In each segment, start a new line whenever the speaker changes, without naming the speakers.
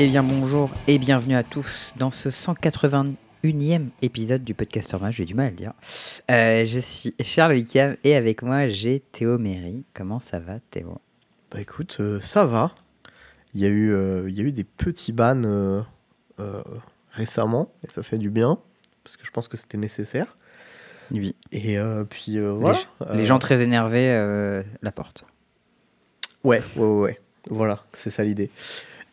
Eh bien bonjour et bienvenue à tous dans ce 181e épisode du podcast Format, j'ai du mal à le dire. Euh, je suis Charles Wickham et avec moi j'ai Théo Méry. Comment ça va Théo?
Bah écoute, euh, ça va. Il y, a eu, euh, il y a eu des petits bans récemment et ça fait du bien parce que je pense que c'était nécessaire.
Oui.
Et puis voilà.
Les gens très énervés la porte.
Ouais, ouais, ouais, ouais. Voilà, c'est ça l'idée.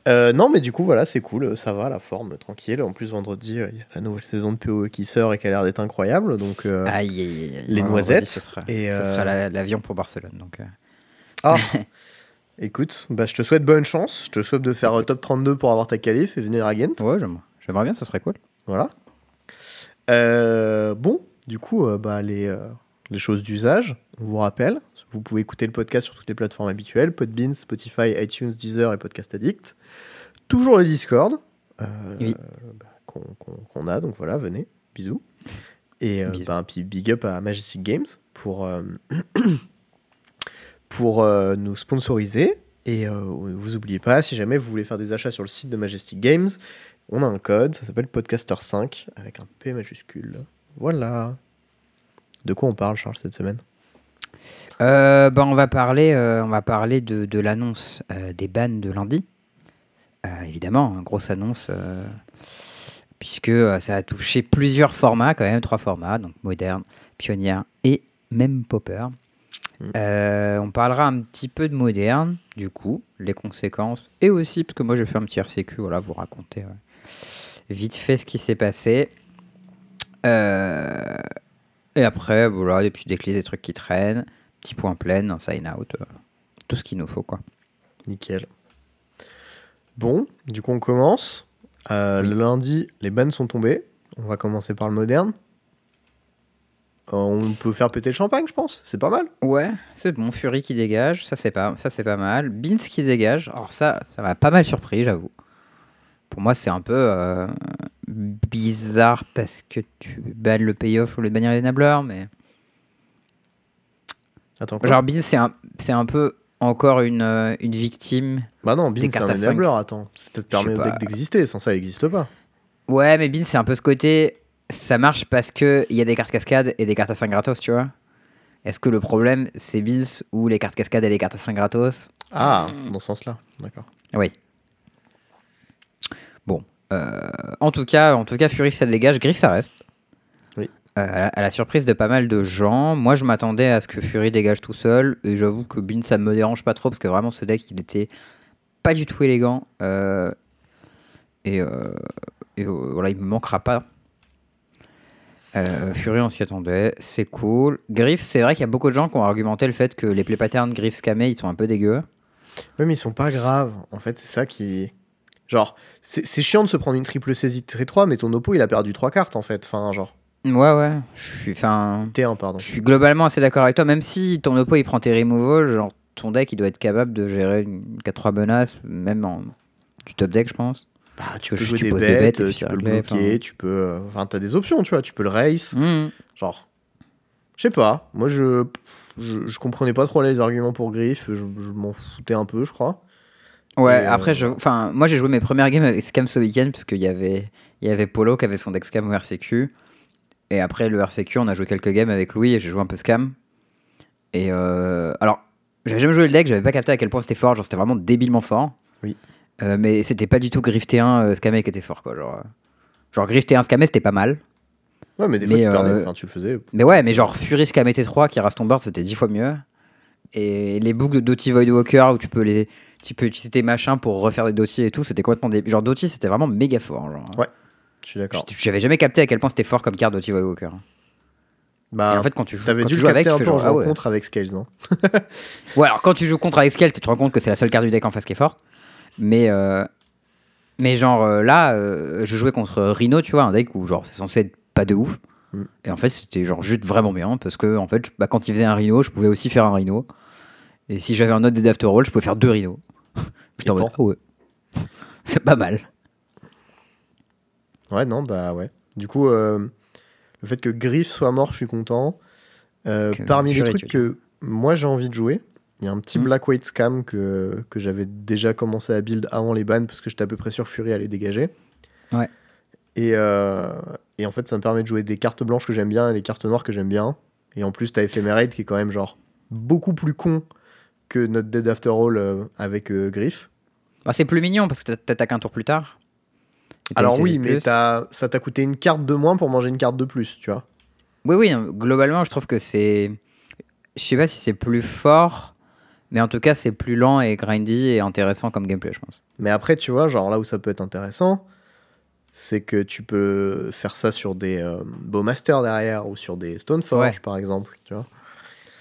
Euh, non, mais du coup, voilà, c'est cool, ça va, la forme, tranquille. En plus, vendredi, euh, il y a la nouvelle saison de PoE qui sort et qui a l'air d'être incroyable. Donc, euh,
Aïe, aïe, aïe, aïe.
les noisettes
Ce sera,
et,
ce sera la- l'avion pour Barcelone. Donc,
ah, écoute, bah, je te souhaite bonne chance. Je te souhaite de faire
Écoute.
top 32 pour avoir ta qualif et venir à Ghent.
Ouais, j'aimerais j'aimerais bien, ce serait cool.
Voilà. Bon, du coup, bah, les, les choses d'usage, on vous rappelle, vous pouvez écouter le podcast sur toutes les plateformes habituelles, Podbean, Spotify, iTunes, Deezer et Podcast Addict. Toujours le Discord, euh,
Oui.
bah, qu'on a, donc voilà, venez, bisous. Et euh,
Bisous.
bah, big up à Majestic Games pour, euh, pour euh, nous sponsoriser. Et euh, vous oubliez pas, si jamais vous voulez faire des achats sur le site de Majestic Games, on a un code, ça s'appelle Podcaster5 avec un P majuscule. Voilà. De quoi on parle, Charles, cette semaine?
Euh, bah, on va parler, euh, on va parler de, de l'annonce euh, des bans de lundi. Évidemment, une grosse annonce, puisque ça a touché plusieurs formats, quand même, trois formats, donc moderne, pionnière et même popper.
Mm.
On parlera un petit peu de moderne, du coup, les conséquences, et aussi, parce que moi j'ai fait un petit RCQ, voilà, vous raconter ouais, vite fait ce qui s'est passé. Euh, et après, voilà, des petits déclises, des trucs qui traînent, petit point plein, un sign out, euh, tout ce qu'il nous faut, quoi.
Nickel. Bon, du coup, on commence. Euh,
Oui.
Le lundi, les bans sont tombés. On va commencer par le moderne. Euh, on peut faire péter le champagne, je pense. C'est pas mal.
Ouais, c'est bon, Fury qui dégage, ça c'est pas, ça c'est pas mal. Beans qui dégage, alors ça, ça m'a pas mal surpris, j'avoue. Pour moi, c'est un peu bizarre parce que tu bannes le payoff ou le bannir l'enabler, mais
Attends, quoi?
genre Beans c'est un, c'est un peu encore une, euh, une victime.
Bah non, Bean, c'est un enabler, attends. Ça te permet
pas.
deck d'exister. Sans ça, il n'existe pas.
Ouais, mais Beans c'est un peu ce côté, ça marche parce que il y a des cartes cascades et des cartes à 5 gratos, tu vois. Est-ce que le problème c'est Beans ou les cartes cascades et les cartes à 5 gratos?
Ah, dans ce sens-là. D'accord.
Oui. Bon. Euh, en, tout cas, en tout cas, Fury, ça dégage. Griff, ça reste.
Oui.
Euh, à, la, à la surprise de pas mal de gens. Moi, je m'attendais à ce que Fury dégage tout seul. Et j'avoue que Bean, ça me dérange pas trop. Parce que vraiment, ce deck, il était pas du tout élégant. euh, et euh, et, euh, voilà, il me manquera pas. Euh, Fury, on s'y attendait. C'est cool. Griff, c'est vrai qu'il y a beaucoup de gens qui ont argumenté le fait que les play patterns Griff Scamé, ils sont un peu dégueux.
Oui, mais ils sont pas graves. En fait, c'est ça qui. Genre, c'est c'est chiant de se prendre une triple saisie de trait 3, mais ton oppo, il a perdu 3 cartes, en fait. Enfin, genre.
Ouais, ouais. Je suis. Enfin.
T1, pardon.
Je suis globalement assez d'accord avec toi, même si ton oppo il prend tes removals, genre ton deck il doit être capable de gérer une 4-3 menaces, même en du top deck, je pense.
Bah, tu peux jouer des bêtes,
des bêtes
tu peux le bloquer, tu peux. Enfin, t'as des options, tu vois. Tu peux le race.
Mhm.
Genre. Je sais pas. Moi, je. Je, je comprenais pas trop les arguments pour Griff. Je, je m'en foutais un peu, je crois.
Ouais,
Et, euh,
après, je, enfin, moi j'ai joué mes premières games avec Scam ce week-end, parce qu'il y avait, il y avait Polo qui avait son deck Scam au RCQ. Et après le RCQ, on a joué quelques games avec Louis et j'ai joué un peu Scam. Et euh, alors, j'avais jamais joué le deck, j'avais pas capté à quel point c'était fort, genre c'était vraiment débilement fort.
Oui.
Euh, mais c'était pas du tout Griff T1 euh, Scamé qui était fort, quoi. Genre, genre Griff T1 Scamé c'était pas mal.
Ouais, mais des fois,
Mais,
tu perdais. Enfin, tu le faisais.
Mais ouais, mais genre Fury Scamé T3 qui rase ton board, c'était 10 fois mieux. Et les boucles de Doty Void Walker où tu peux les. Tu peux utiliser tes machins pour refaire des Doty et tout, c'était complètement débile. Genre Doty c'était vraiment méga fort. Genre.
Ouais, Je suis d'accord.
J'avais jamais capté à quel point c'était fort comme carte Doty Walker.
Bah,
et en fait, quand tu joues, quand
dû
tu joues avec, fais genre, ah ouais.
contre avec Scales, non
Ouais, alors quand tu joues contre avec Scale, tu te rends compte que c'est la seule carte du deck en face qui est forte. Mais, euh, mais genre euh, là, euh, je jouais contre Rhino, tu vois, un deck où genre c'est censé être pas de ouf.
Mm.
Et en fait, c'était genre juste vraiment bien parce que en fait, bah, quand il faisait un Rhino, je pouvais aussi faire un Rhino. Et si j'avais un autre deck after roll, je pouvais faire deux Rhino. Ah ouais. C'est pas mal.
Ouais, non, bah ouais. Du coup, euh, le fait que Griff soit mort, je suis content. Euh,
Que
parmi les trucs que moi j'ai envie de jouer, Il y a un petit
Mm.
Black White Scam que, que j'avais déjà commencé à build avant les bans parce que j'étais à peu près sûr Fury allait dégager.
Ouais.
Et, euh, et en fait, ça me permet de jouer des cartes blanches que j'aime bien et des cartes noires que j'aime bien. Et en plus, t'as Ephemerate qui est quand même genre beaucoup plus con que notre Dead After All euh, avec euh, Griff.
Bah, c'est plus mignon parce que t'a- t'attaques un tour plus tard.
Alors oui, mais ça t'a coûté une carte de moins pour manger une carte de plus, tu vois.
Oui, oui, non, globalement, je trouve que c'est. Je sais pas si c'est plus fort, mais en tout cas, c'est plus lent et grindy et intéressant comme gameplay, je pense.
Mais après, tu vois, genre là où ça peut être intéressant, c'est que tu peux faire ça sur des euh, Bowmaster derrière ou sur des Stoneforge,
Ouais.
par exemple, tu vois.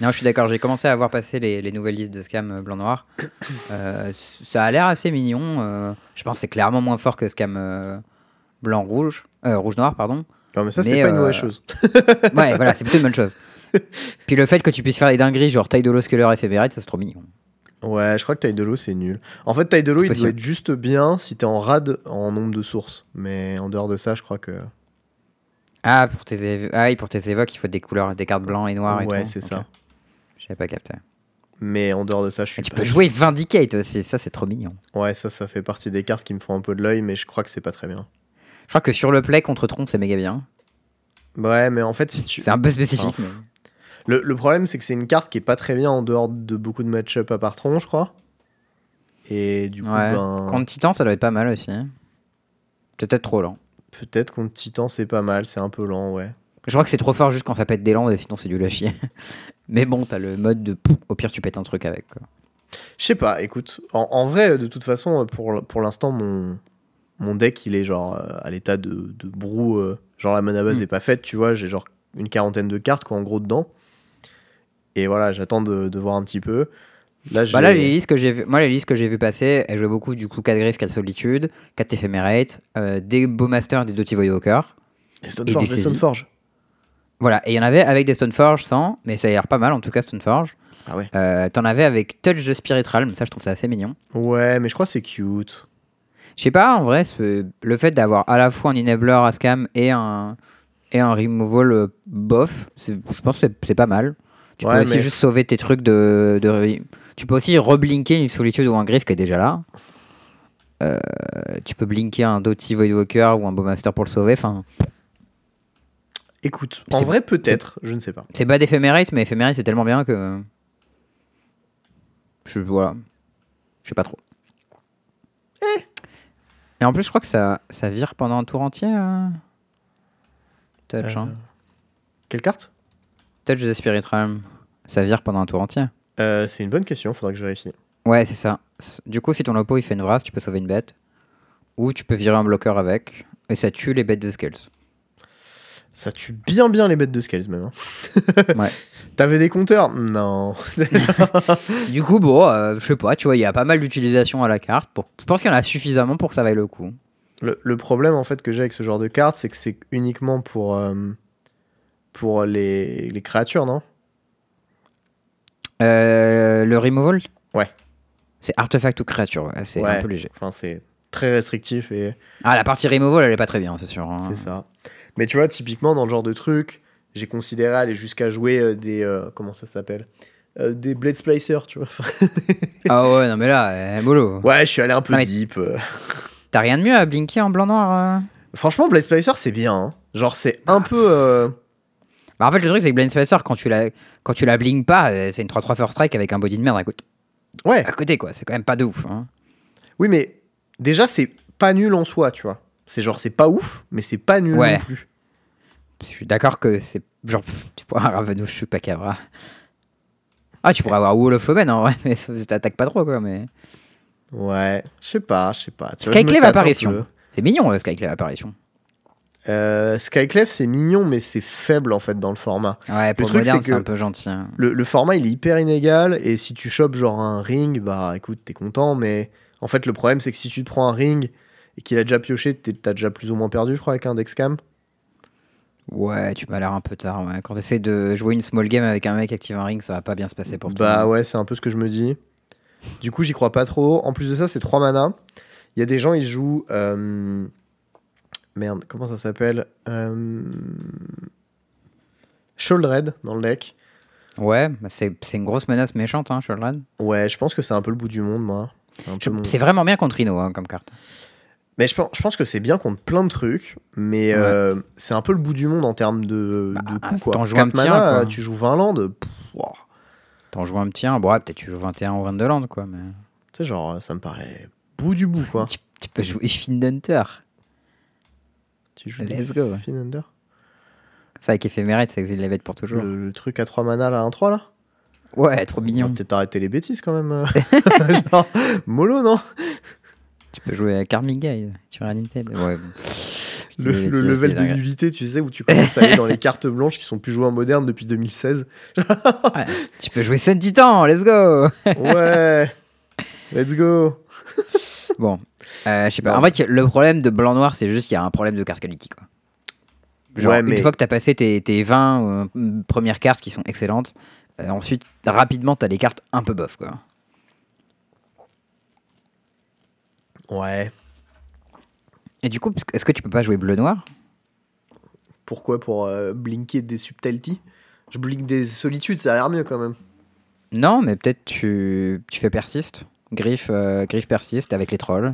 Non, je suis d'accord, j'ai commencé à voir passer les, les nouvelles listes de scam euh, blanc-noir. Euh, ça a l'air assez mignon. euh, je pense que c'est clairement moins fort que scam euh, blanc-rouge. rouge-noir, pardon.
Non, mais ça, c'est pas une mauvaise chose.
Ouais, voilà, c'est plutôt une bonne chose. Puis le fait que tu puisses faire des dingueries, genre taille de l'eau, scaler, éphémérite, ça c'est trop mignon.
Ouais, je crois que taille de l'eau, c'est nul. En fait, taille de l'eau,
C'est
il doit être juste bien si t'es en rad en nombre de sources. Mais en dehors de ça, je crois que.
Ah, pour tes, évo- ah oui, pour tes évoques, il faut des couleurs, des cartes blancs et noires et
ouais,
tout.
c'est
Ok.
ça.
J'avais pas capté.
Mais en dehors de ça, je suis.
Et tu
pas-
peux jouer Vindicate aussi, ça c'est trop mignon.
Ouais, ça, ça fait partie des cartes qui me font un peu de l'œil, mais je crois que c'est pas très bien.
Je crois que sur le play contre Tron, c'est méga bien.
Ouais, mais en fait, si tu.
C'est un peu spécifique. Mais-
Le, le problème, c'est que c'est une carte qui est pas très bien en dehors de beaucoup de match-up à part Tron, je crois. Et du coup,
Ouais.
ben.
Contre Titan, ça doit être pas mal aussi. C'est peut-être trop lent.
Peut-être contre Titan, c'est pas mal, c'est un peu lent, ouais.
Je crois que c'est trop fort juste quand ça pète des landes et sinon c'est du à chier. Mais bon, t'as le mode de pouf, au pire tu pètes un truc avec.
Je sais pas, écoute, en, en vrai, de toute façon, pour, pour l'instant, mon, mon deck, il est genre euh, à l'état de, de brou. euh, genre la mana base
Mm.
est pas faite, tu vois, j'ai genre une quarantaine de cartes, quoi, en gros, dedans. Et voilà, j'attends de, de voir un petit peu. Là.
Bah là, les listes que j'ai vu, moi les listes que j'ai vu passer, elles jouaient beaucoup du coup 4 griffes, 4 solitude, 4 éphémérate, euh, des Bowmaster, des Doty Voidwalker. et
Stoneforge,
des.
Stoneforge.
Voilà, et il y en avait avec des Stoneforge sans, mais ça a l'air pas mal en tout cas Stoneforge.
Ah ouais.
Euh, T'en avais avec Touch the Spiritual, mais ça je trouve ça assez mignon.
Ouais, mais je crois que c'est cute.
Je sais pas, en vrai, le fait d'avoir à la fois un enabler à scam et un, et un removal euh, bof, je pense que c'est- c'est pas mal. Tu
Ouais,
peux aussi
mais-
juste sauver tes trucs de, de- Tu peux aussi reblinker une solitude ou un griffe qui est déjà là. Euh, tu peux blinker un Doty Voidwalker ou un Bowmaster pour le sauver. Enfin,
Écoute, en vrai, peut-être, je ne sais pas.
c'est pas d'éphémérite, mais éphémérite c'est tellement bien que. Je, voilà. Je sais pas trop. Et en plus, je crois que ça, ça vire pendant un tour entier. euh, Touch, hein.
Euh, Quelle carte?
Touch the Spirit Realm. Ça vire pendant un tour entier.
Euh, C'est une bonne question, faudra que je vérifie.
Ouais, c'est ça. Du coup, si ton oppo il fait une vrasse, tu peux sauver une bête. Ou tu peux virer un bloqueur avec. Et ça tue les bêtes de Scales.
Ça tue bien bien les bêtes de scales même. hein.
Ouais.
T'avais des compteurs? Non.
du coup, bon, euh, je sais pas, tu vois, il y a pas mal d'utilisation à la carte. Pour... Je pense qu'il y en a suffisamment pour que ça vaille le coup.
le, le problème en fait que j'ai avec ce genre de carte, c'est que c'est uniquement pour euh, pour les, les créatures, non?
Euh, le removal?
Ouais.
C'est artefact ou créature, ouais, c'est
Ouais.
un peu léger.
Enfin, c'est très restrictif et
Ah, la partie removal, elle est pas très bien, c'est sûr. hein.
c'est ça. Mais tu vois, typiquement dans le genre de truc, j'ai considéré aller jusqu'à jouer euh, des euh, comment ça s'appelle Euh, Des Blade Splicer, tu vois.
Ah ouais, non mais là, euh, mollo.
ouais, je suis allé un peu deep. euh.
T'as rien de mieux à blinker en blanc-noir
Franchement, Blade Splicer, c'est bien. hein. Genre, c'est un peu.
Bah, en fait, le truc, c'est que Blind Spicer, quand tu la, quand tu la blink pas, c'est une 3-3 first strike avec un body de merde côté,
Ouais,
à côté quoi. C'est quand même pas de ouf. hein.
oui, mais déjà, c'est pas nul en soi, tu vois. C'est genre, c'est pas ouf, mais c'est pas nul
Ouais.
non plus.
Je suis d'accord que c'est genre, tu pourras Ravenous Chupacabra. Ah, tu pourrais avoir Wall of Omen en vrai, mais ça t'attaque pas trop quoi. Mais
Ouais, je sais pas, je sais pas.
Skyclave apparition. c'est mignon le Skyclave apparition.
Euh, Skyclave, c'est mignon, mais c'est faible en fait dans le format.
Ouais, pour le,
truc, c'est
un peu gentil. hein.
Le, le format, il est hyper inégal, et si tu chopes genre un ring, bah écoute, t'es content, mais en fait, le problème, c'est que si tu te prends un ring et qu'il a déjà pioché, t'as déjà plus ou moins perdu, je crois, avec un Dexcam.
Ouais, tu m'as l'air un peu tard. Ouais. Quand t'essaies de jouer une small game avec un mec active un ring, ça va pas bien se passer pour toi.
Bah ouais, c'est un peu ce que je me dis. Du coup, j'y crois pas trop. En plus de ça, c'est 3 mana. Il y a des gens, ils jouent. euh, Merde, comment ça s'appelle euh... Sholdred dans le deck.
Ouais, bah c'est une grosse menace méchante, hein, Shieldred.
Ouais, je pense que c'est un peu le bout du monde, moi. Mon-
C'est vraiment bien contre Rhino hein, comme carte.
Mais je pense, je pense que c'est bien contre plein de trucs, mais
Ouais.
euh, c'est un peu le bout du monde en termes de,
Bah,
de coups, quoi.
t'en joues un petit
mana,
un, quoi.
tu joues 20 landes, wow.
T'en joues un petit 1, bon, ouais, peut-être tu joues 21 ou 22 landes, quoi. Mais...
Tu sais, genre, ça me paraît bout du bout, quoi.
Tu, tu peux jouer Fin Hunter.
tu joues
Let's go.
Fin Under
Ça, avec éphémérite, ça exile les bêtes pour toujours.
le, le truc à 3 mana, là, 1-3, là?
Ouais, trop mignon.
peut-être arrêter les bêtises, quand même. euh. genre, mollo, non?
Tu peux jouer à Karmic Guide. Tu Nintendo. Ouais. bon.
Le, level de nullité, tu sais, où tu commences à aller dans les cartes blanches qui sont plus jouées en moderne depuis 2016.
Ouais. Tu peux jouer Sun Titan, let's go
Ouais Let's go
Bon, euh, je sais pas. En fait, le problème de blanc-noir, c'est juste qu'il y a un problème de carte quality, quoi. Genre,
Ouais,
une fois que t'as passé tes, tes 20 euh, premières cartes qui sont excellentes, euh, ensuite, rapidement, t'as les cartes un peu bof, quoi.
Ouais.
Et du coup, est-ce que tu peux pas jouer bleu-noir
Pourquoi? Pour euh, blinker des subtleties? Je blink des solitudes, ça a l'air mieux quand même.
Non, mais peut-être tu, tu fais persiste. Griffe, euh, griffe persiste avec les trolls.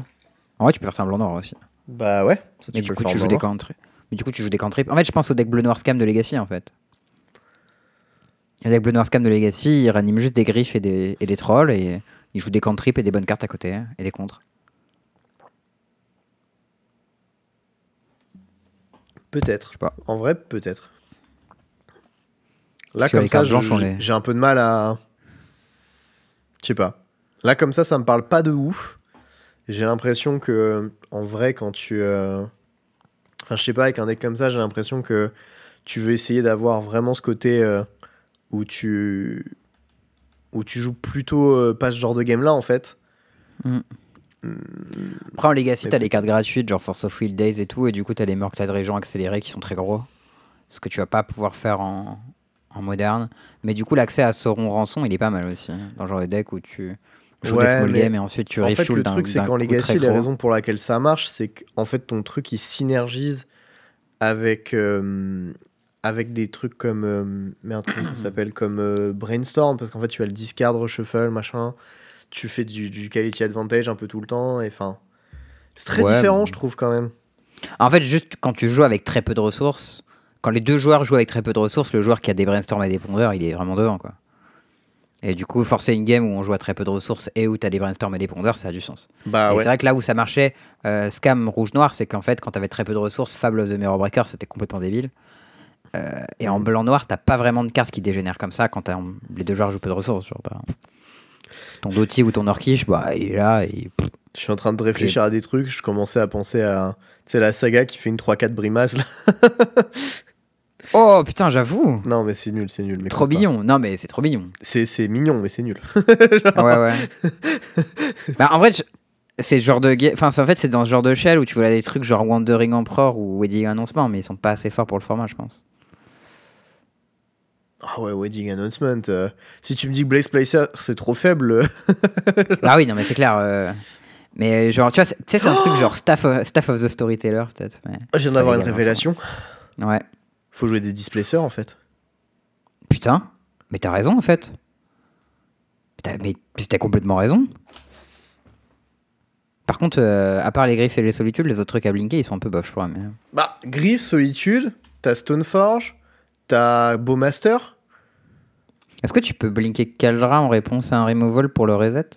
En vrai, tu peux faire ça en blanc-noir aussi.
Bah ouais, ça
Mais
tu
du coup, tu joues des cantrips. Mais du coup, tu joues des. En fait, je pense au deck bleu-noir scam de Legacy, en fait. Le deck bleu-noir scam de Legacy, il ranime juste des griffes et des, et des trolls, et il joue des cantrips et des bonnes cartes à côté, hein, et des contres.
Peut-être. En vrai, peut-être. Là, comme ça, j'ai un peu de mal à. Je sais pas. Là, comme ça, ça me parle pas de ouf. J'ai l'impression que, en vrai, quand tu. euh, Enfin, je sais pas, avec un deck comme ça, j'ai l'impression que tu veux essayer d'avoir vraiment ce côté euh, où tu. où tu joues plutôt euh, pas ce genre de game là, en fait.
Après, en Legacy, t'as les cartes gratuites, genre Force of Will Days et tout, et du coup, t'as les Murktide Régents accélérés qui sont très gros. Ce que tu vas pas pouvoir faire en, en moderne. Mais du coup, l'accès à Sauron Rançon, il est pas mal aussi. hein, dans le genre de deck où tu joues
Ouais,
des small
mais
games et ensuite tu
en fait, le truc, c'est qu'en Legacy,
gros.
raisons pour laquelle ça marche, c'est qu'en fait, ton truc, il synergise avec, euh, avec des trucs comme. euh, merde, comment ça s'appelle Comme euh, Brainstorm, parce qu'en fait, tu as le discard, reshuffle, machin. Tu fais du, du quality advantage un peu tout le temps, et enfin. C'est très
Ouais,
différent, je trouve, quand même.
En fait, juste quand tu joues avec très peu de ressources, quand les deux joueurs jouent avec très peu de ressources, le joueur qui a des brainstorms et des pondeurs, il est vraiment devant, quoi. Et du coup, forcer une game où on joue à très peu de ressources et où tu as des brainstorms et des pondeurs, ça a du sens.
Bah ouais.
c'est vrai que là où ça marchait, euh, Scam rouge-noir, c'est qu'en fait, quand tu avais très peu de ressources, Fable of the Mirror Breaker, c'était complètement débile. Euh, et en
Mm.
blanc-noir, t'as pas vraiment de cartes qui dégénèrent comme ça quand les deux joueurs jouent peu de ressources. Genre, bah, ton Doti ou ton Orkish, bah, il est là et
Je suis en train de réfléchir à des trucs, je commençais à penser à. Tu sais, la saga qui fait une 3-4 brimace, là.
Oh putain, j'avoue
Non, mais c'est nul, c'est nul. mais
Trop mignon Non, mais c'est trop mignon
C'est c'est mignon, mais c'est nul.
Ouais, ouais. bah, en vrai, je- c'est genre de. Enfin, c'est- en fait, c'est dans ce genre de shell où tu vois des trucs genre Wandering Emperor ou Wedding Announcement, mais ils sont pas assez forts pour le format, je pense.
Ah ouais, Wedding Announcement. euh, si tu me dis que Blaze Placer c'est trop faible,
Ah oui, non, mais c'est clair. euh, Mais genre, tu vois, c'est- tu sais, c'est un truc genre Staff of, Staff of the Storyteller, peut-être. mais-
je viens d'avoir une révélation.
Ouais.
Faut jouer des displacers en fait.
Putain, mais t'as raison en fait. Mais t'as complètement raison. Par contre, euh, à part les griffes et les solitudes, les autres trucs à blinker, ils sont un peu bof, je crois. Mais...
Bah, Griff, Solitude, t'as Stoneforge, t'as Bowmaster.
Est-ce que tu peux blinker Kaldra en réponse à un removal pour le reset?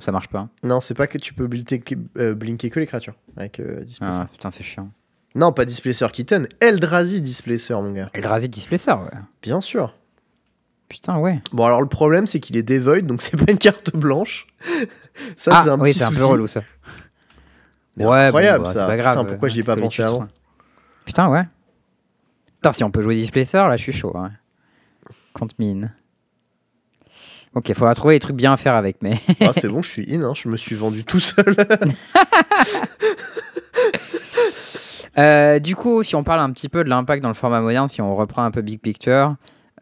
Ça marche pas
Non, c'est pas que tu peux blinker, euh, blinker que les créatures avec euh, Displacer.
Ah, Putain, c'est chiant.
Non, pas Displacer Kitten, Eldrazi Displacer, mon gars.
Eldrazi Displacer, ouais.
Bien sûr.
Putain, ouais.
Bon, alors le problème, c'est qu'il est devoid, donc c'est pas une carte blanche. ça,
ah,
c'est un
oui,
petit
c'est un peu relou ça.
Mais
bon,
incroyable,
bah,
ça.
C'est pas grave.
Putain, pourquoi j'y ai pas pensé avant
ouais. Putain, ouais. Putain, si on peut jouer Displacer, là, je suis chaud. Ouais. Compte mine. Ok, faudra trouver des trucs bien à faire avec, mais.
Ah, c'est bon, je suis in, hein, je me suis vendu tout seul.
Euh, du coup, si on parle un petit peu de l'impact dans le format moderne, si on reprend un peu Big Picture,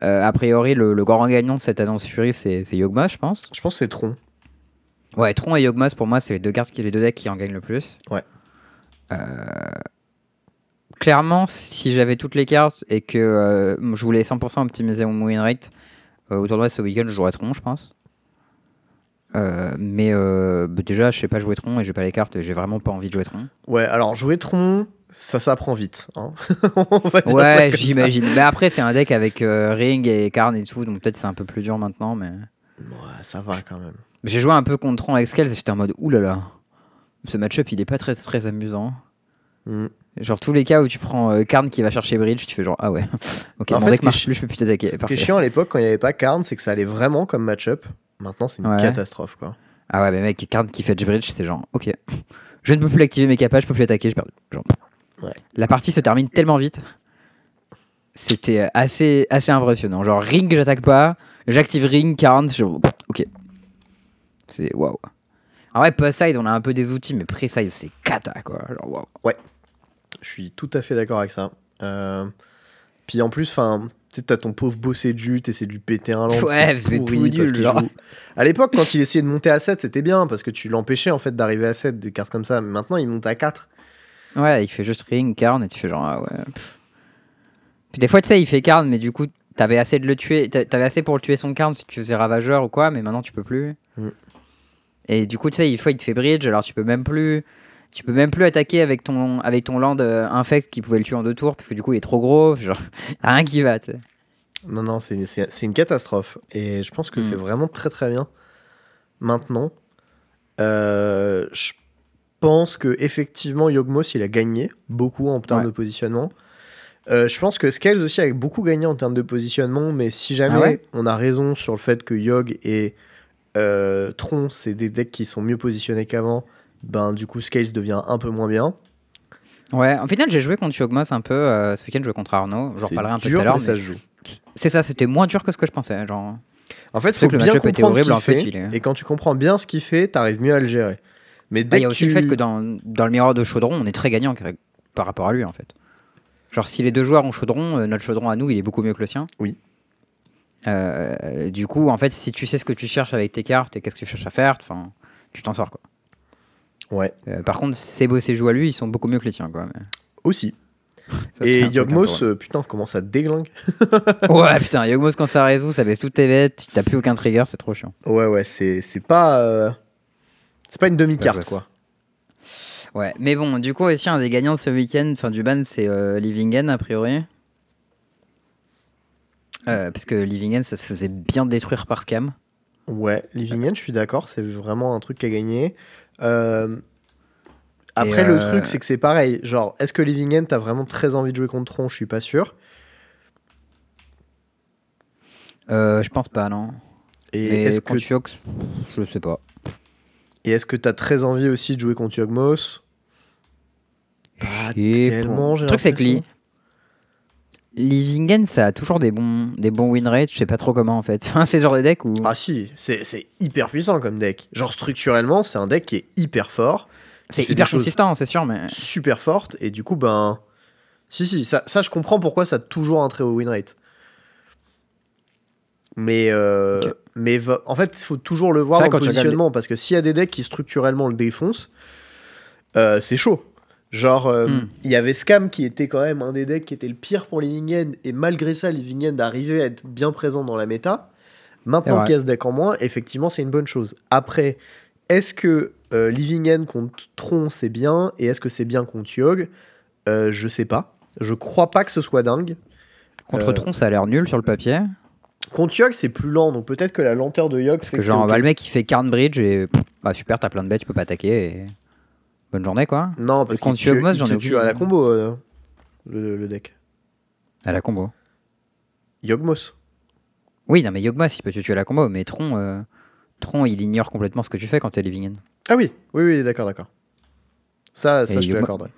euh, a priori, le, le grand gagnant de cette annonce Fury, c'est Yogmoth, je pense.
je pense que c'est Tron.
Ouais, Tron et Yogmoth, pour moi, c'est les deux cartes, qui, les deux decks qui en gagnent le plus.
Ouais.
Euh, Clairement, si j'avais toutes les cartes et que euh, je voulais 100% optimiser mon win rate, Euh, au tournoi ce week-end, je jouerai Tron, je pense. Euh, mais bah, déjà, je sais pas jouer Tron et j'ai pas les cartes et j'ai vraiment pas envie de jouer Tron.
Ouais, alors jouer Tron, ça s'apprend vite. hein.
Ouais, j'imagine. Mais après, c'est un deck avec Ring et Karn et tout, donc peut-être c'est un peu plus dur maintenant. Mais
Ouais, ça va quand même.
j'ai joué un peu contre Tron avec Scales et j'étais en mode oulala. Ce match-up, il est pas très très amusant.
Mm.
Genre tous les cas où tu prends euh, Karn qui va chercher Bridge, tu fais genre ah ouais. ok,
En
mon
fait,
deck marche plus, je peux plus t'attaquer.
Ce qui est chiant à l'époque quand il n'y avait pas Karn, c'est que ça allait vraiment comme match-up. Maintenant, c'est une
Ouais.
catastrophe quoi.
Ah ouais, mais mec, Karn qui fetch Bridge, c'est genre ok. Je ne peux plus activer mes capables, je peux plus attaquer, j'ai perdu. Genre.
Ouais.
La partie se termine tellement vite. C'était assez, assez impressionnant. Genre Ring, j'attaque pas. J'active Ring, Karn, je ok. C'est waouh. En vrai, post-side, on a un peu des outils, mais pré-side, c'est cata quoi. Genre waouh.
Je suis tout à fait d'accord avec ça. Euh, Puis en plus, enfin, tu t'as ton pauvre bossé jus, t'essaies de lui péter un land.
Ouais, c'est tout nul,
qu'il
genre.
joue- À l'époque, quand il essayait de monter à 7, c'était bien parce que tu l'empêchais en fait d'arriver à 7 des cartes comme ça. Mais maintenant, il monte à 4.
Ouais, il fait juste Ring, Karn, et tu fais genre ah ouais. Puis des fois, tu sais, il fait Karn, mais du coup, t'avais assez de le tuer. t'a- T'avais assez pour le tuer son Karn si tu faisais Ravageur ou quoi, mais maintenant tu peux plus.
Mm.
Et du coup, tu sais, une fois il te fait Bridge, alors tu peux même plus. Tu peux même plus attaquer avec ton, avec ton land euh, infect qui pouvait le tuer en deux tours parce que du coup il est trop gros. Genre, rien qui va, tu sais.
Non, non, c'est c'est- c'est une catastrophe. Et je pense que c'est vraiment très très bien. Maintenant, euh, je pense que effectivement Yogmos il a gagné beaucoup en termes
Ouais.
de positionnement. Euh, je pense que Scales aussi a beaucoup gagné en termes de positionnement, mais si jamais
Ah ouais
on a raison sur le fait que Yog et euh, Tron c'est des decks qui sont mieux positionnés qu'avant, ben du coup Scales devient un peu moins bien.
Ouais, en final, j'ai joué contre Yogmos un peu. euh, ce week-end, je jouais contre Arnaud. J'en reparlerai un peu tout à l'heure.
ça se joue.
C'est ça, c'était moins dur que ce que je pensais. Genre.
En fait, faut
que le
bien
match-up était
comprendre ce
horrible,
qu'il
en fait,
fait,
il est-
et quand tu comprends bien ce qu'il fait, t'arrives mieux à le gérer. Mais
Ah,
dès
Il y a aussi
tu...
le fait que dans, dans le miroir de Chaudron, on est très gagnant par rapport à lui en fait. Genre si les deux joueurs ont Chaudron, euh, notre Chaudron à nous, il est beaucoup mieux que le sien.
Oui.
Euh, du coup, en fait, si tu sais ce que tu cherches avec tes cartes et qu'est-ce que tu cherches à faire, tu t'en sors quoi.
Ouais,
Euh, par contre, ses beaux ses joues à lui, ils sont beaucoup mieux que les tiens quoi. mais
aussi.
ça,
et Yogmos, euh, putain, comment ça déglingue.
ouais, putain, Yogmos quand ça résout, ça baisse toutes tes bêtes, t'as plus aucun trigger, c'est trop chiant.
Ouais, ouais, c'est c'est pas... euh, C'est pas une demi-carte,
Ouais, je
quoi.
Ouais, mais bon, du coup, aussi un des gagnants de ce week-end, enfin du ban, c'est Livingen a priori. Parce que Livingen, ça se faisait bien détruire par scam.
Ouais, Livingen, je suis d'accord, c'est vraiment un truc a gagné. Euh, Après, le
euh,
truc, c'est que c'est pareil. Genre, est-ce que Livingen, t'as vraiment très envie de jouer contre Tron? Je suis pas sûr.
Euh, je pense pas, non.
Et est-ce que
Yox, je sais pas.
et est-ce que t'as très envie aussi de jouer contre Yogmos? Pas tellement,
Le truc, c'est que Livingen, ça a toujours des bons, des bons win rates, je sais pas trop comment en fait. Enfin, c'est le genre de deck où.
Ah si, c'est hyper puissant comme deck. Genre structurellement, c'est un deck qui est hyper fort,
c'est hyper consistant, c'est sûr, mais.
super forte, et du coup, ben... Si, si, ça, ça je comprends pourquoi ça a toujours un très haut win rate. Mais, euh, mais en fait, il faut toujours le voir
regardes
positionnement, parce que s'il y a des decks qui structurellement le défoncent, euh, c'est chaud. Genre, euh,
Hmm.
il y avait Scam qui était quand même un des decks qui était le pire pour Livingen, et malgré ça, Livingen arrivait à être bien présent dans la méta. Maintenant qu'il y a ce deck en moins, effectivement, c'est une bonne chose. Après, est-ce que euh, Livingen contre Tron, c'est bien, et est-ce que c'est bien contre Yogg? Euh, Je sais pas. Je crois pas que ce soit dingue.
Contre
Euh,
Tron, ça a l'air nul sur le papier.
Contre Yogg, c'est plus lent, donc peut-être que la lenteur de Yogg
Parce que
que
genre,
c'est
bah, le mec il fait Carn Bridge et. Bah super, t'as plein de bêtes, tu peux pas attaquer. Et... Bonne journée quoi.
Non, parce
contre
qu'il tue,
Yogmos, j'en ai
te
aucune
à la combo, euh, le, le deck.
À la combo.
Yogmos.
Oui, non mais Yogmas il peut te tuer à la combo, mais Tron, euh, Tron il ignore complètement ce que tu fais quand t'es Livingen.
Ah oui, oui, oui, d'accord, d'accord. Ça, ça
Et
je te
Yogmo-
l'accorderai.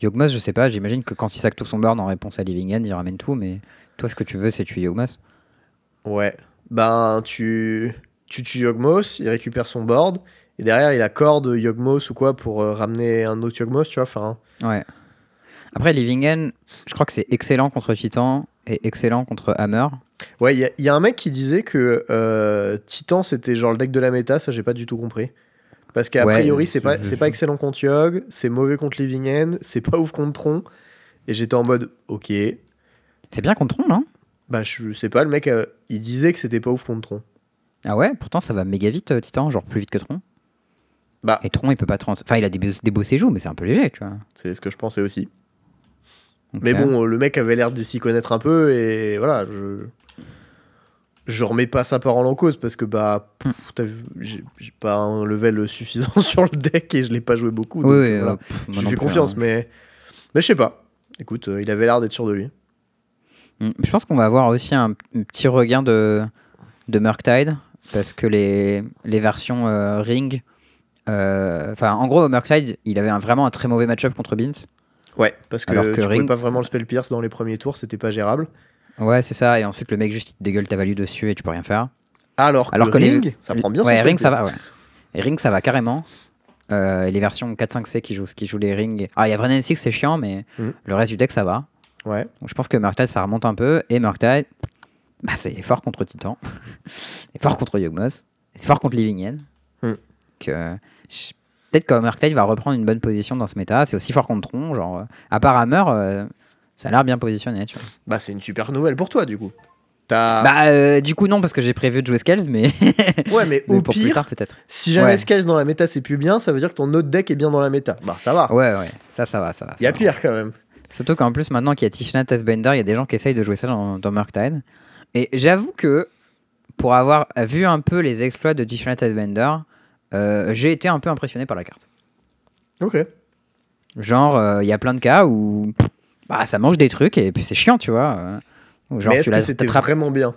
Yogmas, je sais pas, j'imagine que quand il sac tout son board en réponse à Livingen, il ramène tout, mais toi ce que tu veux c'est tuer Yogmas.
Ouais. Ben, tu, tu tues Yogmos, il récupère son board, et derrière, il accorde Yogmos ou quoi pour euh, ramener un autre Yogmos, tu vois. Enfin,
Ouais. Après Livingen, je crois que c'est excellent contre Titan et excellent contre Hammer.
ouais, il y, a- il y a un mec qui disait que euh, Titan, c'était genre le deck de la méta, ça, j'ai pas du tout compris. Parce qu'a
Ouais,
priori, c'est pas, c'est pas excellent contre Yogg, c'est mauvais contre Livingen, c'est pas ouf contre Tron. Et j'étais en mode, ok.
C'est bien contre Tron, non?
Bah, je sais pas, le mec, euh, il disait que c'était pas ouf contre Tron.
Ah ouais, pourtant ça va méga vite, euh, Titan, genre plus vite que Tron.
Bah,
Et Tron, il peut pas trans... Enfin, il a des, beaux- des beaux séjours, mais c'est un peu léger, tu vois.
c'est ce que je pensais aussi. Mais
euh,
bon, euh, le mec avait l'air de s'y connaître un peu et voilà, je. Je remets pas sa parole en cause parce que bah,
Hmm.
j'ai pas un level suffisant sur le deck et je l'ai pas joué beaucoup.
Oui,
donc,
oui,
euh, voilà.
euh, pff, moi
je lui
non
fais confiance,
hein.
mais mais je sais pas. Écoute, euh, il avait l'air d'être sûr de lui.
Mm, Je pense qu'on va avoir aussi un, un petit regain de, de Murktide, parce que les, les versions euh, Ring. Euh, Enfin, en gros, Murktide, il avait un- vraiment un très mauvais match-up contre Beams.
Ouais, parce que,
Alors que
tu pouvais
Ring-
pas vraiment le spell pierce dans les premiers tours, c'était pas gérable.
Ouais, c'est ça. Et ensuite, le mec juste il te dégueule ta value dessus et tu peux rien faire.
Alors que,
Alors que les-
Ring, ça prend bien son
Ouais, Ring, ça va, ouais. Et Ring, ça va carrément. Euh, et les versions 4-5C qui jouent, qui jouent les Ring. Ah, il y a Vrennen 6, c'est chiant, mais
Mhm.
le reste du deck, ça va.
Ouais.
Donc, je pense que Murktide, ça remonte un peu. Et Murktide, bah, c'est fort contre Titan. c'est fort contre Yogmoth. C'est fort contre Living. Que, je- Peut-être que Murktide va reprendre une bonne position dans ce méta. C'est aussi fort contre Tron. Genre, euh, à part Hammer, euh, ça a l'air bien positionné. Tu vois.
Bah, c'est une super nouvelle pour toi, du coup.
Bah, euh, du coup, non, parce que j'ai prévu de jouer Scales, mais,
ouais, mais
mais
au
pour plus
pire,
tard, peut-être.
si jamais
Ouais.
Scales dans la méta c'est plus bien, ça veut dire que ton autre deck est bien dans la méta. Bah, ça va.
Ouais, ouais, ça, ça va, ça va.
Il y a
va.
pire quand même.
Surtout qu'en plus, maintenant qu'il y a Tishna Testbender, il y a des gens qui essayent de jouer ça dans, dans Murktide. Et j'avoue que, pour avoir vu un peu les exploits de Tishna Testbender, j'ai été un peu impressionné par la carte.
Ok.
Genre, euh, il y a plein de cas où bah, ça mange des trucs et puis c'est chiant, tu vois. euh, genre,
mais est-ce que c'était vraiment bien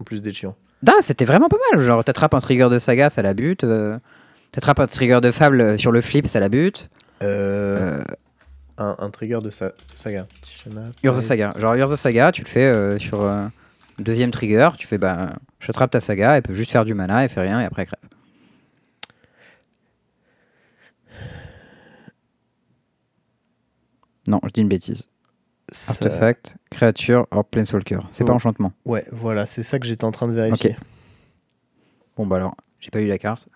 En plus d'être chiant?
Ah, c'était vraiment pas mal. Genre, t'attrapes un trigger de saga, ça la bute. euh, t'attrapes un trigger de fable euh, sur le flip, ça la bute.
Euh,
Euh,
un, un trigger de, sa, saga.
Urza Saga. Genre Urza Saga, tu le fais euh, sur euh, deuxième trigger, tu fais bah j'attrape ta saga, elle peut juste faire du mana, elle fait rien et après elle crève. Non, je dis une bêtise.
Ça-
Artefact, créature, hors Planeswalker. C'est pas
Oh.
enchantement.
Ouais, voilà, c'est ça que j'étais en train de vérifier.
Bon bah alors, j'ai pas eu la carte.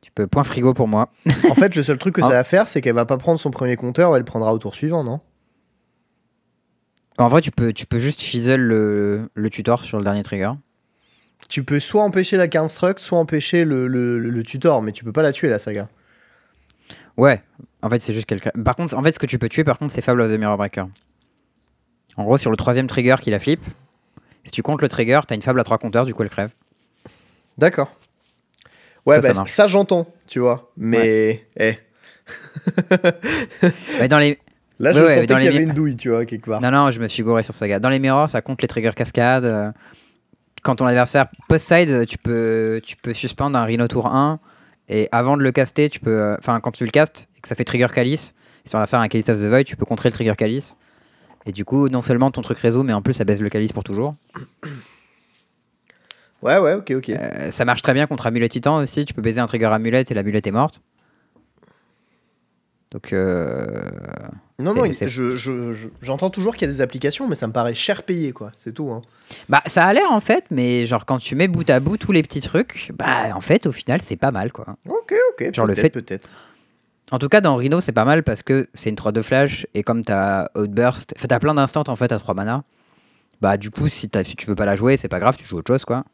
Tu peux point frigo pour moi.
en fait, le seul truc que
Ah.
ça va faire, c'est qu'elle va pas prendre son premier compteur, elle le prendra au tour suivant, non?
En vrai, tu peux, tu peux juste fizzle le, le tutor sur le dernier trigger.
Tu peux soit empêcher la Construct, soit empêcher le, le, le- le tutor, mais tu peux pas la tuer, la saga.
Ouais, en fait, c'est juste crève. Par contre, en fait, ce que tu peux tuer, par contre, c'est Fable of the Mirror Breaker. En gros, sur le troisième trigger qui la flip, si tu comptes le trigger, t'as une Fable à trois compteurs, du coup, elle crève.
D'accord. Ouais,
Ça, ça
bah, ça, j'entends, tu vois. Mais, eh,
Mais dans les...
là, je
Ouais,
sentais qu'il y avait une douille, tu vois, quelque part.
Non, non, je me suis gouré sur Saga. Dans les mirrors, ça compte les triggers cascades. euh, Quand ton adversaire post-side, tu peux, tu peux suspendre un Rhino tour 1. Et avant de le caster, tu peux. euh, Enfin, quand tu le castes et que ça fait trigger Calice, si ton adversaire a un Calice of the Void, tu peux contrer le trigger Calice. Et du coup, non seulement ton truc réseau, mais en plus, ça baisse le Calice pour toujours.
Ouais, ouais, ok, ok.
Euh, ça marche très bien contre Amulet Titan aussi. Tu peux baiser un trigger Amulet et l'Amulet est morte. Donc, euh,
non, non,
c'est-
je- je- je- j'entends toujours qu'il y a des applications, mais ça me paraît cher payé, quoi. C'est tout, hein.
bah, ça a l'air en fait, mais genre quand tu mets bout à bout tous les petits trucs, bah en fait, au final, c'est pas mal quoi.
Ok, ok.
Genre le fait-
Peut-être.
En tout cas, dans Rhino, c'est pas mal parce que c'est une 3-2 flash et comme t'as Outburst, enfin, t'as plein d'instants en fait à 3 mana. Bah, du coup, si, si tu veux pas la jouer, c'est pas grave, tu joues autre chose quoi.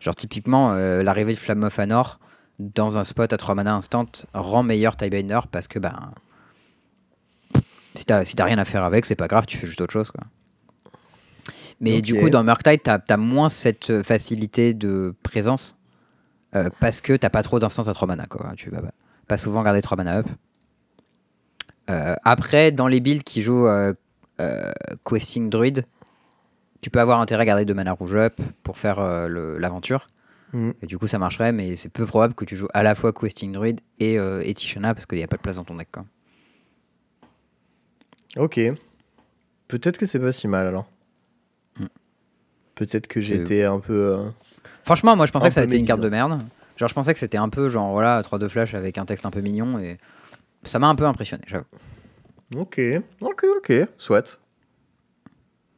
Genre, typiquement, euh, l'arrivée de Flamme of Anor dans un spot à 3 mana instant rend meilleur Tiebender parce que bah. Si t'as si rien à faire avec, c'est pas grave, tu fais juste autre chose quoi. Mais du coup, dans Murktide, t'as as moins cette facilité de présence euh, parce que t'as pas trop d'instants à 3 mana quoi. Tu vas pas- pas souvent garder 3 mana up. Euh, après, dans les builds qui jouent euh, Questing Druid, tu peux avoir intérêt à garder 2 mana rouge up pour faire l'aventure. Et du coup, ça marcherait, mais c'est peu probable que tu joues à la fois Questing Druid et, euh, et Tishana parce qu'il n'y a pas de place dans ton deck. Quoi.
Ok. Peut-être que c'est pas si mal, alors.
Hmm.
Peut-être que j'étais un peu... euh,
Franchement, moi je pensais que ça
peu
était une carte de merde. Genre, je pensais que c'était un peu genre voilà 3-2 flash avec un texte un peu mignon et ça m'a un peu impressionné, j'avoue.
Ok, ok, ok, soit.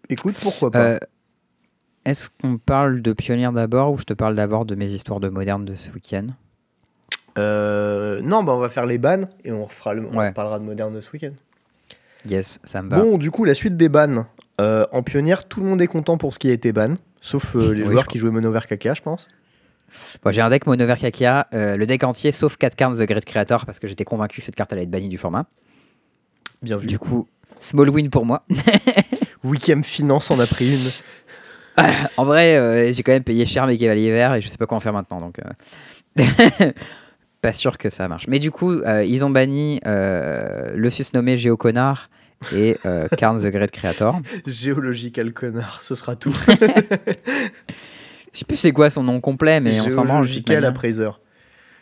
Écoute, pourquoi pas
Euh, Est-ce qu'on parle de Pionnier d'abord ou je te parle d'abord de mes histoires de moderne de ce week-end?
Euh, Non, bah on va faire les bans et on refera le... on
Ouais.
parlera de moderne ce week-end.
Yes, ça me va.
Bon, du coup, la suite des bans. Euh, en pionnière, tout le monde est content pour ce qui a été ban, sauf euh, les
Oui,
joueurs qui jouaient mono vert caca, je pense.
Bon, j'ai un deck mono vert Kakia, euh, le deck entier sauf 4 cartes The Great Creator parce que j'étais convaincu que cette carte allait être bannie du format.
Bien vu.
Du coup, small win pour moi.
Weekend Finance en a pris une.
en vrai, euh, j'ai quand même payé cher mes cavaliers verts et je sais pas quoi en faire maintenant. Donc, euh, pas sûr que ça marche. Mais du coup, euh, ils ont banni le susnommé Géoconnard et euh, Karn the Great Creator.
Géological connard, ce sera tout.
Je sais plus c'est quoi son nom complet, mais on s'en branle.
Géological appraiser.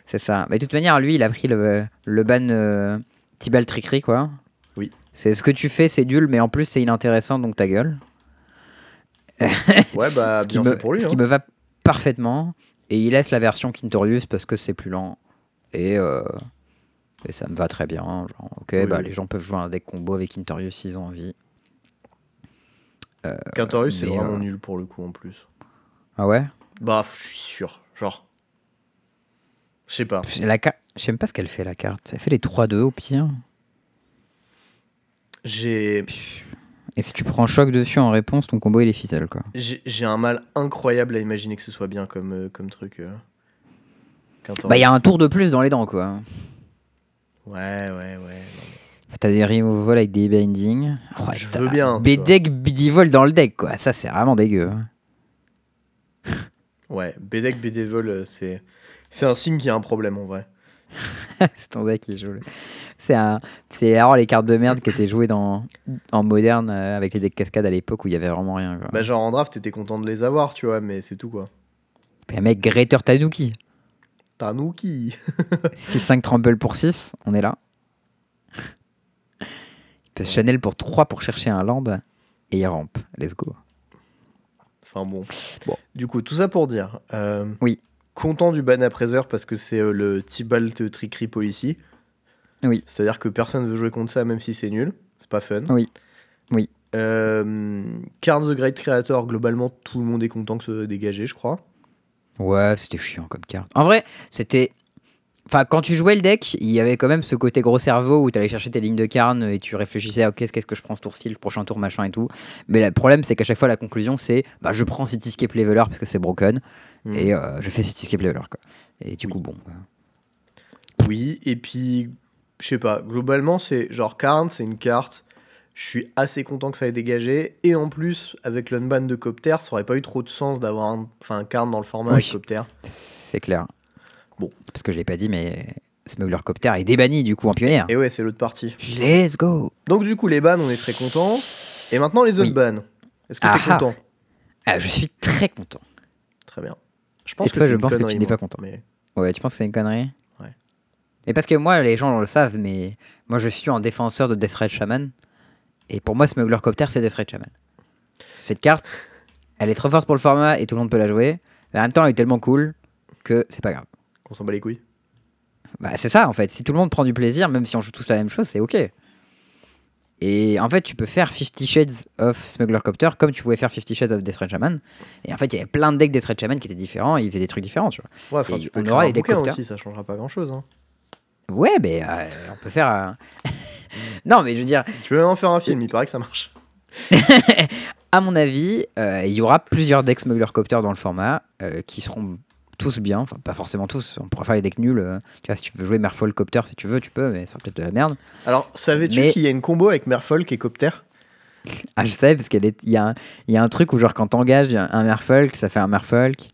C'est ça. Mais de toute manière, lui, il a pris le, le ban Tibal Trickery, quoi.
Oui.
C'est ce que tu fais, c'est nul, mais en plus, c'est inintéressant, donc ta gueule.
Ouais, bah,
ce qui,
bien
me,
pour lui.
ce
hein.
qui me va parfaitement. Et il laisse la version Quintorius parce que c'est plus lent. Et, euh, et ça me va très bien. Genre, ok,
Oui,
bah, les gens peuvent jouer un deck combo avec Quintorius s'ils ont envie.
Quintorius, c'est vraiment
euh,
nul pour le coup en plus.
Ah ouais?
Bah, je suis sûr. Genre. Je sais pas.
La ca- Je sais même pas ce qu'elle fait la carte. Elle fait les 3-2 au pire.
J'ai
Et si tu prends choc dessus en réponse, ton combo il est ficelle quoi.
j'ai un mal incroyable à imaginer que ce soit bien comme, euh, comme truc. euh.
Bah il y a un tour de plus dans les dents quoi.
Ouais, ouais, ouais.
T'as des removal avec des binding. Oh,
Je veux bien,
B-deck bidivol dans le deck quoi. Ça c'est vraiment dégueu.
Ouais, Bedek Bedevil, euh, c'est c'est un signe qu'il y a un problème en vrai.
c'est ton deck qui joue. le- C'est un... c'est alors les cartes de merde qui étaient jouées dans... en moderne euh, avec les decks cascades à l'époque où il y avait vraiment rien. Quoi.
Bah, genre en draft, t'étais content de les avoir, tu vois, mais c'est tout quoi.
Un mec Greater Tanuki.
Tanuki
6-5 trample pour 6, on est là. Il Chanel pour 3 pour chercher un land et il rampe. Let's go.
Enfin bon.
Bon.
Du coup, tout ça pour dire. euh,
Oui.
Content du ban appraiser parce que c'est euh, le Tibalt Trickery Policy.
Oui.
C'est-à-dire que personne veut jouer contre ça même si c'est nul. C'est pas fun.
Oui. Oui.
Euh, Karn the Great Creator, globalement, tout le monde est content que soit dégagé, je crois.
Ouais, c'était chiant comme carte. En vrai, c'était. Enfin, quand tu jouais le deck, il y avait quand même ce côté gros cerveau où tu allais chercher tes lignes de carne et tu réfléchissais, ok, qu'est-ce que je prends ce tour-ci, le prochain tour, machin et tout. Mais le problème, c'est qu'à chaque fois, la conclusion, c'est bah, je prends Cityscape Leveler parce que c'est broken
Mm.
et euh, je fais Cityscape Leveler. Quoi. Et du coup, bon. euh,
Oui, et puis, je sais pas, globalement, c'est genre Karn, c'est une carte. Je suis assez content que ça ait dégagé. Et en plus, avec l'unban de Copter, ça aurait pas eu trop de sens d'avoir un, un Karn dans le format
Oui.
avec Copter.
c'est clair.
Bon.
Parce que je l'ai pas dit, mais Smuggler Copter est débanni du coup en pionnière.
Et ouais, c'est l'autre partie.
Let's go
Donc, du coup, les bans, on est très content. Et maintenant, les
Oui.
unbans. Est-ce que t'es
Ah ah.
content?
Ah, Je suis très content.
Très bien. Je pense
Et
que
toi,
c'est
je
une
pense que tu n'es pas content.
Mais...
Ouais, tu penses que c'est une connerie?
Ouais.
Et parce que moi, les gens le savent, mais moi je suis un défenseur de Death Red Shaman. Et pour moi, Smuggler Copter, c'est Death Red Shaman. Cette carte, elle est trop forte pour le format et tout le monde peut la jouer. Mais en même temps, elle est tellement cool que c'est pas grave.
Qu'on s'en bat les couilles.
Bah, c'est ça en fait. Si tout le monde prend du plaisir, même si on joue tous la même chose, c'est ok. Et en fait, tu peux faire 50 Shades of Smuggler Copter comme tu pouvais faire 50 Shades of Death Red Shaman. Et en fait, il y avait plein de decks Death Red Shaman qui étaient différents et ils faisaient des trucs différents, tu vois.
Ouais, enfin,
Et
tu peux
on aura les décopteurs.
aussi, ça changera pas grand-chose. hein.
Ouais, mais euh, on peut faire. un- non, mais je veux dire,
Tu peux même en faire un film, il paraît que ça marche.
à mon avis, euh, il y aura plusieurs decks Smuggler Copter dans le format euh, qui seront tous bien. Enfin, pas forcément tous. On pourra faire des decks nuls. euh. tu vois, si tu veux jouer Merfolk Copter, si tu veux, tu peux, mais ça peut-être de la merde.
Alors, savais-tu
Mais-
qu'il y a une combo avec Merfolk et Copter?
Ah, je sais, parce qu'il y, a un- y a un truc où, genre, quand t'engages un Merfolk, ça fait un Merfolk.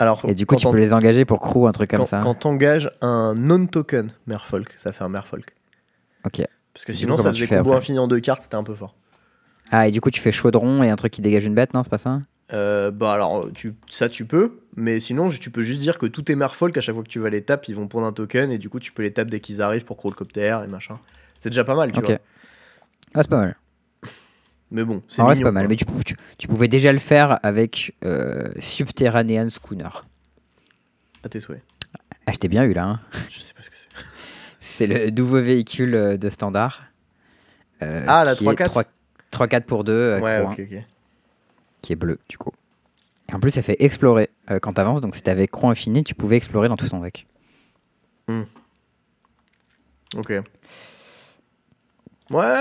Alors,
Et du coup, tu peux les engager pour crew, un truc comme
quand,
ça.
quand t'engages un non-token Merfolk, ça fait un Merfolk.
Ok.
Parce que sinon,
coup,
ça faisait
fais
combo infini en deux cartes, c'était un peu fort.
Ah, et du coup, tu fais chaudron et un truc qui dégage une bête, non C'est pas ça?
Euh, bah alors, tu, ça tu peux, mais sinon tu peux juste dire que tous tes Merfolk, à chaque fois que tu vas les taper, ils vont prendre un token, et du coup tu peux les taper dès qu'ils arrivent pour Crawlcopter et machin. C'est déjà pas mal, tu vois.
Ah, c'est pas mal.
Mais bon, c'est
pas mal.
quoi.
Mais tu, pou- tu- tu pouvais déjà le faire avec euh, Subterranean Schooner.
À tes souhaits.
Ah, je t'ai bien eu là. hein.
Je sais pas ce que c'est.
C'est le nouveau véhicule euh, de standard. euh,
Ah, la
qui est
3-4.
3-4 pour 2,
ouais, ok, ok.
Qui est bleu, du coup. Et en plus, ça fait explorer euh, quand t'avances. Donc, si t'avais croix infini, tu pouvais explorer dans tout son deck.
Ok. Ouais,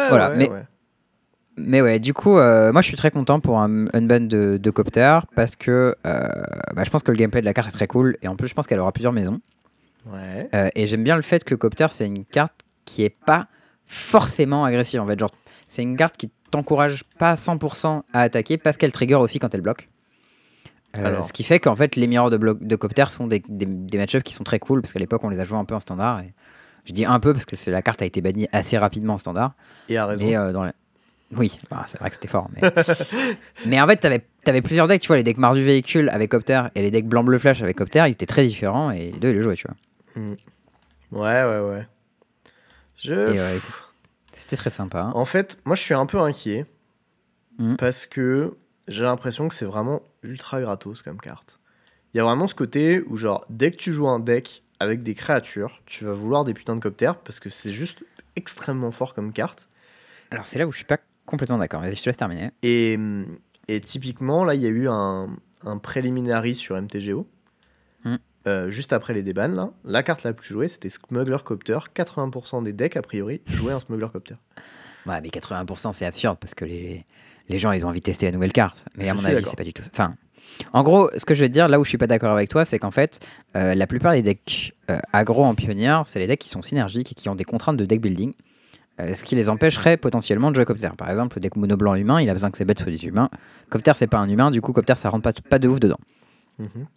Voilà,
ouais,
mais-
ouais.
Mais ouais, du coup, euh, moi je suis très content pour un unban de, de Copter parce que euh, bah, je pense que le gameplay de la carte est très cool et en plus je pense qu'elle aura plusieurs maisons.
Ouais.
Et j'aime bien le fait que Copter c'est une carte qui est pas forcément agressive en fait. Genre, c'est une carte qui t'encourage pas à 100% à attaquer parce qu'elle trigger aussi quand elle bloque. Euh,
Alors.
Ce qui fait qu'en fait les mirrors de, bloc de Copter sont des, des, des match-ups qui sont très cool parce qu'à l'époque on les a joués un peu en standard. Et je dis un peu parce que la carte a été bannie assez rapidement en standard.
Et a raison.
Euh, dans la- Oui, bah, c'est vrai que c'était fort. Mais, mais en fait, t'avais avais plusieurs decks. Tu vois, les decks marre du véhicule avec Copter et les decks blanc-bleu flash avec Copter, ils étaient très différents et les deux, ils les jouaient, tu vois.
Ouais, ouais, ouais. Je.
Et c'est- c'était très sympa. hein.
En fait, moi je suis un peu inquiet
Mhm.
parce que j'ai l'impression que c'est vraiment ultra gratos comme carte. Il y a vraiment ce côté où, genre, dès que tu joues un deck avec des créatures, tu vas vouloir des putains de coptères parce que c'est juste extrêmement fort comme carte.
Alors, c'est là où je suis pas complètement d'accord. Vas-y, je te laisse terminer.
Et, et typiquement, là, il y a eu un, un preliminary sur MTGO. Euh, juste après les débans, là. La carte la plus jouée, c'était Smuggler Copter. 80% des decks, a priori, jouaient un Smuggler Copter.
Ouais, mais 80%, c'est absurde parce que les, les gens, ils ont envie de tester la nouvelle carte. Mais
Je
à mon avis, c'est pas du tout ça. Enfin, en gros, ce que je veux dire, là où je suis pas d'accord avec toi, c'est qu'en fait, euh, la plupart des decks euh, aggro en pionnière, c'est les decks qui sont synergiques et qui ont des contraintes de deck building. euh, ce qui les empêcherait potentiellement de jouer Copter. Par exemple, le deck mono blanc humain, il a besoin que ses bêtes soient des humains. Copter, c'est pas un humain, du coup, Copter, ça rentre pas, pas de ouf dedans.
Mhm.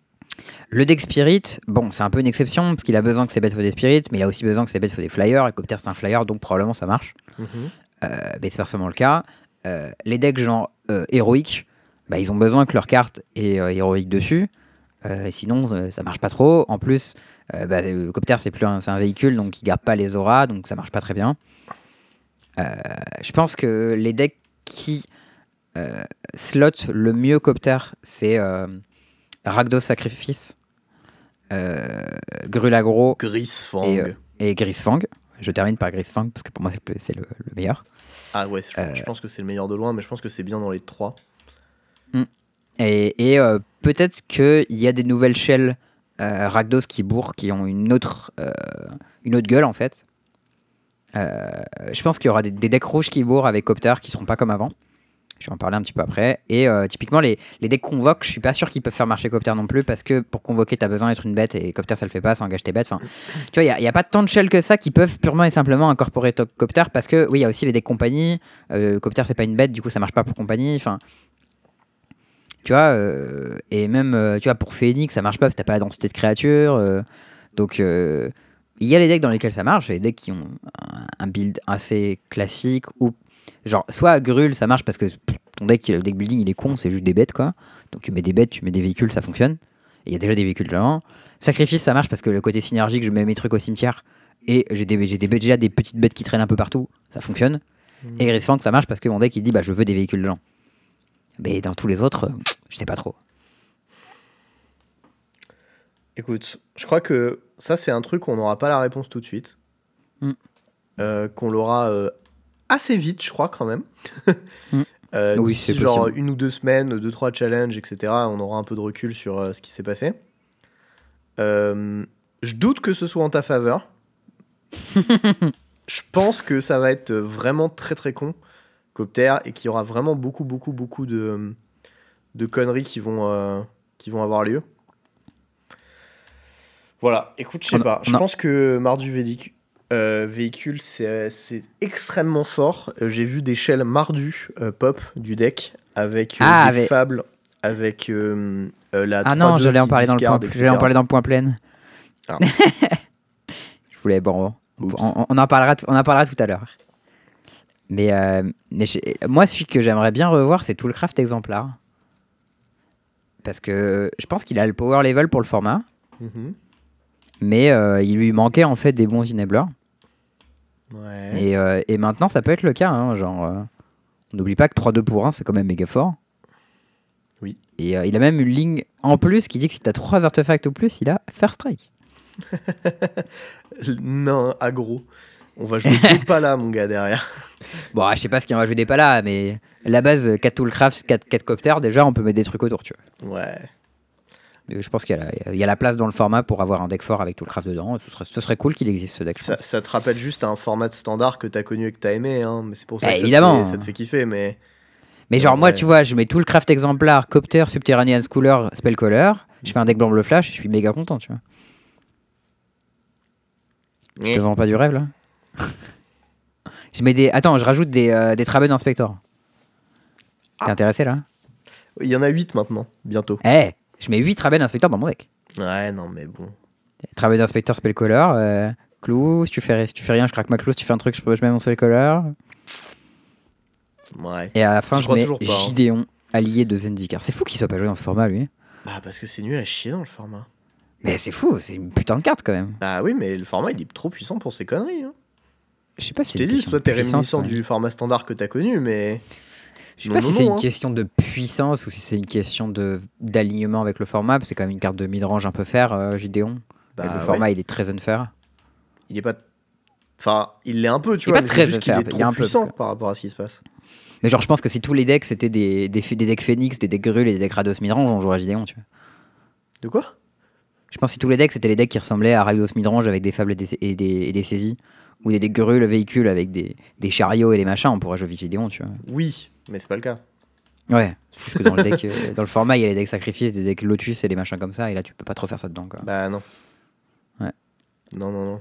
Le deck Spirit, bon, c'est un peu une exception parce qu'il a besoin que ses bêtes soient des Spirits, mais il a aussi besoin que ses bêtes soient des Flyers. Et Copter, c'est un Flyer, donc probablement ça marche.
Mhm.
Euh, mais c'est pas forcément le cas. Euh, les decks genre euh, héroïques, bah, ils ont besoin que leur carte est euh, héroïque dessus. Et sinon, ça marche pas trop. En plus, bah, Copter, c'est plus un, c'est un véhicule, donc il garde pas les auras, donc ça marche pas très bien. Je pense que les decks qui euh, slot le mieux Copter, c'est Rakdos Sacrifice, euh, Grulagro
Grisfang.
Et, euh, et Grisfang. Je termine par Grisfang parce que pour moi, c'est le, meilleur.
Ah ouais, je,
Euh,
je pense que c'est le meilleur de loin, mais je pense que c'est bien dans les trois.
Et, et, peut-être qu'il y a des nouvelles shells Rakdos qui bourrent, qui ont une autre, une autre gueule en fait. Je pense qu'il y aura des, des decks rouges qui bourrent avec Copter qui seront pas comme avant. Je vais en parler un petit peu après. Et euh, typiquement, les, les decks convoques, je suis pas sûr qu'ils peuvent faire marcher Copter non plus parce que pour convoquer, tu as besoin d'être une bête et Copter ça le fait pas, ça engage tes bêtes. Enfin, tu vois, il n'y a, pas tant de shells que ça qui peuvent purement et simplement incorporer Copter parce que, oui, il y a aussi les decks compagnie. Euh, Copter c'est pas une bête, du coup ça marche pas pour compagnie. Enfin, tu vois, euh, et même, euh, tu vois, pour Phoenix, ça marche pas parce que t'as pas la densité de créatures. donc, il y a les decks dans lesquels ça marche, les decks qui ont un build assez classique, ou genre, soit Grul, ça marche parce que pff, ton deck, le deck building, il est con, c'est juste des bêtes, quoi. Donc, tu mets des bêtes, tu mets des véhicules, ça fonctionne. Il y a déjà des véhicules dedans. Sacrifice, ça marche parce que le côté synergique, je mets mes trucs au cimetière, et j'ai des, j'ai des bêtes- déjà des petites bêtes qui traînent un peu partout, ça fonctionne. Et Grisfang, ça marche parce que mon deck, il dit, bah, je veux des véhicules dedans. Mais dans tous les autres, euh, je sais pas trop.
Écoute, je crois que ça, c'est un truc, on n'aura pas la réponse tout de suite.
Mm.
Euh, qu'on l'aura euh, assez vite, je crois, quand même.
Mm.
Euh,
Oui, c'est
genre
possible.
une ou deux semaines, deux, trois challenges, etc. On aura un peu de recul sur euh, ce qui s'est passé. Euh, je doute que ce soit en ta faveur. je pense que ça va être vraiment très très con, Copter, et qu'il y aura vraiment beaucoup, beaucoup, beaucoup de, de conneries qui vont, qui vont avoir lieu. Voilà, écoute, je sais pas. Je pense que Mardu Védic, euh, véhicule, c'est c'est extrêmement fort. Euh, J'ai vu des shells Mardu euh, pop du deck avec euh,
Ah,
des
avec-
fables, avec euh, euh, la
Ah non,
3-2
j'allais en parler dans le point, j'allais en parler dans le point plein.
Ah.
je voulais bon, on,
Oups.
on- on en parlera, on en parlera tout à l'heure. Mais, euh, moi, celui que j'aimerais bien revoir, c'est Toolcraft exemplaire. Parce que je pense qu'il a le power level pour le format,
Mhm.
mais euh, il lui manquait en fait des bons enablers.
Ouais.
Et, euh, et maintenant, ça peut être le cas. hein, genre, euh, on n'oublie pas que 3-2 pour 1, c'est quand même méga fort.
Oui.
Et euh, il a même une ligne en plus qui dit que si t'as 3 artefacts ou plus, il a First Strike.
Non, aggro. On va jouer pas là, mon gars, derrière.
Bon, ah, je sais pas ce qu'il en va jouer des pas là, mais la base 4 Toolcraft, 4, 4 Copter, déjà on peut mettre des trucs autour, tu vois.
Ouais.
Euh, Je pense qu'il y, a la- il y a la place dans le format pour avoir un deck fort avec tout le craft dedans. Ce serait, ce serait cool qu'il existe ce deck.
Ça, te rappelle juste un format de standard que t'as connu et que t'as aimé, hein, mais c'est pour ça
Bah,
que ça te
évidemment.
fait- ça te fait kiffer, mais...
Mais genre,
Ouais,
moi,
ouais.
tu vois, je mets tout le craft exemplaire, Copter, Subterranean Schooler, Spellcaller. Je fais un deck blanc bleu flash, je suis méga content, tu vois. Je te vends pas du rêve là Je mets des. Attends, je rajoute des, euh, des Traben Inspector. T'es
Ah.
intéressé là?
Il y en a 8 maintenant, bientôt.
Eh Je mets 8 Traben Inspector dans mon deck.
Ouais, non, mais bon.
Traben Inspector Spellcaller, euh, clou, si tu, fais, si tu fais rien, je craque ma clou, si tu fais un truc, je, je mets mon Spellcaller.
Ouais.
Et à la fin,
Je
je, mets
pas, hein.
Gideon, allié de Zendikar. C'est fou qu'il soit pas joué dans ce format lui.
Bah, parce que c'est nul à chier dans le format.
Mais c'est fou, c'est une putain de carte quand même.
Bah oui, mais le format, il est trop puissant pour ces conneries. Hein.
Je sais pas si
Je
c'est
t'ai
une
dit, soit t'es réminiscent
ouais.
du format standard que t'as connu, mais...
Je sais
Non,
pas
non,
si c'est une
hein.
question de puissance ou si c'est une question d'alignement avec le format. parce que C'est quand même une carte de mid-range un peu faire, euh, Gideon.
Bah,
le
ouais.
format, il est très unfair.
Il est pas... Enfin, il l'est un peu, tu
Il est
vois,
pas
mais
très
juste est
il y a
trop
un peu,
puissant
que-
par rapport à ce qui se passe.
Mais genre, je pense que si tous les decks c'était des, des, des decks Phoenix, des decks Grul et des decks Rados midrange, on jouerait à Gideon, tu vois.
De quoi?
Je pense que si tous les decks c'était les decks qui ressemblaient à Rados midrange avec des fables et des, et des, et des saisies, ou des decks Grul véhicules avec des, des chariots et des machins, on pourrait jouer Gideon, tu vois.
Oui, mais c'est pas le cas.
Ouais, parce que dans le, deck, euh, dans le format, il y a les decks sacrifices, des decks Lotus et les machins comme ça, et là tu peux pas trop faire ça dedans, quoi.
Bah non.
Ouais.
Non, non, non.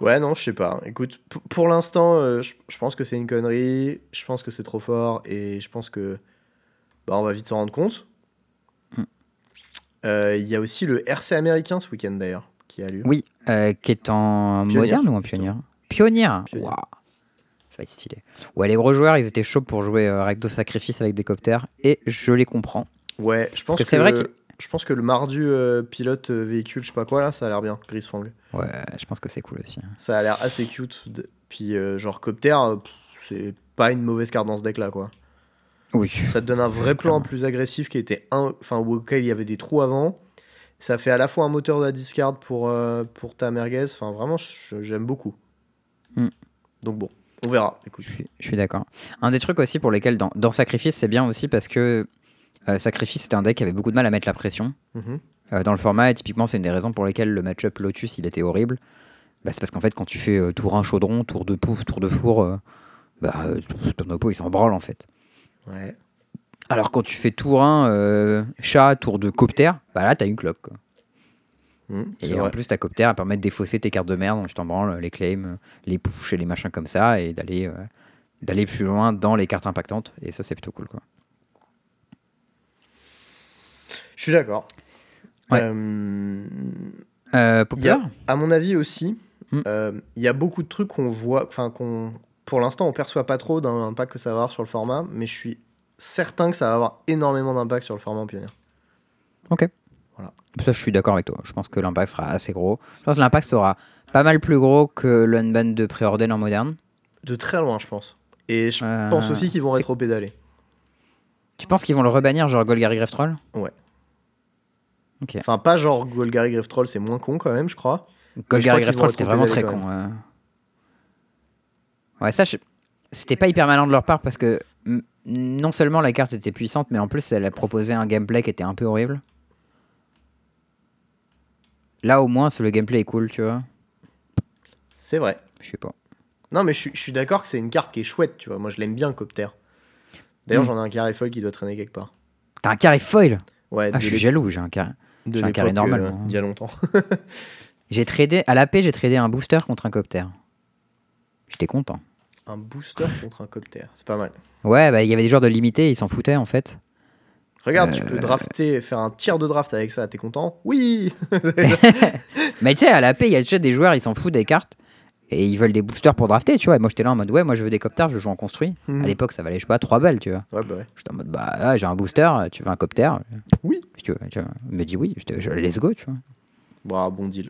Ouais, non, je sais pas. Écoute, pour l'instant, euh, je pense que c'est une connerie. Je pense que c'est trop fort. Et je pense que. Bah, on va vite s'en rendre compte.
Mm.
Euh, Il y a aussi le RC américain ce week-end d'ailleurs, qui a lieu.
Oui, qui est en moderne ou en pionnière? Waouh. Ça va être stylé. Ouais, les gros joueurs, ils étaient chauds pour jouer euh, Recto Sacrifice avec des coptères, et je les comprends.
Ouais, je pense
que
que,
c'est vrai que-
Je pense que le mardu euh, pilote euh, véhicule, je sais pas quoi là, ça a l'air bien, Grisfang.
Ouais, je pense que c'est cool aussi. hein.
Ça a l'air assez cute. Puis euh, genre Copter, c'est pas une mauvaise carte dans ce deck là quoi.
Oui.
Ça te donne un vrai plan plus agressif qui était un, enfin auquel il y avait des trous avant. Ça fait à la fois un moteur de la discard pour, euh, pour ta merguez. Enfin vraiment, j'aime beaucoup.
Hmm.
Donc bon, on verra. Écoute.
Je suis, d'accord. Un des trucs aussi pour lesquels dans, dans Sacrifice, c'est bien aussi parce que euh, Sacrifice, c'était un deck qui avait beaucoup de mal à mettre la pression
Mhm.
euh, dans le format, et typiquement, c'est une des raisons pour lesquelles le match-up Lotus, il était horrible. Bah, c'est parce qu'en fait, quand tu fais euh, tour 1 chaudron, tour 2 pouf, tour de four, bah, ton oppo, il s'en branle en fait.
Ouais.
Alors quand tu fais tour 1 euh, chat, tour de copter, bah là t'as une clope quoi.
C'est
Et en
vrai.
plus ta copter elle permet de défausser tes cartes de merde, donc tu t'en branles, les claims, euh, les push et les machins comme ça, et d'aller euh, d'aller plus loin dans les cartes impactantes. Et ça c'est plutôt cool quoi.
Je suis d'accord.
Ouais.
Euh,
Euh,
a- à mon avis aussi, euh, il y a beaucoup de trucs qu'on voit, enfin qu'on, pour l'instant, on perçoit pas trop d'un impact que ça va avoir sur le format, mais je suis certain que ça va avoir énormément d'impact sur le format en pionnier.
Ça je suis d'accord avec toi. Je pense que l'impact sera assez gros. Je pense que l'impact sera pas mal plus gros que l'unban de préordel en moderne.
De très loin, je pense. Et je
Euh,
pense aussi qu'ils vont rétro-pédaler.
Tu penses qu'ils vont le rebannir genre Golgari Gref Troll
Ouais.
Ok.
Enfin, pas genre Golgari Griff Troll, c'est moins con quand même, je crois.
Golgari
vont
Troll c'était vraiment très con. euh. Ouais, ça, je- c'était pas hyper malin de leur part parce que non seulement la carte était puissante, mais en plus elle a proposé un gameplay qui était un peu horrible. Là au moins, c'est- le gameplay est cool, tu vois.
C'est vrai.
Je sais pas.
Non, mais je suis, je suis d'accord que c'est une carte qui est chouette, tu vois. Moi, je l'aime bien, Copter. D'ailleurs,
Hmm.
j'en ai un carré foil qui doit traîner quelque part.
T'as un carré foil?
Ouais,
Ah, je suis jaloux, j'ai un carré. j'ai un carré normal,
euh,
moi.
d'il y a longtemps.
J'ai tradé, à l'AP, j'ai tradé un booster contre un copter. J'étais content.
un booster contre un Copter, c'est pas mal.
Ouais, bah il y avait des joueurs de limité, ils s'en foutaient en fait.
Regarde, tu
Euh,
peux drafter, faire un tir de draft avec ça, t'es content Oui
Mais tu sais, à l'AP, il y a déjà des joueurs, ils s'en foutent des cartes. Et ils veulent des boosters pour drafter, tu vois. Et moi, j'étais là en mode, ouais, moi, je veux des copters, je joue en construit.
Hmm.
À l'époque, ça valait, je sais pas, 3 balles, tu vois.
Ouais, bah ouais.
J'étais en mode, bah, ah, j'ai un booster, tu veux un copter
Oui.
Si tu veux, tu vois. Il me dit oui, je- let's go, tu vois.
Bon, bon deal.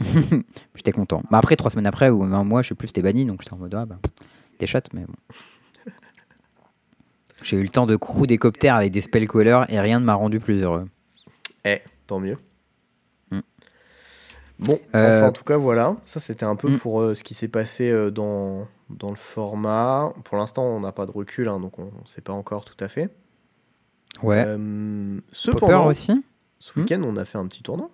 J'étais content. Bah, après, trois semaines après, ou un mois, je sais plus, c'était banni, donc j'étais en mode, ah, bah, t'es chatte, mais bon. J'ai eu le temps de crew des copters avec des spellcallers et rien ne m'a rendu plus heureux.
Eh, tant mieux.
Hmm.
Bon,
Euh,
enfin, en tout cas, voilà. Ça, c'était un peu
hmm.
pour euh, ce qui s'est passé euh, dans, dans le format. Pour l'instant, on n'a pas de recul, hein, donc on ne sait pas encore tout à fait.
Ouais. Popper aussi?
ce week-end, on a fait un petit tournoi.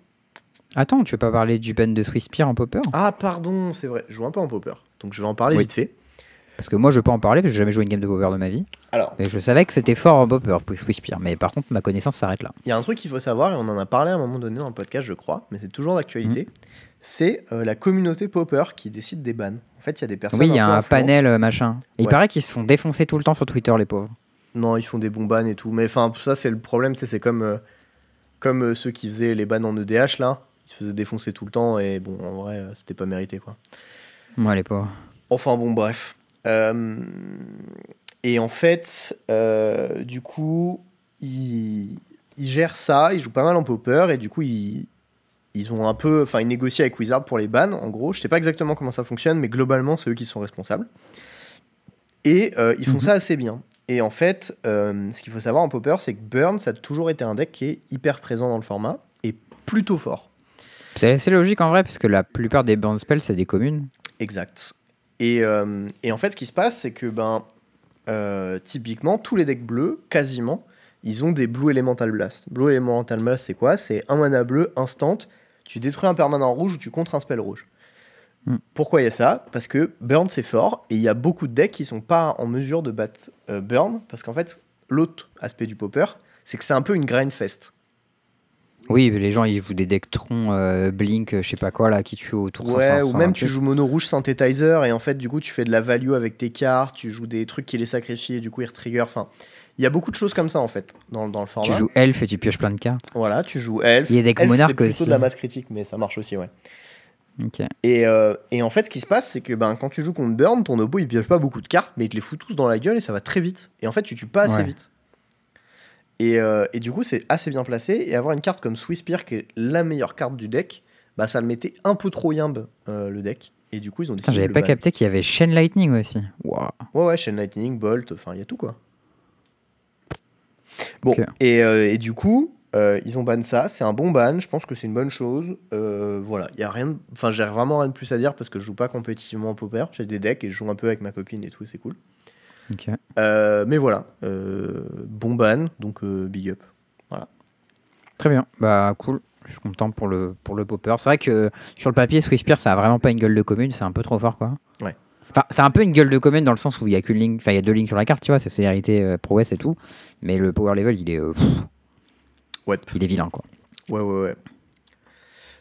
Attends, tu veux pas parler du ban de Swisspire en popper?
Ah, pardon, c'est vrai, je joue un peu en popper. Donc je vais en parler
Oui.
vite fait.
Parce que moi, je peux en parler parce que j'ai jamais joué une game de popper de ma vie.
Alors,
Mais je savais que c'était fort en pour Swisspire. Mais par contre, ma connaissance s'arrête là.
il y a un truc qu'il faut savoir, et on en a parlé à un moment donné dans le podcast, je crois, mais c'est toujours d'actualité.
Mhm.
C'est euh, la communauté popper qui décide des bans. En fait, il y a des personnes.
Oui, il y a un panel euh, machin. Et il paraît qu'ils se font défoncer tout le temps sur Twitter, les pauvres.
Non, ils font des bons bans et tout. Mais enfin, ça, c'est le problème. c'est comme, euh, comme euh, ceux qui faisaient les bans en EDH, là. Ils se faisaient défoncer tout le temps. Et bon, en vrai, c'était pas mérité, quoi.
Moi, les pauvres.
Enfin, bon, bref. Euh, et en fait, euh, du coup, ils, ils gèrent ça. Ils jouent pas mal en popper. Et du coup, ils, ils ont un peu. Enfin, ils négocient avec Wizard pour les bans, en gros. Je sais pas exactement comment ça fonctionne, mais globalement, c'est eux qui sont responsables. Et euh, ils font
Mhm.
ça assez bien. Et en fait, euh, ce qu'il faut savoir en popper, c'est que Burn, ça a toujours été un deck qui est hyper présent dans le format et plutôt fort.
C'est c'est logique en vrai, parce que la plupart des burn spells, c'est des communes.
Exact. Et, euh, et en fait, ce qui se passe, c'est que ben, euh, typiquement, tous les decks bleus, quasiment, ils ont des Blue Elemental Blast. Blue Elemental Blast, c'est quoi? C'est un mana bleu instant, tu détruis un permanent rouge ou tu contres un spell rouge.
Hmm.
Pourquoi il y a ça? Parce que Burn, c'est fort, et il y a beaucoup de decks qui sont pas en mesure de battre euh, Burn, parce qu'en fait, l'autre aspect du popper, c'est que c'est un peu une grind fest.
Oui, les gens, ils jouent des decks troncs, euh, Blink, je sais pas quoi, là, qui tuent autour de
Ouais,
500,
ou
500,
même tu joues mono rouge synthétizer et en fait du coup tu fais de la value avec tes cartes, tu joues des trucs qui les sacrifient et du coup ils retrigger. Enfin, il y a beaucoup de choses comme ça en fait dans, dans le
Tu
format.
joues Elf et tu pioches plein de cartes.
Voilà, tu joues elf.
Il y a des monarques
c'est plutôt
aussi.
de la masse critique, mais ça marche aussi, ouais.
Ok.
Et, euh, et en fait, ce qui se passe, c'est que ben, quand tu joues contre Burn, ton oppo il pioche pas beaucoup de cartes, mais il te les fout tous dans la gueule et ça va très vite. Et en fait, tu tues pas assez
Ouais.
vite. Et, euh, et du coup, c'est assez bien placé. Et avoir une carte comme Swisspire, qui est la meilleure carte du deck, bah, ça le mettait un peu trop yimbe euh, le deck. Et du coup, ils ont décidé
j'avais pas
ban.
capté qu'il y avait Chain Lightning aussi.
Ouais, ouais, Chain Lightning, Bolt, enfin, il y a tout quoi. Bon, et, euh, et du coup, euh, ils ont ban ça, c'est un bon ban, je pense que c'est une bonne chose. Euh, voilà, il y a rien, de- enfin, j'ai vraiment rien de plus à dire parce que je joue pas compétitivement en popper, j'ai des decks et je joue un peu avec ma copine et tout, et c'est cool.
Ok.
Euh, mais voilà, euh, bon ban, donc euh, big up.
Très bien. Bah, cool. Je suis content pour le, pour le popper. C'est vrai que sur le papier, Swisspire, ça a vraiment pas une gueule de commune. C'est un peu trop fort, quoi.
Ouais.
Enfin, c'est un peu une gueule de commune dans le sens où il y a qu'une ligne. Enfin, il y a deux lignes sur la carte, tu vois. C'est célérité, euh, prouesse et tout. Mais le power level, il est,
Ouais,
il est vilain, quoi.
ouais, ouais. ouais.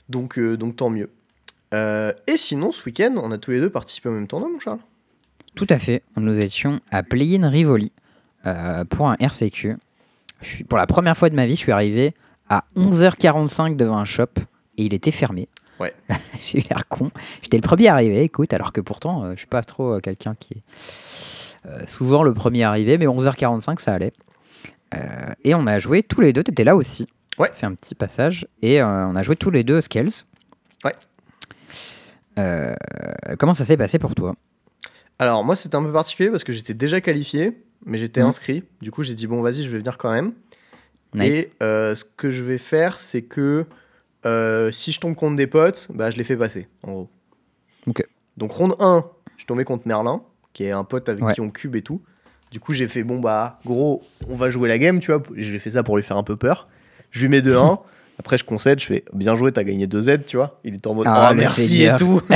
Donc, donc tant mieux. Et sinon, ce week-end, on a tous les deux participé au même tournoi, mon Charles?
Tout à fait. Nous étions à Play-in Rivoli euh, pour un RCQ. Je suis, pour la première fois de ma vie, je suis arrivé à 11h45 devant un shop et il était fermé.
Ouais.
J'ai eu l'air con. J'étais le premier arrivé, écoute, alors que pourtant, euh, je suis pas trop euh, quelqu'un qui est euh, souvent le premier arrivé, mais 11h45, ça allait. Euh, et on a joué tous les deux, t'étais là aussi.
Ouais.
Fait un petit passage et on a joué tous les deux Scales.
Ouais.
Comment ça s'est passé pour toi?
Alors, moi, c'était un peu particulier parce que j'étais déjà qualifié, mais j'étais
Mhm.
inscrit. Du coup, j'ai dit, bon, vas-y, je vais venir quand même.
Nice.
Et euh, ce que je vais faire, c'est que euh, si je tombe contre des potes, bah, je les fais passer, en gros.
Ok.
Donc, ronde 1, je tombais contre Merlin, qui est un pote avec
Ouais.
qui on cube et tout. Du coup, j'ai fait, bon, bah, gros, on va jouer la game, tu vois. Je lui ai fait ça pour lui faire un peu peur. Je lui mets 2-1. Après, je concède, je fais, bien joué, t'as gagné 2 Z, tu vois. Il est en mode,
Ah,
oh, merci et tout.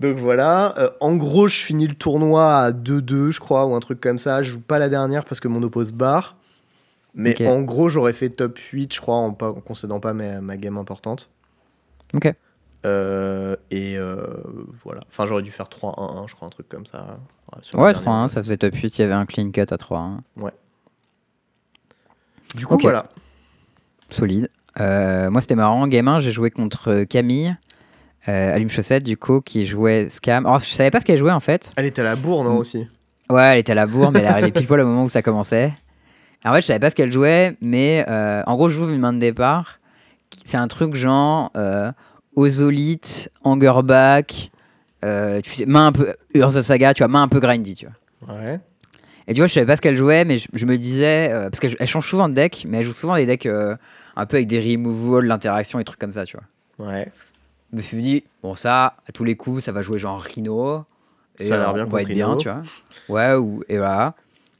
Donc voilà, Euh, en gros, je finis le tournoi à 2-2, je crois, ou un truc comme ça. Je joue pas la dernière parce que mon oppose barre. Mais en gros, j'aurais fait top 8, je crois, en, pas, en concédant pas ma, ma game importante.
Ok.
Euh, et euh, voilà. Enfin, j'aurais dû faire 3-1-1, je crois, un truc comme ça. Sur
Ouais,
la dernière.
3-1, ça faisait top 8, il y avait un clean cut à 3-1.
Du coup, voilà.
Solide. Euh, moi, c'était marrant. Game 1, j'ai joué contre Camille, Allume Chaussette, du coup, qui jouait Scam. Alors, je savais pas ce qu'elle jouait en fait.
Elle était à la bourre, non,
Mm.
aussi
Ouais, elle était à la bourre, mais elle arrivée pile poil au moment où ça commençait. En fait, je savais pas ce qu'elle jouait, mais euh, en gros, je joue une main de départ. C'est un truc genre euh, Ozolite, Angerback, euh, tu sais, main un peu Urza Saga, tu vois, main un peu grindy, tu vois.
Ouais.
Et tu vois, je savais pas ce qu'elle jouait, mais je, je me disais, euh, parce qu'elle elle change souvent de deck, mais elle joue souvent des decks euh, un peu avec des removals, l'interaction et trucs comme ça, tu vois.
Ouais.
Je me suis dit, bon, ça, à tous les coups, ça va jouer genre Rhino. Et
Ça a l'air bien
on va être bien, tu vois. Ouais, ou, et voilà.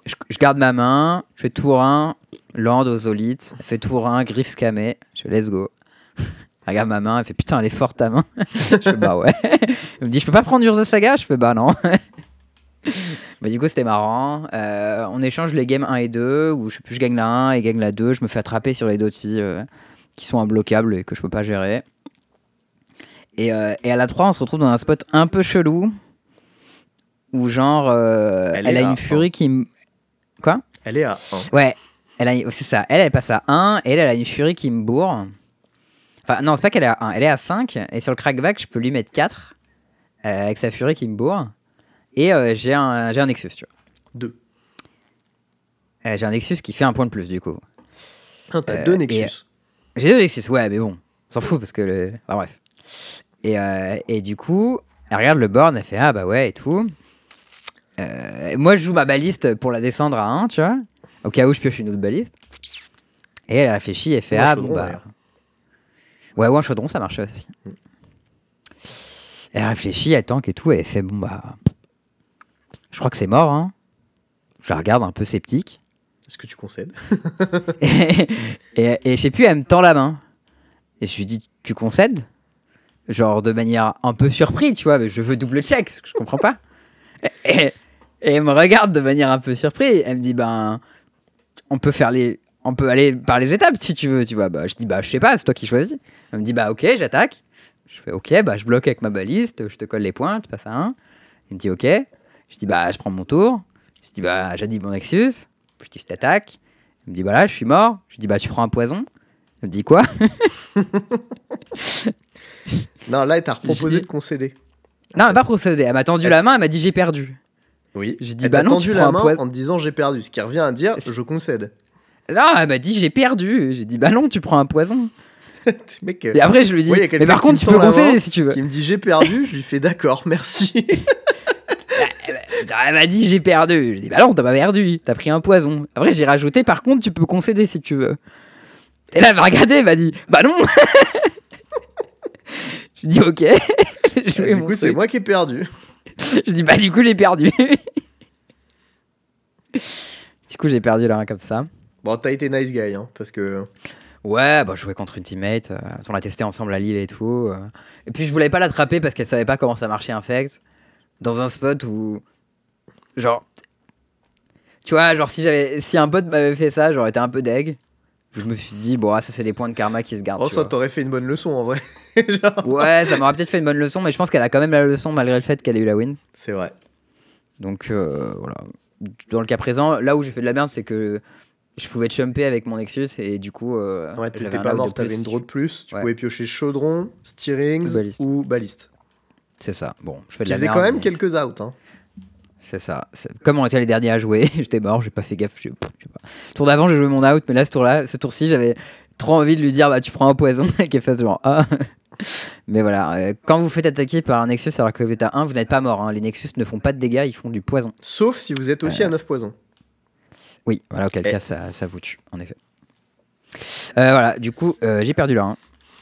je, je garde ma main, je fais tour 1, land, ozolite, elle fait tour 1, griffe scamé, je fais let's go. Elle regarde ma main, elle fait putain, elle est forte ta main. je fais bah ouais. Elle me dit, je peux pas prendre Urza Saga? Je fais bah non. bah du coup, c'était marrant. Euh, on échange les games 1 et 2, où je sais plus, je gagne la 1 et gagne la 2. Je me fais attraper sur les dotis euh, qui sont imbloquables et que je peux pas gérer. Et, euh, et à la 3, on se retrouve dans un spot un peu chelou, où genre, euh,
Elle
elle, a une furie qui me. Quoi?
Elle est à 1.
Ouais, elle a, c'est ça. Elle, elle passe à 1 et elle, elle a une furie qui me bourre. Enfin, non, c'est pas qu'elle est à 1, elle est à 5 et sur le crackback, je peux lui mettre 4 euh, avec sa furie qui me bourre. Et euh, j'ai un, j'ai un Nexus, tu vois.
2.
Euh, j'ai un Nexus qui fait un point de plus, du coup.
T'as
Euh,
deux
et-
Nexus.
J'ai deux Nexus, ouais, mais bon, on s'en fout parce que le. Enfin, bref. Et, euh, et du coup, elle regarde le board, elle fait Ah bah ouais et tout. Euh, moi, je joue ma baliste pour la descendre à 1, tu vois, au cas où je pioche une autre baliste. Et elle réfléchit et fait Ah bon bah. Ouais, ou un chaudron, ça marche aussi. Elle réfléchit, elle tank et tout, et elle fait Bon bah. Je crois que c'est mort, hein. Je la regarde un peu sceptique.
Est-ce que tu concèdes?
Et, et, et je sais plus, elle me tend la main. Et je lui dis, tu concèdes? Genre de manière un peu surpris, tu vois, mais je veux double check, je comprends pas. Et, elle me regarde de manière un peu surpris. Elle me dit, ben, on peut faire les. On peut aller par les étapes si tu veux, tu vois. Bah, je dis, bah, je sais pas, c'est toi qui choisis. Elle me dit, bah, ok, j'attaque. Je fais, ok, bah, je bloque avec ma baliste, je te colle les points, tu passes à 1. Il me dit, ok. Je dis, bah, je prends mon tour. Je dis, bah, j'ai dit mon Nexus. Je dis, je t'attaque. Il me dit, bah là, je suis mort. Je dis, bah, tu prends un poison. Il me dit, quoi?
Non, là, elle t'a proposé
J'ai-
de concéder.
Non, elle m'a pas procédé. Elle m'a tendu
Elle-
la main, elle m'a dit, j'ai perdu.
Oui.
J'ai dit,
Elle
bah non,
tendu
tu
la
prends un
main
poison.
en te disant j'ai perdu, ce qui revient à dire je concède.
Non, elle m'a dit, j'ai perdu. J'ai dit, bah non, tu prends un poison.
Mec, euh,
Et après, je lui dis,
Oui,
mais par contre, tu peux
la
concéder si tu veux.
qui me dit j'ai perdu, je lui fais d'accord, merci.
Elle m'a dit, j'ai perdu. Je dis, bah non, t'as pas perdu. T'as pris un poison. Après, j'ai rajouté, par contre, tu peux concéder si tu veux. Et là, elle m'a regardé, elle m'a dit, bah non. Je dis, ok. je
du coup, c'est moi qui ai perdu.
Je dis, bah du coup, j'ai perdu. du coup, j'ai perdu là, comme ça.
Bon, t'as été nice guy, hein, parce que.
Ouais, bah, je jouais contre une teammate. euh, on l'a testé ensemble à Lille et tout. euh. Et puis, je voulais pas l'attraper parce qu'elle savait pas comment ça marchait Infect. Dans un spot où. Genre. Tu vois, genre, si, j'avais, si un pote m'avait fait ça, j'aurais été un peu deg. Je me suis dit, bon, ah, ça, c'est des points de karma qui se gardent.
Oh,
tu
ça t'aurait fait une bonne leçon en vrai. Genre.
Ouais, ça m'aurait peut-être fait une bonne leçon, mais je pense qu'elle a quand même la leçon malgré le fait qu'elle ait eu la win.
C'est vrai.
Donc euh, voilà. Dans le cas présent, là où j'ai fait de la merde, c'est que je pouvais chumper avec mon Nexus et du coup. euh,
Ouais,
un
pas mort, t'avais une draw de plus. Tu
Ouais.
pouvais piocher chaudron, steerings
Ou baliste. C'est ça. Bon, je fais de la merde.
quand même
mais
quelques outs. Hein.
C'est ça. Comme on était les derniers à jouer, j'étais mort, j'ai pas fait gaffe. je- tour d'avant, j'ai joué mon out, mais là, ce tour-là, ce tour-ci, j'avais trop envie de lui dire bah tu prends un poison et qu'elle fasse genre ah. Mais voilà, euh, quand vous faites attaquer par un Nexus alors que vous êtes à 1, vous n'êtes pas mort. hein. Les Nexus ne font pas de dégâts, ils font du poison.
Sauf si vous êtes aussi à 9 poisons.
Oui, voilà, auquel
Et-
cas ça, ça vous tue, en effet. Euh, voilà, du coup, euh, j'ai perdu la 1.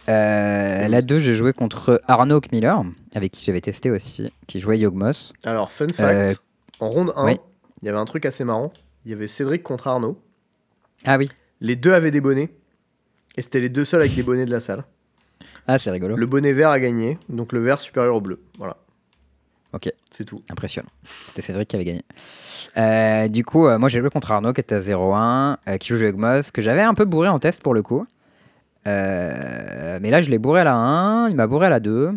Euh, la 2, j'ai joué contre Arnaud Miller, avec qui j'avais testé aussi, qui jouait Yogmos.
Alors, fun fact,
Euh,
en ronde 1,
oui.
il y avait un truc assez marrant. Il y avait Cédric contre Arnaud.
Ah oui,
Les deux avaient des bonnets. Et c'était les deux seuls avec des bonnets de la salle.
ah c'est rigolo.
Le bonnet vert a gagné, donc le vert supérieur au bleu. Voilà.
Ok.
C'est tout.
Impressionnant. C'était Cédric qui avait gagné. Euh, du coup, euh, moi j'ai joué contre Arnaud qui était à 0-1, euh, qui joue Yogmos, que j'avais un peu bourré en test pour le coup. Mais là, je l'ai bourré à la 1, il m'a bourré à la 2.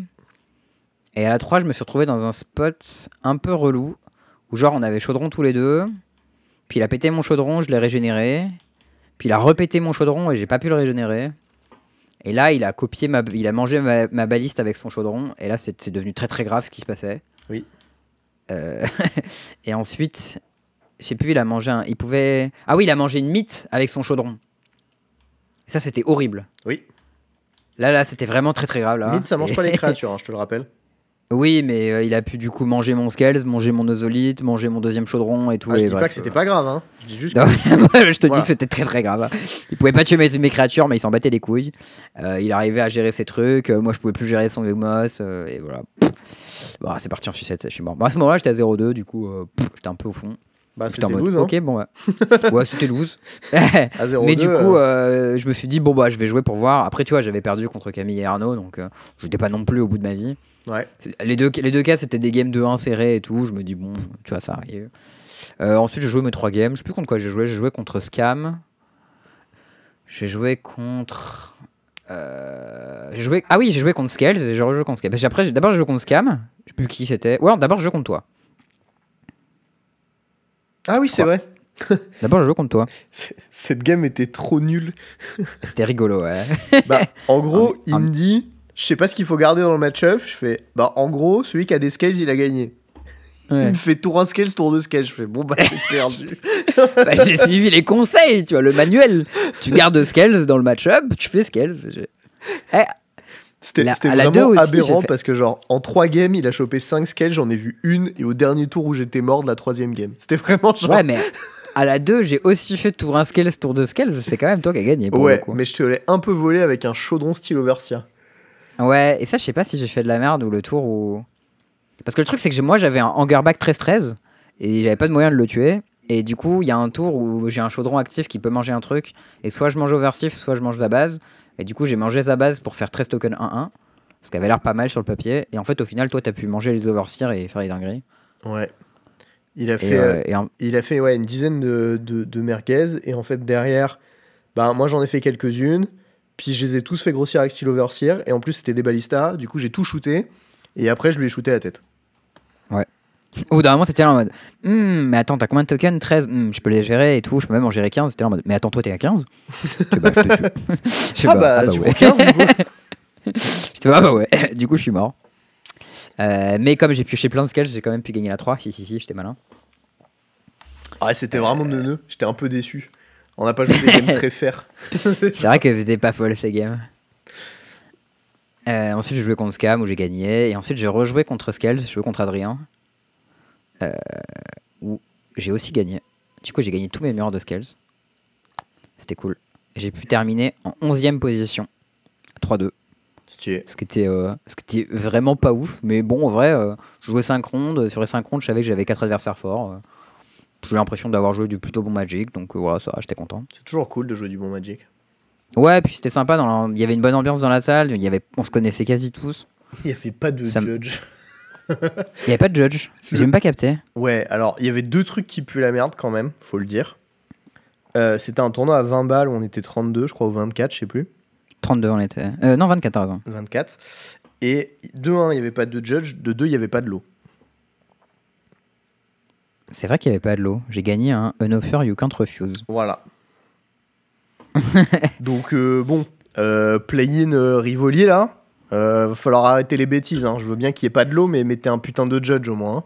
Et à la 3, je me suis retrouvé dans un spot un peu relou, où genre on avait chaudron tous les deux. Puis il a pété mon chaudron, je l'ai régénéré. Puis il a repété mon chaudron et j'ai pas pu le régénérer. Et là, il a copié ma, il a mangé ma, ma baliste avec son chaudron. Et là, c'est devenu très très grave ce qui se passait.
Oui.
Euh, et ensuite, je sais plus, il a mangé un, il pouvait, ah oui, il a mangé une mythe avec son chaudron. Et ça, c'était horrible.
Oui.
Là, là, c'était vraiment très très grave. Là.
Mid, ça mange
Et-
pas les créatures, hein, je te le rappelle.
Oui, mais euh, il a pu du coup manger mon scales, manger mon ozolite, manger mon deuxième chaudron et tout.
Ah, je
et
dis pas que c'était
euh,
pas grave, hein. Je dis juste
non,
que
moi, je te
Voilà.
dis que c'était très très grave. Il pouvait pas tuer mes, mes créatures, mais il s'en battait les couilles. Euh, il arrivait à gérer ses trucs. moi, je pouvais plus gérer son euh, et voilà. Bon, c'est parti en sucette, je suis mort. Bon, à ce moment-là, j'étais à 0-2, du coup, j'étais un peu au fond.
Bah, c'était loose, hein.
ok, bon, ouais. ouais, c'était loose.
À 0-2,
Mais du coup,
euh,
euh, je me suis dit, bon, bah, je vais jouer pour voir. Après, tu vois, j'avais perdu contre Camille et Arnaud, donc euh, j'étais pas non plus au bout de ma vie.
ouais.
Les deux, les deux cas, c'était des games de 1 serrés et tout. Je me dis, bon, tu vois, ça arrive. Euh, ensuite, j'ai joué mes trois games. Je sais plus contre quoi j'ai joué. J'ai joué contre Scam. J'ai joué contre. euh, j'ai joué. Ah oui, j'ai joué contre Scales et j'ai rejoué contre Scam. Que Après, d'abord, j'ai joué contre Scam. Je sais plus qui c'était. Ouais, d'abord, j'ai joué contre toi.
Ah oui, c'est vrai.
D'abord, j'ai joué contre toi.
Cette game était trop nulle.
C'était rigolo, ouais.
Bah, en gros, il me dit, je sais pas ce qu'il faut garder dans le match-up. Je fais, bah, en gros, celui qui a des scales, il a gagné. Il me fait tour 1 scales, tour 2 scales. Je fais, bon, bah, j'ai perdu.
Bah, j'ai suivi les conseils, tu vois, le manuel. Tu gardes Scales dans le match-up, tu fais Scales. Eh,
C'était
La- la
vraiment aberrant parce que, genre, en 3 games, il a chopé 5 scales. J'en ai vu une. Et au dernier tour où j'étais mort de la troisième game. C'était vraiment genre.
Ouais, mais à la 2, j'ai aussi fait tour 1 Scales, tour 2 Scales. C'est quand même toi qui as gagné. Pour
Ouais, mais je te l'ai un peu volé avec un chaudron style Overseer.
Ouais, et ça, je sais pas si j'ai fait de la merde ou le tour ou. Parce que le truc, c'est que moi, j'avais un hangerback 13-13 et j'avais pas de moyen de le tuer. Et du coup, il y a un tour où j'ai un chaudron actif qui peut manger un truc. Et soit je mange Oversif, soit je mange sa base. Et du coup, j'ai mangé sa base pour faire 13 tokens 1-1. Ce qui avait l'air pas mal sur le papier. Et en fait, au final, toi, t'as pu manger les Overseer et faire les dingueries.
Ouais. Il a
Et,
fait.
euh, et
Il a fait ouais, une dizaine de, de, de merguez et en fait derrière, bah, moi j'en ai fait quelques-unes, puis je les ai tous fait grossir avec style overseer et en plus c'était des balistas, du coup j'ai tout shooté et après je lui ai shooté la tête.
Au bout d'un moment, t'étais là en mode Hum, mais attends, t'as combien de tokens? 13 Hum, Je peux les gérer et tout, je peux même en gérer 15. T'étais là en mode Mais attends, toi, t'es à 15 Je fais, bah, je te tue. Je fais,
Ah bah, tu
ouais.
prends 15 du coup
Je fais, ah bah ouais, du coup, je suis mort. Euh, mais comme j'ai pioché plein de scales, j'ai quand même pu gagner la 3. Si, si, si, j'étais malin.
Ouais, c'était vraiment neuneux, j'étais un peu déçu. On n'a pas joué des games très fair.
C'est vrai qu'elles étaient pas folles ces games. Euh, ensuite, j'ai joué contre Scam où j'ai gagné. Et ensuite, j'ai rejoué contre Scales, j'ai joué contre Adrien. Euh, où j'ai aussi gagné. Du coup, j'ai gagné tous mes murs de Scales. C'était cool. J'ai pu terminer en 11ème position. 3-2.
Stylé.
Ce qui, était, euh, ce qui était vraiment pas ouf. Mais bon, en vrai, euh, je jouais 5 rondes. Sur les 5 rondes, je savais que j'avais 4 adversaires forts. Euh, J'ai l'impression d'avoir joué du plutôt bon Magic. Donc voilà, ça, j'étais content.
C'est toujours cool de jouer du bon Magic.
Ouais, puis c'était sympa. Dans la- Il y avait une bonne ambiance dans la salle. Il y avait... On se connaissait quasi tous.
Il n'y avait pas de
Ça
judge.
Il n'y avait pas de judge. J'ai même pas capté.
Ouais, alors il y avait deux trucs qui puent la merde quand même, faut le dire. Euh, c'était un tournoi à 20 balles où on était 32, je crois, ou 24, je sais plus.
32 on était. Euh, non, 24, t'as raison.
24. Et de 1, il n'y avait pas de judge, de 2, il n'y avait pas de lot.
C'est vrai qu'il n'y avait pas de lot. J'ai gagné un An Offer You Can't Refuse.
Voilà. Donc, euh, bon, euh, play-in euh, Rivoli là, euh, va falloir arrêter les bêtises. hein. Je veux bien qu'il n'y ait pas de lot, mais mettez un putain de judge au moins. hein.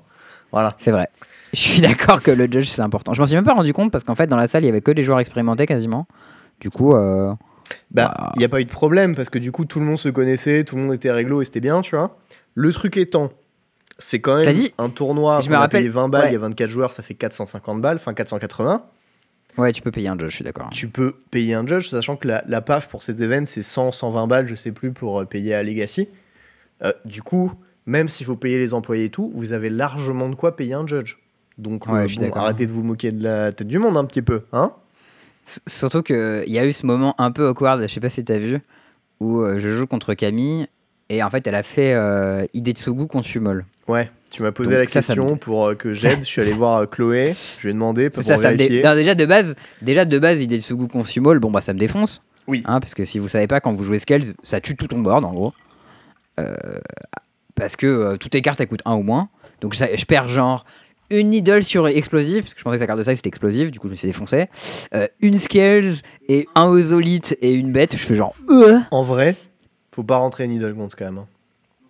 Voilà.
C'est vrai. Je suis d'accord que le judge c'est important. Je m'en suis même pas rendu compte parce qu'en fait dans la salle il y avait que des joueurs expérimentés quasiment. Du coup, euh,
Bah,
Bah.
il n'y a pas eu de problème parce que du coup, tout le monde se connaissait, tout le monde était réglo et c'était bien, tu vois. Le truc étant, c'est quand même
Ça dit-
un tournoi.
je
qu'on
me
a
rappelle-
payé 20 balles, il y a 24 joueurs, ça fait 450 balles, enfin 480.
Ouais, tu peux payer un judge, je suis d'accord.
Tu peux payer un judge, sachant que la, la PAF pour ces événements, c'est 100, 120 balles, je sais plus, pour euh, payer à Legacy. Euh, du coup, même s'il faut payer les employés et tout, vous avez largement de quoi payer un judge. Donc,
Ouais,
euh, bon, arrêtez de vous moquer de la tête du monde un petit peu, hein
S- Surtout qu'il y a eu ce moment un peu awkward, je sais pas si t'as vu, où je joue contre Camille et en fait elle a fait euh, Idetsugu contre Fumol.
Ouais, tu m'as posé
Donc
la
ça, ça
question
me-
pour euh, que j'aide. Je suis allé voir euh, Chloé, je lui ai demandé pour
Ça, dé-
vérifier.
Non, déjà de base, déjà de base Idetsugu contre Fumol, bon bah ça me défonce.
Oui.
Hein, parce que si vous savez pas, quand vous jouez Scales, ça tue tout ton board en gros. Euh, parce que toutes tes cartes elles coûtent un ou moins. Donc je perds genre une needle sur explosive, parce que je pensais que sa carte de size c'était explosive, du coup je me suis défoncé. Une Scales et un Ozolite et une bête, je fais genre.
En vrai, faut pas rentrer Needle Gaunt's quand même. hein.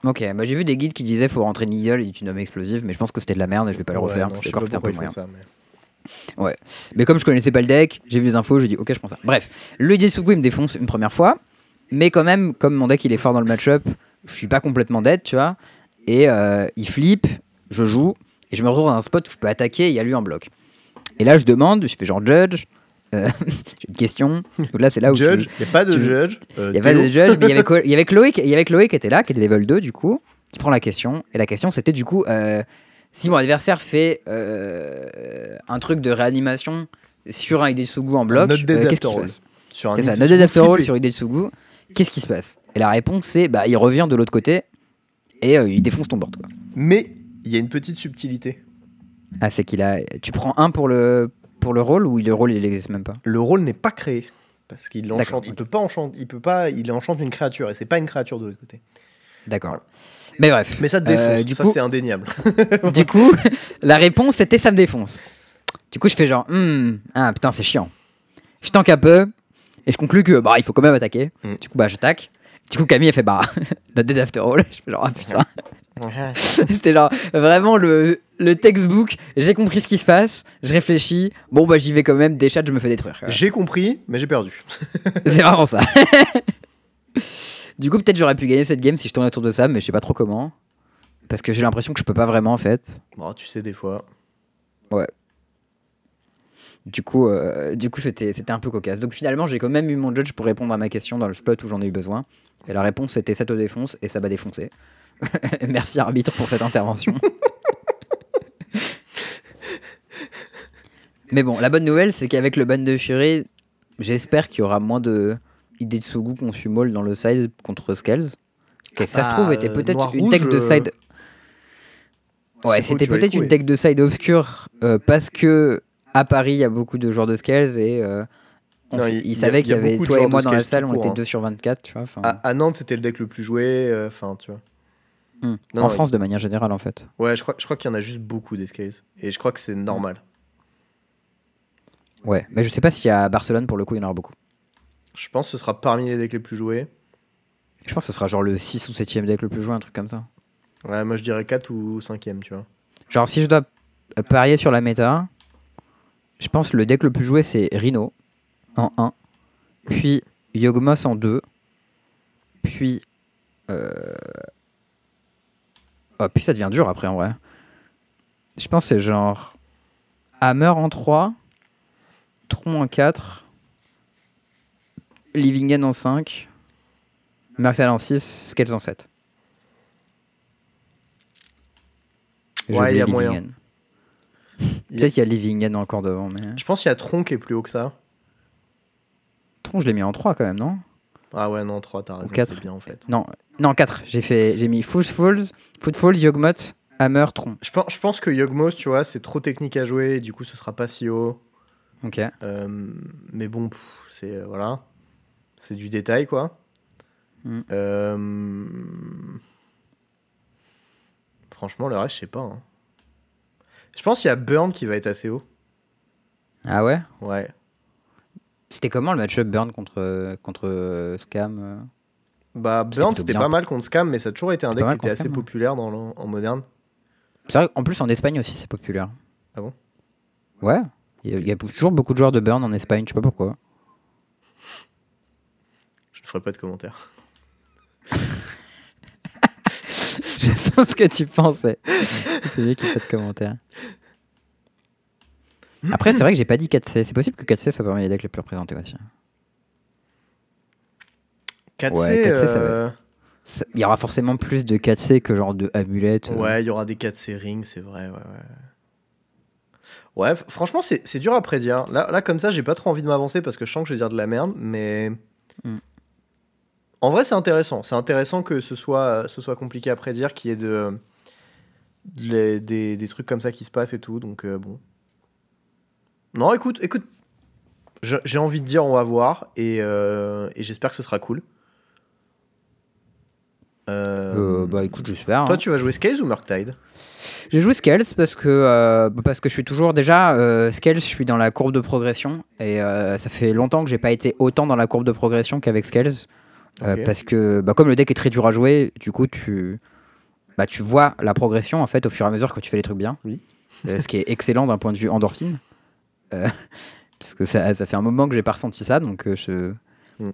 Ok, bah j'ai vu des guides qui disaient faut rentrer needle et tu nommes explosive, mais je pense que c'était de la merde et je vais pas le
Ouais,
refaire.
non,
je d'accord c'était un peu moyen.
font ça, mais-
Mais comme je connaissais pas le deck, j'ai vu les infos, j'ai dit ok, je prends ça. Bref, le Desugu il me défonce une première fois, mais quand même, comme mon deck il est fort dans le match-up, je suis pas complètement dead, tu vois. Et euh, il flippe, je joue, et je me retrouve dans un spot où je peux attaquer et il y a lui en bloc. Et là, je demande, je fais genre judge, euh, j'ai une question. Donc là, c'est là où tu-
Judge, il n'y a pas de
tu-
judge. euh,
il y avait
Théo.
des judges, mais il y avait, Chloé, qui- il y avait Chloé qui était là, qui était level 2 du coup, qui prend la question. Et la question c'était du coup, euh, si mon adversaire fait euh, un truc de réanimation sur un Idetsugu en bloc, euh, qu'est-ce qui se passe
Sur un
ça,
Idetsugu
after sur qu'est-ce qui se passe? Et la réponse c'est bah il revient de l'autre côté et euh, il défonce ton board quoi.
Mais il y a une petite subtilité.
Ah c'est qu'il a tu prends un pour le pour le rôle ou le rôle il n'existe même pas
Le rôle n'est pas créé. Parce qu'il enchante. Il peut pas enchanter. Il peut pas. Il enchante une créature et c'est pas une créature de l'autre côté.
D'accord.
Voilà.
Mais bref.
Mais ça te
Euh,
défonce.
du
ça
coup-
c'est indéniable.
du coup, la réponse c'était ça me défonce. Du coup, je fais genre, Hmm, ah putain, c'est chiant. Je tank un peu et je conclus que bah il faut quand même attaquer.
Mm.
Du coup, bah je tac. Du coup, Camille elle fait bah la dead after all. Je fais genre ah putain. C'était genre vraiment le, le textbook. J'ai compris ce qui se passe. Je réfléchis. Bon bah j'y vais quand même. Des chats, je me fais détruire.
J'ai compris, mais j'ai perdu.
C'est vraiment ça. du coup, peut-être j'aurais pu gagner cette game si je tournais autour de ça, mais je sais pas trop comment. Parce que j'ai l'impression que je peux pas vraiment en fait.
Bon, tu sais des fois.
Du coup, euh, du coup, c'était, c'était un peu cocasse. Donc finalement, j'ai quand même eu mon judge pour répondre à ma question dans le spot où j'en ai eu besoin. Et la réponse c'était ça te défonce et ça m'a défoncé. Merci arbitre pour cette intervention. Mais bon, la bonne nouvelle, c'est qu'avec le ban de Fury, j'espère qu'il y aura moins de Idetsugu consumol dans le side contre Scales. Ça se
Ah,
trouve, était
euh,
peut-être une tech de
euh,
side. Ouais,
c'est faux,
c'était peut-être une tech de side obscure euh, parce que à Paris, il y a beaucoup de joueurs de Scales et euh, on
Non, il- y y
qu'il y avait toi et moi dans la salle, on était
court, hein.
2 sur 24, tu vois.
à Nantes, c'était le deck le plus joué. euh, Enfin, tu vois.
Hmm.
non,
en
non,
France, de manière générale, en fait.
Ouais, je crois, je crois qu'il y en a juste beaucoup des scales. Et je crois que c'est normal.
Ouais, mais je sais pas si à Barcelone, pour le coup, il y en aura beaucoup.
Je pense que ce sera parmi les decks les plus joués.
Je pense que ce sera genre le 6 ou 7ème deck le plus joué, un truc comme ça.
Ouais, moi je dirais 4 ou 5ème, tu vois.
Genre, si je dois parier sur la méta, je pense que le deck le plus joué, c'est Rhino en 1, puis Yogmoth en 2, puis. Euh... Oh, puis ça devient dur après en vrai. Je pense que c'est genre. Hammer en 3, Tron en 4, Livingen en 5, Merctal en 6, Scales en 7. J'ai
Ouais, il y a
oublié
moyen.
Livingen.
Il y a-
Peut-être qu'il y a Livingen encore devant, mais.
Je pense qu'il y a Tron qui est plus haut que ça.
Tron, je l'ai mis en 3 quand même, non?
Ah ouais, non, 3, t'as raison,
quatre.
c'est bien en fait.
Non, non 4. J'ai fait, j'ai mis Footfalls, Footfalls, Yogmoth, Hammer, Tron.
Je pense, je pense que Yogmoth, tu vois, c'est trop technique à jouer, et du coup ce sera pas si haut.
Ok.
Euh, mais bon, c'est euh, voilà, c'est du détail quoi.
Mm.
Euh, Franchement, le reste, je sais pas. hein. Je pense qu'il y a Burn qui va être assez haut.
Ah ouais?
Ouais.
C'était comment le match-up Burn contre, contre euh, Scam euh
Bah, Burn, c'était pas mal contre Scam, mais ça a toujours été un deck qui était assez
Scam,
populaire dans le- en moderne.
Vrai qu'en plus en Espagne aussi c'est populaire.
Ah bon?
Ouais. Il y, a, il y a toujours beaucoup de joueurs de Burn en Espagne, je sais pas pourquoi.
Je ne ferai pas de commentaire.
je sais ce que tu pensais. c'est bien qu'il n'y ait pas de commentaires. Après, c'est vrai que j'ai pas dit 4C. C'est possible que 4C soit parmi les decks les plus représentés aussi.
4C,
Ouais, 4C, ça va
euh,
Ça- Il y aura forcément plus de 4C que genre de amulette. euh.
Ouais, il y aura des 4C rings, c'est vrai, ouais, ouais. Ouais, f- franchement, c'est c'est dur à prédire. Là, là, comme ça, j'ai pas trop envie de m'avancer parce que je sens que je vais dire de la merde, mais.
Mm.
En vrai, c'est intéressant. C'est intéressant que ce soit, ce soit compliqué à prédire, qu'il y ait de, des, des trucs comme ça qui se passent et tout, donc euh, bon. Non, écoute, écoute. J'ai envie de dire, on va voir, et, euh, et j'espère que ce sera cool. Euh,
Euh, bah écoute, j'espère.
toi,
hein.
tu vas jouer Scales ou Murktide?
J'ai joué Scales parce que, euh, parce que je suis toujours déjà euh, Scales, je suis dans la courbe de progression et ça fait longtemps que j'ai pas été autant dans la courbe de progression qu'avec Scales parce que bah, comme le deck est très dur à jouer, du coup tu bah, tu vois la progression en fait au fur et à mesure que tu fais les trucs bien.
Oui.
Ce qui est excellent d'un point de vue endorphine. Euh, parce que ça, ça fait un moment que j'ai pas ressenti ça donc euh, je,
Mm.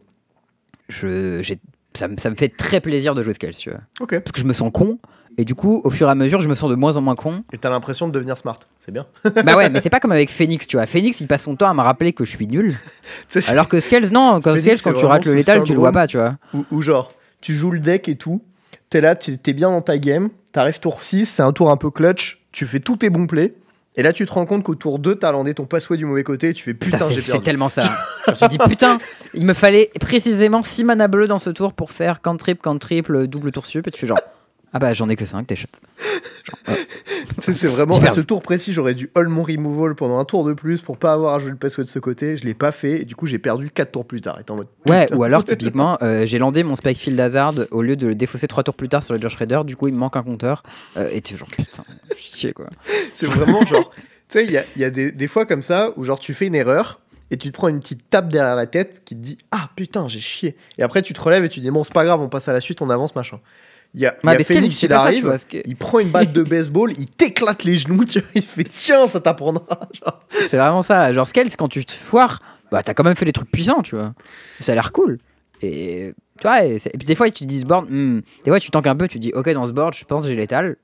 je j'ai ça, me- ça me fait très plaisir de jouer Scales, tu vois.
Ok.
Parce que je me sens con et du coup au fur et à mesure je me sens de moins en moins con
Et t'as l'impression de devenir smart, c'est bien.
bah ouais, mais c'est pas comme avec Phoenix, tu vois. Phoenix, il passe son temps à me rappeler que je suis nul. Alors que Scales, non, quand
Phoenix,
Scales, quand tu rates le létal, tu le vois pas, tu vois.
Ou, ou genre, tu joues le deck et tout, t'es là, tu- t'es bien dans ta game, t'arrives tour 6, c'est un tour un peu clutch, tu fais tous tes bons plays, et là tu te rends compte qu'au tour 2, t'as landé ton passway du mauvais côté, et tu fais putain,
Putain,
j'ai
c'est c'est
perdu.
tellement ça. Genre, tu dis putain, il me fallait précisément 6 mana bleus dans ce tour pour faire cantrip, cantrip, double tour sup. Et tu fais genre, ah bah j'en ai que 5, t'es shot.
Tu sais, c'est vraiment à ce tour précis, j'aurais dû all mon removal pendant un tour de plus pour pas avoir à jouer le passway de ce côté. Je l'ai pas fait, et du coup j'ai perdu 4 tours plus tard. En mode,
Ouais, ou alors typiquement, euh, j'ai landé mon Spikefield Hazard au lieu de le défausser 3 tours plus tard sur le Josh Shredder, du coup il me manque un compteur. Euh, et tu genre putain, chier quoi.
C'est vraiment genre. Tu sais, il y a, il y a des, des fois comme ça où genre tu fais une erreur et tu te prends une petite tape derrière la tête qui te dit Ah putain, j'ai chié. Et après tu te relèves et tu dis Bon, c'est pas grave, on passe à la suite, on avance, machin. Il y a, il y a
c'est
il
ça, vois. que-
prend une batte de baseball, il t'éclate les genoux, tu vois, il fait Tiens, ça t'apprendra.
C'est vraiment ça. Genre Scales, quand tu te foires, bah t'as quand même fait des trucs puissants, tu vois. Ça a l'air cool. Et tu vois, et, puis des fois tu te dis ce board, hmm. des fois tu tankes un peu, tu dis ok dans ce board, je pense que j'ai l'étal.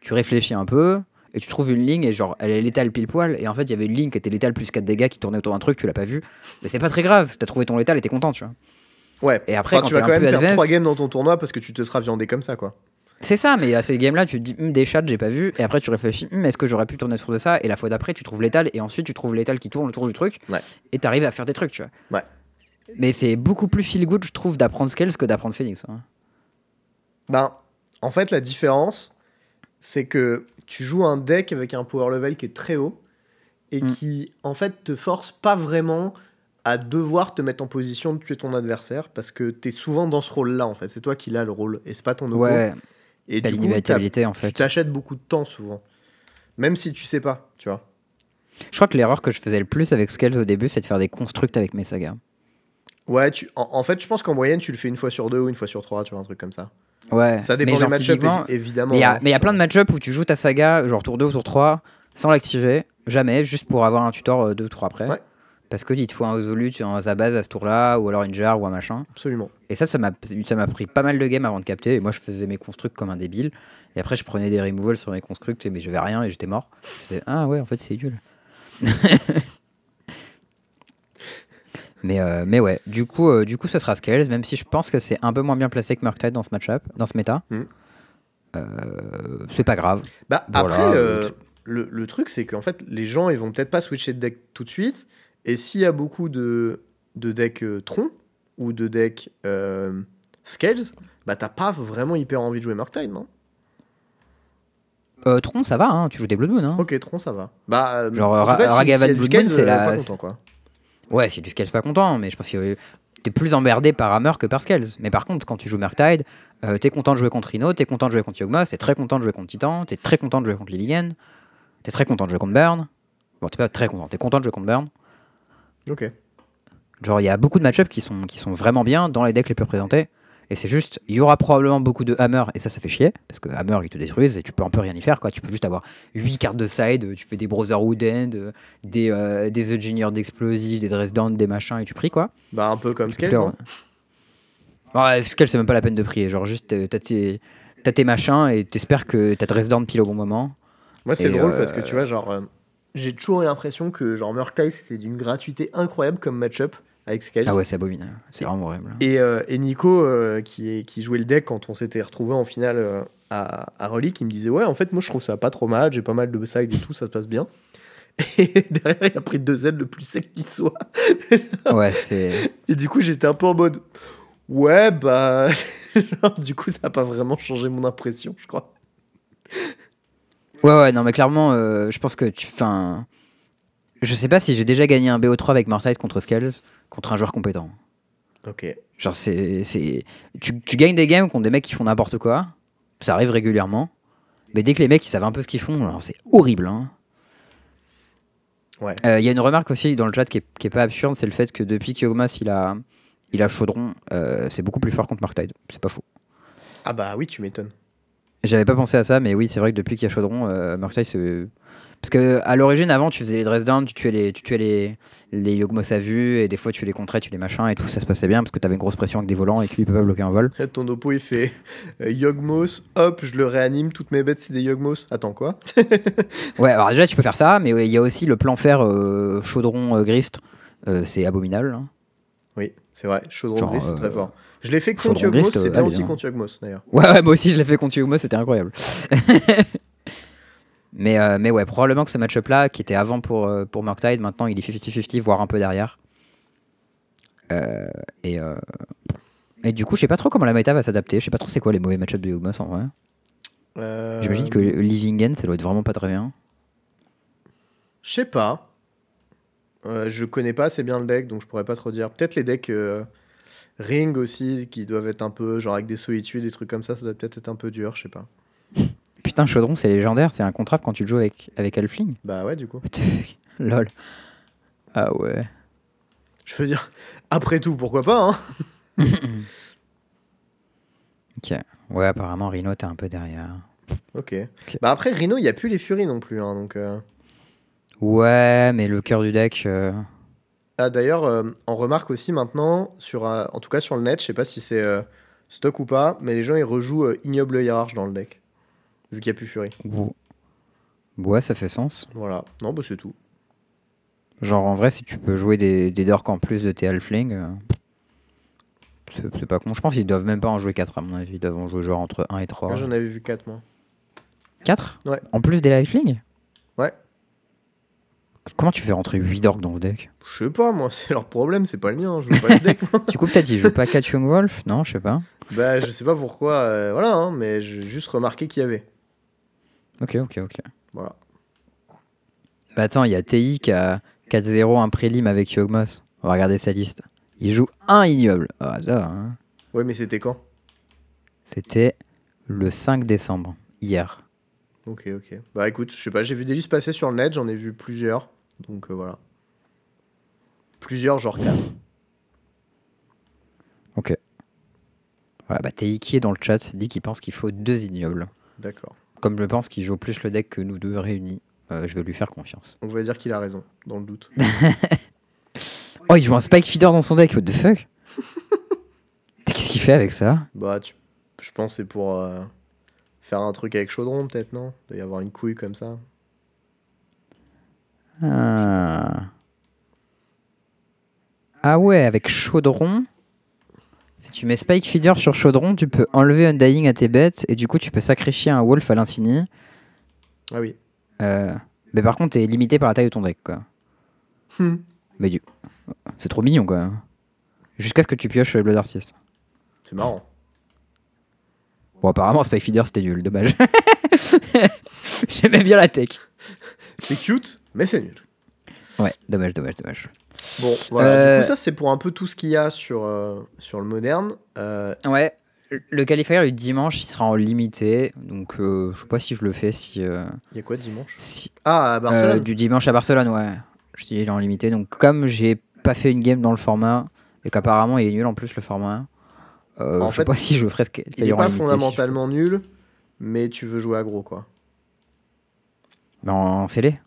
Tu réfléchis un peu. Et tu trouves une ligne et genre elle est létale pile poil et en fait il y avait une ligne qui était létale plus 4 dégâts qui tournait autour d'un truc tu l'as pas vu mais c'est pas très grave t'as trouvé ton létal et t'es content tu vois
ouais.
Et après,
Enfin,
quand
tu vas quand même perdre
advanced-
3 games dans ton tournoi parce que tu te seras viandé comme ça, quoi.
C'est ça, mais à ces games-là, tu te dis, Hum, des chats, j'ai pas vu. Et après, tu réfléchis, Hum, est-ce que j'aurais pu tourner autour de ça? Et la fois d'après, tu trouves l'étal. Et ensuite, tu trouves l'étal qui tourne autour du truc.
Ouais.
Et t'arrives à faire des trucs, tu vois.
Ouais.
Mais c'est beaucoup plus feel good, je trouve, d'apprendre Scales que d'apprendre Phoenix. hein.
Ben, en fait, la différence, c'est que tu joues un deck avec un power level qui est très haut et
Mm.
qui, en fait, te force pas vraiment à devoir te mettre en position de tuer ton adversaire parce que t'es souvent dans ce rôle-là, en fait. C'est toi qui l'as le rôle et c'est pas ton oppo.
Ouais,
et du coup,
en
tu
fait.
t'achètes beaucoup de temps souvent. Même si tu sais pas, tu vois.
Je crois que l'erreur que je faisais le plus avec Scales au début, c'est de faire des constructs avec mes sagas.
Ouais, tu... en, en fait, je pense qu'en moyenne, tu le fais une fois sur deux ou une fois sur trois, tu vois, un truc comme ça.
Ouais,
Ça dépend des évi- évidemment.
Mais il y a,
hein.
y plein de match-up où tu joues ta saga, genre tour 2 ou tour 3, sans l'activer, jamais, juste pour avoir un tutor 2 tours après.
Ouais.
Parce qu'il te faut un Ozolut dans sa base à ce tour-là, ou alors une jar ou un machin.
Absolument.
Et ça, ça m'a pris pas mal de games avant de capter. Et moi, je faisais mes constructs comme un débile. Et après, je prenais des removals sur mes constructs, mais j'avais rien et j'étais mort. Je ah ouais, en fait, c'est nul. mais, euh, mais ouais, du coup, euh, du coup, ce sera Scales, même si je pense que c'est un peu moins bien placé que Murktide dans ce match-up, dans ce méta.
Mm.
Euh, c'est pas grave.
Bah,
Voilà,
après, le, le truc, c'est qu'en fait, les gens, ils vont peut-être pas switcher de deck tout de suite. Et s'il y a beaucoup de, de decks euh, Tron ou de decks euh, Scales, bah, t'as pas vraiment hyper envie de jouer Murktide, non?
Euh, Tron, ça va, hein, tu joues des Blood Moon. Hein.
Ok, Tron, ça va. Bah,
Genre, Ra-
cas,
Ragavan
du
Blood Moon, c'est la-
pas content, quoi.
Ouais, si tu scales pas content, mais je pense que t'es plus emmerdé par Hammer que par Scales. Mais par contre, quand tu joues Murktide, euh, t'es content de jouer contre Rhino, t'es content de jouer contre Yogmoth, t'es très content de jouer contre Titan, t'es très content de jouer contre Livigan, t'es très content de jouer contre Burn. Bon, t'es pas très content, t'es content de jouer contre Burn.
Ok.
Genre, il y a beaucoup de match-ups qui sont, qui sont vraiment bien dans les decks les plus représentés. Et c'est juste, il y aura probablement beaucoup de Hammer, et ça, ça fait chier, parce que Hammer, ils te détruisent, et tu peux un peu rien y faire, quoi. Tu peux juste avoir 8 cartes de side, tu fais des Brotherhood End, des, euh, des Engineers d'explosifs, des Dress Down, des machins, et tu pries, quoi.
Bah, un peu comme non
Ouais, Scale, c'est même pas la peine de prier. Genre, juste, euh, t'as tes, t'as tes machins et t'espères que t'as Dress Down pile au bon moment.
Moi, c'est drôle
euh,
parce que tu vois, genre, euh, j'ai toujours eu l'impression que genre Murktide c'était d'une gratuité incroyable comme match-up avec Scales.
Ah ouais, c'est abominable. C'est vraiment horrible.
Et, euh, et Nico, euh, qui, jouait le deck quand on s'était retrouvé en finale euh, à, à Relic, il me disait Ouais, en fait, moi je trouve ça pas trop mal, j'ai pas mal de side et tout, ça se passe bien. Et derrière, il a pris deux Z le plus sec qui soit.
Ouais, c'est.
Et du coup, j'étais un peu en mode Ouais, bah. genre, du coup, ça a pas vraiment changé mon impression, je crois.
Ouais, ouais, non, mais clairement, euh, je pense que tu. Enfin. Je sais pas si j'ai déjà gagné un BO3 avec Mortide contre Scales, contre un joueur compétent.
Ok.
Genre, c'est. c'est- Tu, tu gagnes des games contre des mecs qui font n'importe quoi. Ça arrive régulièrement. Mais dès que les mecs ils savent un peu ce qu'ils font, alors c'est horrible. Hein.
Ouais.
Euh, Il y a une remarque aussi dans le chat qui est, qui est pas absurde, c'est le fait que depuis qu'Yogmas il a, il a Chaudron, euh, c'est beaucoup plus fort contre Marktide. C'est pas faux.
Ah bah oui, tu m'étonnes.
J'avais pas pensé à ça, mais oui, c'est vrai que depuis qu'il y a Chaudron, euh, c'est. Parce que à l'origine, avant, tu faisais les dress down, tu tuais les, tu tuais les, les Yogmos à vue, et des fois tu les contrais, tu les machins, et tout, ça se passait bien parce que t'avais une grosse pression avec des volants et que lui il peut pas bloquer un vol.
Là, ton oppo, il fait euh, Yogmos, hop, je le réanime, toutes mes bêtes, c'est des Yogmos. Attends, quoi?
Ouais, alors déjà tu peux faire ça, mais ouais, il y a aussi le plan faire euh, Chaudron euh, Grist, c'est abominable. hein.
Oui, c'est vrai, Chaudron
Genre,
Gris, c'est très fort. Je l'ai fait contre Yogmos, c'est bien aussi contre Yogmos, d'ailleurs.
Ouais, ouais, moi aussi je l'ai fait contre Yogmos, c'était incroyable. Mais, euh, mais ouais, probablement que ce match-up-là, qui était avant pour, euh, pour Murktide, maintenant il est 50-50, voire un peu derrière. Euh, et, euh, et du coup, je sais pas trop comment la méta va s'adapter. Je sais pas trop c'est quoi les mauvais match-ups de Yugmos en vrai. J'imagine que Livingen, ça doit être vraiment pas très bien.
Je sais pas. Je connais pas assez bien le deck, donc je pourrais pas trop dire. Peut-être les decks Ring aussi, qui doivent être un peu, genre avec des solitudes, des trucs comme ça, ça doit peut-être être un peu dur, je sais pas.
Putain, Chaudron, c'est légendaire, c'est un contrat quand tu le joues avec, avec Elfling.
Bah ouais, du coup.
Lol. Ah ouais.
Je veux dire, après tout, pourquoi pas, hein?
Ok. Ouais, apparemment, Rhino, t'es un peu derrière.
Ok. Bah après, Rhino, il y a plus les Furies non plus, hein, donc... euh.
Ouais, mais le cœur du deck. euh,
Ah d'ailleurs, euh, on remarque aussi maintenant, sur, euh, en tout cas sur le net, je sais pas si c'est euh, stock ou pas, mais les gens ils rejouent euh, Ignoble Hiérarche dans le deck. Vu qu'il n'y a plus Fury.
ou- Ouais, ça fait sens.
Voilà. Non, bah c'est tout.
Genre, en vrai, si tu peux jouer des, des dorks en plus de tes Halfling, euh, c'est pas con. Je pense qu'ils doivent même pas en jouer 4 à mon avis. Ils doivent en jouer genre entre 1 et 3.
Moi j'en avais vu 4 moi.
4
Ouais.
En plus des Halfling
Ouais.
Comment tu fais rentrer 8 dorks dans ce deck?
Je sais pas, moi, c'est leur problème, c'est pas le mien, je joue pas ce deck.
Du coup, peut-être ils jouent pas 4 Young Wolf? Non, je sais pas.
bah je sais pas pourquoi, euh, voilà, hein, mais j'ai juste remarqué qu'il y avait.
Ok, ok, ok.
Voilà.
Bah attends, il y a TI qui a 4-0 un prélim avec Yogmos. On va regarder sa liste. Il joue un ignoble. Ah, ça, hein.
Ouais, mais c'était quand?
C'était le 5 décembre, hier.
Ok, ok. Bah écoute, je sais pas, j'ai vu des listes passer sur le net, j'en ai vu plusieurs. Donc euh, voilà. Plusieurs, genre 4.
Ok. Voilà, bah qui est dans le chat dit qu'il pense qu'il faut deux ignobles.
D'accord.
Comme je pense qu'il joue plus le deck que nous deux réunis, euh, je vais lui faire confiance.
On va dire qu'il a raison, dans le doute.
Oh, il joue un Spike Feeder dans son deck, what the fuck? Qu'est-ce qu'il fait avec ça?
Bah, tu... je pense que c'est pour euh, faire un truc avec Chaudron, peut-être, non? Il doit y avoir une couille comme ça.
Ah. Ah ouais, avec Chaudron. Si tu mets Spike Feeder sur Chaudron, tu peux enlever Undying à tes bêtes et du coup tu peux sacrifier un Wolf à l'infini.
Ah oui.
Euh, Mais par contre, t'es limité par la taille de ton deck, quoi.
Hmm.
Mais du... C'est trop mignon, quoi. Jusqu'à ce que tu pioches Blood Artist.
C'est marrant.
Bon, apparemment, Spike Feeder, c'était nul, dommage. J'aimais bien la tech.
C'est cute, mais c'est nul.
Ouais, dommage, dommage, dommage.
Bon, voilà.
Euh,
Du coup, ça, c'est pour un peu tout ce qu'il y a sur, euh, sur le moderne. Euh,
Ouais, le qualifier le dimanche, il sera en limité. Donc, euh, je sais pas si je le fais. Si, euh,
Il y a quoi dimanche
si-
Ah, à
euh,
Barcelone
Du dimanche à Barcelone, ouais. Je dis, il est en limité. Donc, comme j'ai pas fait une game dans le format et qu'apparemment il est nul en plus le format, euh,
En
je
fait,
sais pas si je ferai ce qu'il
Il est pas
en limité, si je-
fondamentalement nul, mais tu veux jouer aggro, quoi.
Mais en scellé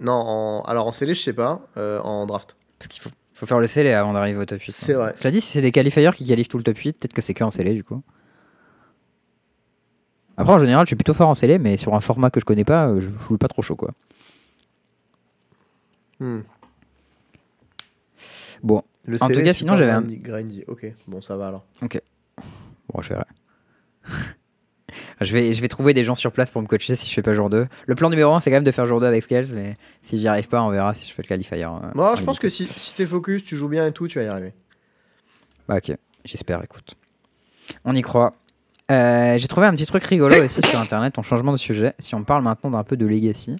Non, en... alors en scellé, je sais pas. euh, en draft.
Parce qu'il faut, faut faire le scellé avant d'arriver au top 8.
C'est vrai.
Cela dit, si c'est des qualifiers qui qualifient tout le top 8, peut-être que c'est que en scellé du coup. Après, en général, je suis plutôt fort en scellé, mais sur un format que je connais pas, euh, je joue pas trop chaud quoi.
Hmm.
Bon,
Le
En tout cas, sinon, j'avais un-
grindy-. Ok, bon, ça va alors.
bon, je verrai. je, vais, je vais trouver des gens sur place pour me coacher si je fais pas jour 2. Le plan numéro 1, c'est quand même de faire jour 2 avec Scales, mais si j'y arrive pas, on verra si je fais le qualifier. euh,
Moi, je pense que si, si t'es focus, tu joues bien et tout, tu vas y arriver.
Bah, ok, j'espère, écoute. On y croit. Euh, J'ai trouvé un petit truc rigolo aussi sur internet en changement de sujet. Si on parle maintenant d'un peu de Legacy,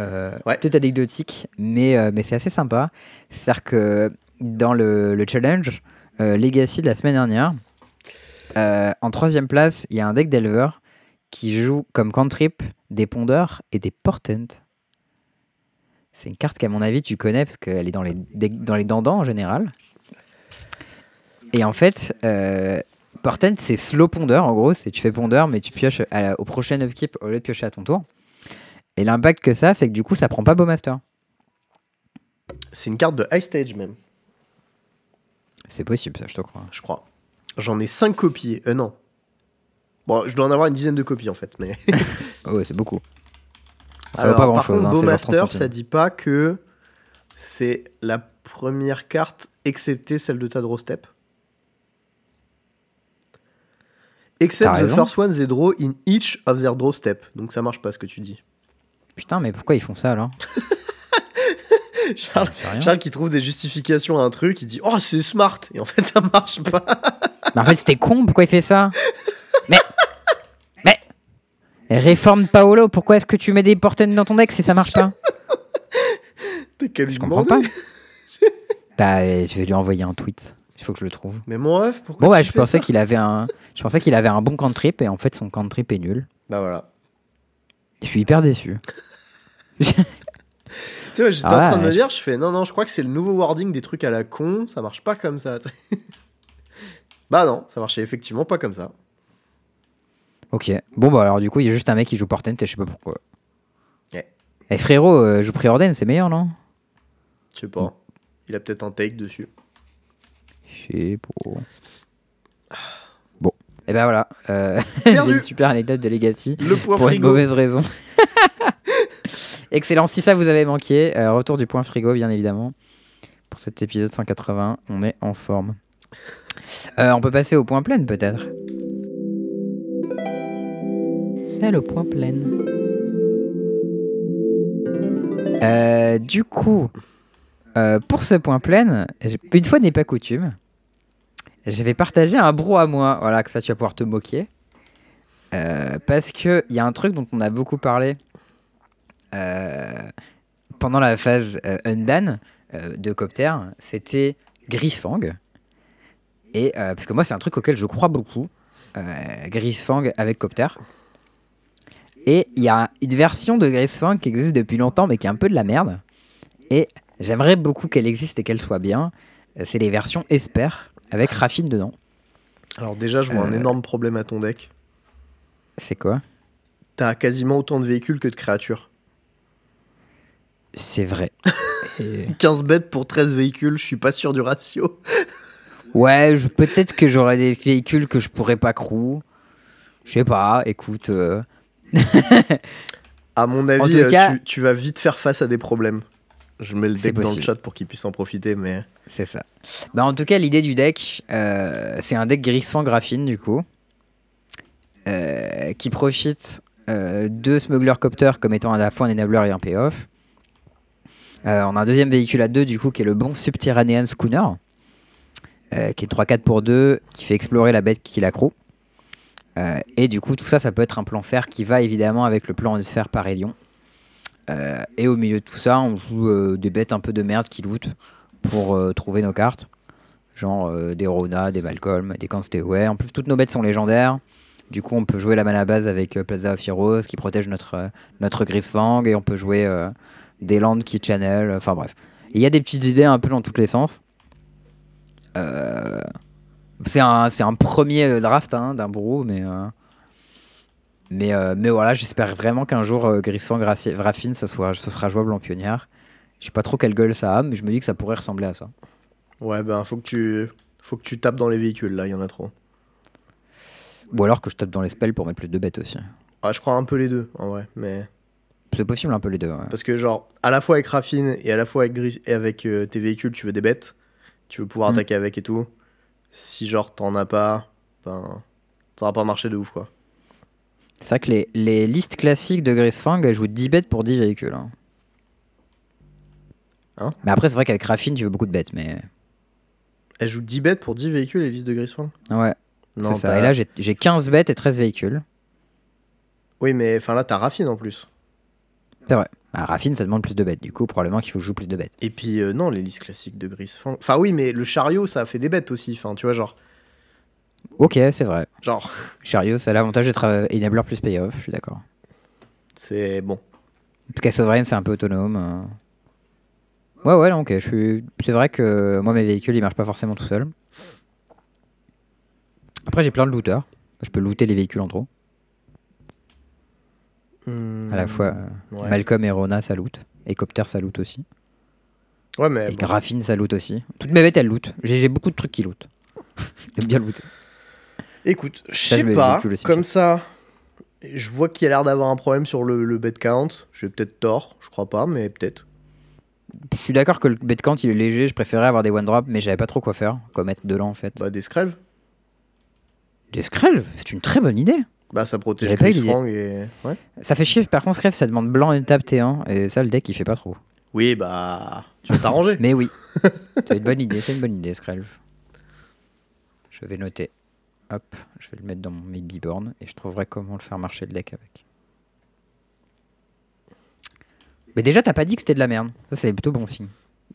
euh,
Ouais.
peut-être anecdotique, mais, euh, mais c'est assez sympa. C'est-à-dire que dans le, le challenge Legacy de la semaine dernière, euh, en troisième place, il y a un deck d'éleveurs qui joue comme cantrip des pondeurs et des portents. C'est une carte qu'à mon avis tu connais parce qu'elle est dans les, dans les dandans en général. Et en fait, euh, Portent, c'est slow pondeur en gros. C'est tu fais pondeur, mais tu pioches à la- au prochain upkeep au lieu de piocher à ton tour. Et l'impact que ça, c'est que du coup, ça prend pas Bowmaster.
C'est une carte de high stage même,
C'est possible, ça, je te crois.
je crois. J'en ai 5 copies. Euh, non. Bon, je dois en avoir une dizaine de copies en fait, mais.
Ouais, c'est beaucoup. Ça
Alors,
vaut pas grand
par
chose.
contre,
hein, c'est genre 30
Bowmaster, ça dit pas que c'est la première carte, excepté celle de ta draw step. Except the first one they draw in each of their draw step. Donc ça marche pas ce que tu dis.
Putain, mais pourquoi ils font ça alors?
Charles. Charles qui trouve des justifications à un truc, il dit Oh, c'est smart Et en fait, ça marche pas.
Mais en fait, c'était con, pourquoi il fait ça Mais. Mais. Réforme Paolo, pourquoi est-ce que tu mets des portails dans ton deck si ça marche pas? Je comprends pas. Bah, euh, je vais lui envoyer un tweet. Il faut que je le trouve.
Mais mon ref, pourquoi
Bon, bah,
tu
je pensais qu'il avait un. Je pensais qu'il avait un bon cantrip et en fait, son cantrip est nul.
Bah voilà.
Je suis hyper déçu.
Tu sais, ouais, j'étais
Ah
en train de
ouais,
me
je-
dire, je fais non, non, je crois que c'est le nouveau wording des trucs à la con, ça marche pas comme ça. Bah non, ça marchait effectivement pas comme ça.
Ok. Bon, bah, alors, du coup, il y a juste un mec qui joue Portent et je sais pas pourquoi.
Ouais.
Eh, frérot, euh, joue Préorden, c'est meilleur, non?
Je sais pas. Il a peut-être un take dessus.
Je sais pas. Bon. Et ben voilà. Euh, J'ai une super anecdote de Legati.
Le point
pour une
frigo.
mauvaise raison. Excellent, si ça vous avait manqué, euh, retour du point frigo bien évidemment. Pour cet épisode 180, on est en forme. Euh, on peut passer au point plein peut-être. C'est le point plein. Euh, du coup, euh, pour ce point plein, une fois n'est pas coutume, je vais partager un bro à moi. Voilà, que ça tu vas pouvoir te moquer. Parce qu'il y a un truc dont on a beaucoup parlé pendant la phase Unban de Copter, c'était Grisfang. Et euh, parce que moi, c'est un truc auquel je crois beaucoup, euh, Grisfang avec Copter. Et il y a une version de Grisfang qui existe depuis longtemps, mais qui est un peu de la merde. Et j'aimerais beaucoup qu'elle existe et qu'elle soit bien. Euh, C'est les versions Esper avec Raffine dedans.
Alors déjà, je vois un
Euh.
énorme problème à ton deck.
C'est quoi?
T'as quasiment autant de véhicules que de créatures.
C'est vrai. Et-
15 bêtes pour 13 véhicules, je suis pas sûr du ratio.
Ouais, je- peut-être que j'aurais des véhicules que je pourrais pas crew. Je sais pas, écoute. euh,
À mon avis, euh,
cas-
tu, tu vas vite faire face à des problèmes. Je mets le deck dans le chat pour qu'ils puissent en profiter, mais...
C'est ça. Bah, en tout cas, l'idée du deck, euh, c'est un deck Grisfang Graphine, du coup, euh, qui profite de Smuggler Copter comme étant à la fois un enabler et un payoff. On a un deuxième véhicule à deux, du coup, qui est le bon Subterranean Schooner, euh, qui est 3-4 pour 2, qui fait explorer la bête qui l'accroût. Euh, et du coup, tout ça, ça peut être un plan fer qui va évidemment avec le plan de fer par Hélion. Euh, et au milieu de tout ça, on joue euh, des bêtes un peu de merde qui lootent pour trouver nos cartes. Genre des Rona, des Malcolm, des Consteway. En plus, toutes nos bêtes sont légendaires. Du coup, on peut jouer la mana base avec Plaza of Heroes qui protège notre, notre Grisfang. Et on peut jouer des lands qui channel. Enfin bref. Il y a des petites idées un peu dans tous les sens. Euh, c'est un, c'est un premier euh, draft hein, d'un brew, mais, euh, mais, euh, mais voilà, j'espère vraiment qu'un jour euh, Grisfang Raffine, ça, soit, ce sera jouable en pionnière. Je sais pas trop quelle gueule ça a, mais je me dis que ça pourrait ressembler à ça.
Ouais, ben, faut que tu... Faut que tu tapes dans les véhicules, là, il y en a trop.
Ou alors que je tape dans les spells pour mettre plus de bêtes aussi.
Ah, je crois un peu les deux, en vrai, mais...
C'est possible un peu les deux. ouais.
Parce que, genre, à la fois avec Raffine et à la fois avec, Gris- et avec euh, tes véhicules, tu veux des bêtes, tu veux pouvoir
Mm.
attaquer avec et tout. Si, genre, t'en as pas, ben... Ça va pas marcher de ouf, quoi.
C'est vrai que les, les listes classiques de Grisfang, elles jouent 10 bêtes pour 10 véhicules. hein.
Hein?
Mais après, c'est vrai qu'avec Raffine, tu veux beaucoup de bêtes. Mais
Elle joue 10 bêtes pour 10 véhicules, les listes de Grisfang
ouais, c'est ça. Et là, j'ai j'ai 15 bêtes et 13 véhicules.
Oui, mais enfin là, t'as Raffine en plus.
C'est vrai. Ah, Raffine, ça demande plus de bêtes. Du coup, probablement qu'il faut jouer plus de bêtes.
Et puis, euh, non, les listes classiques de Grisfang... Enfin, oui, mais le chariot, ça fait des bêtes aussi. Enfin, tu vois, genre...
Ok, c'est vrai.
Genre,
Chariot, ça a l'avantage d'être euh, enabler plus payoff, je suis d'accord.
c'est bon.
Parce qu'à Sovereign, c'est un peu autonome. euh. Ouais, ouais, non, ok. Je suis... C'est vrai que moi, mes véhicules, ils marchent pas forcément tout seuls. Après, j'ai plein de looters. Je peux looter les véhicules en trop. À la fois,
Hmm, Ouais,
Malcolm et Rona, ça loot. Et Copter, ça loot aussi.
ouais mais
Et
bon.
Graphine, ça loot aussi. Toutes mes bêtes, elles loot. J'ai beaucoup de trucs qui loot. J'aime bien looter.
écoute, je sais pas, comme ça, je vois qu'il y a l'air d'avoir un problème sur le, le bet count. J'ai peut-être tort, je crois pas, mais peut-être.
Je suis d'accord que le bet count, il est léger. Je préférais avoir des one drop, mais j'avais pas trop quoi faire. Quoi mettre de là, en fait.
Bah, des Skrelv.
Des Skrelv, c'est une très bonne idée.
Bah, ça protège
eu
Grizzfang et. Ouais.
Ça fait chier, par contre, Skref, ça demande blanc et une table T1, et ça, le deck, il fait pas trop.
Oui, bah. Tu vas t'arranger.
Mais oui, c'est une bonne idée, c'est une bonne idée, Skrelv. Je vais noter. Hop, je vais le mettre dans mon maybe born, et je trouverai comment le faire marcher le deck avec. Mais déjà, t'as pas dit que c'était de la merde. Ça, c'est plutôt bon signe.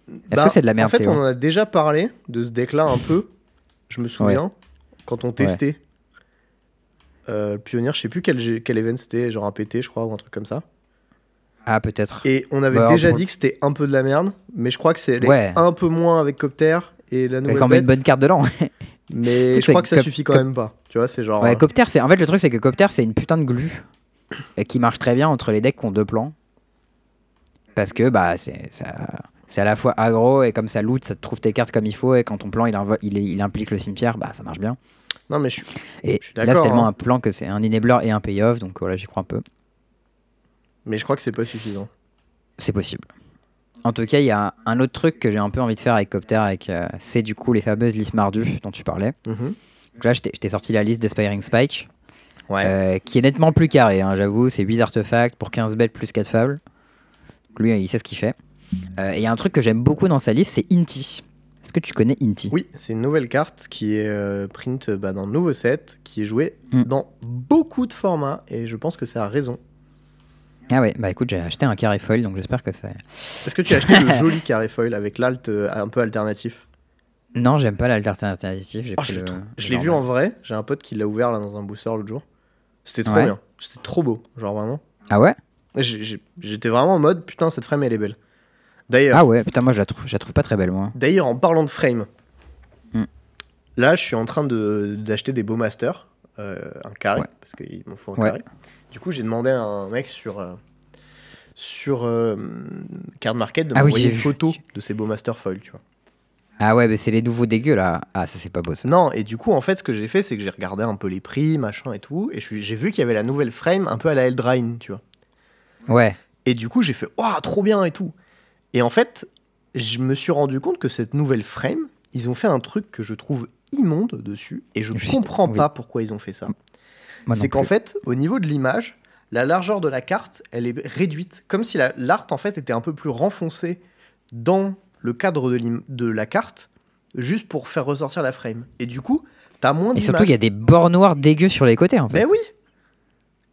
Est-ce
Bah,
que c'est de la merde,
En fait,
Théo
on en a déjà parlé de ce deck-là un peu. Je me souviens. Quand on testait. Le pionnier, je sais plus quel, quel event c'était, genre un PT, je crois, ou un truc comme ça.
Ah, peut-être.
Et on avait
Bah,
déjà dit que c'était un peu de la merde, mais je crois que c'est
Ouais.
un peu moins avec Copter et la nouvelle
quand même une bonne carte de l'an.
mais je crois que ça
Cop-
suffit quand
Cop-
même pas. Tu vois, c'est genre.
Ouais,
euh,
Copter, c'est. En fait, le truc, c'est que Copter, c'est une putain de glu euh, qui marche très bien entre les decks qui ont deux plans. Parce que, bah, c'est ça- c'est à la fois aggro et comme ça loot, ça te trouve tes cartes comme il faut. Et quand ton plan il, il implique le cimetière, bah, ça marche bien.
Non, mais je suis.
Et
Je suis
là, c'est tellement
hein.
un plan que c'est un enabler et un payoff. Donc voilà, j'y crois un peu.
Mais je crois que c'est pas suffisant.
C'est possible. En tout cas, il y a un autre truc que j'ai un peu envie de faire avec Copter, avec, euh, c'est du coup les fameuses listes mardues dont tu parlais.
Mhm.
Donc là, je t'ai sorti la liste d'Aspiring Spike.
Ouais.
Euh, qui est nettement plus carré, hein, j'avoue. C'est 8 artefacts pour 15 bêtes plus 4 fables. Donc lui, il sait ce qu'il fait. Euh, et il y a un truc que j'aime beaucoup dans sa liste, c'est Inti. Est-ce que tu connais Inti?
Oui, c'est une nouvelle carte qui est euh, print bah, dans le nouveau set, qui est jouée
Mm.
dans beaucoup de formats, et je pense que ça a raison.
Ah ouais, bah écoute, j'ai acheté un carré foil, donc j'espère que c'est.
Est-ce que tu as acheté le joli carré foil avec l'alt euh, un peu alternatif?
Non, j'aime pas l'alternative. J'ai
Oh,
pris
je
le
l'ai vu en vrai, j'ai un pote qui l'a ouvert là dans un booster l'autre jour. C'était trop
Ouais.
bien, c'était trop beau, genre vraiment.
Ah ouais?
J'étais vraiment en mode putain, cette frame elle est belle. D'ailleurs,
Ah ouais, putain, moi je la trouve, je la trouve pas très belle, moi.
D'ailleurs, en parlant de frame,
Mm.
là, je suis en train de- d'acheter des Bowmasters, euh, un carré,
Ouais.
parce qu'il me faut un
Ouais.
carré. Du coup, j'ai demandé à un mec sur, euh, sur euh, Card Market de
Ah oui,
m'envoyer
j'ai
une photo de ces Bowmasters foil, tu vois.
Ah ouais, mais c'est les nouveaux dégueux là. Ah, ça c'est pas beau ça.
Non, et du coup, en fait, ce que j'ai fait, c'est que j'ai regardé un peu les prix, machin et tout, et j'ai vu qu'il y avait la nouvelle frame un peu à la Eldraine, tu vois.
Ouais.
Et du coup, j'ai fait Waouh, trop bien et tout. Et en fait, je me suis rendu compte que cette nouvelle frame, ils ont fait un truc que je trouve immonde dessus, et je ne
Juste-
comprends
oui.
pas pourquoi ils ont fait ça. C'est qu'en fait, au niveau de l'image, la largeur de la carte, elle est réduite, comme si la- l'art en fait était un peu plus renfoncé dans le cadre de, de la carte, juste pour faire ressortir la frame. Et du coup, t'as moins
Et surtout, il y a des bords noirs dégueux sur les côtés en fait.
Ben oui.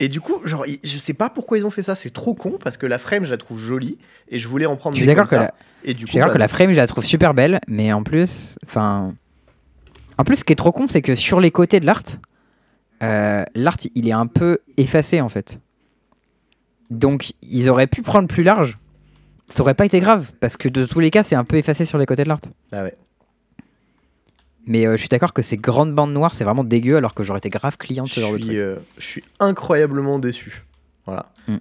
Et du coup, genre, je sais pas pourquoi ils ont fait ça. C'est trop con parce que la frame, je la trouve jolie et je voulais en prendre
Je suis d'accord
comme
que la,
Et du
je suis d'accord
bah,
que la frame, je la trouve super belle, mais en plus, enfin, en plus, ce qui est trop con, c'est que sur les côtés de l'art, euh, l'art, il est un peu effacé en fait. Donc, ils auraient pu prendre plus large. Ça aurait pas été grave parce que de tous les cas, c'est un peu effacé sur les côtés de l'art.
bah ouais.
Mais euh, je suis d'accord que ces grandes bandes noires, c'est vraiment dégueu, alors que j'aurais été grave client de ce genre de truc.
euh, je suis incroyablement déçu. Voilà.
Mm.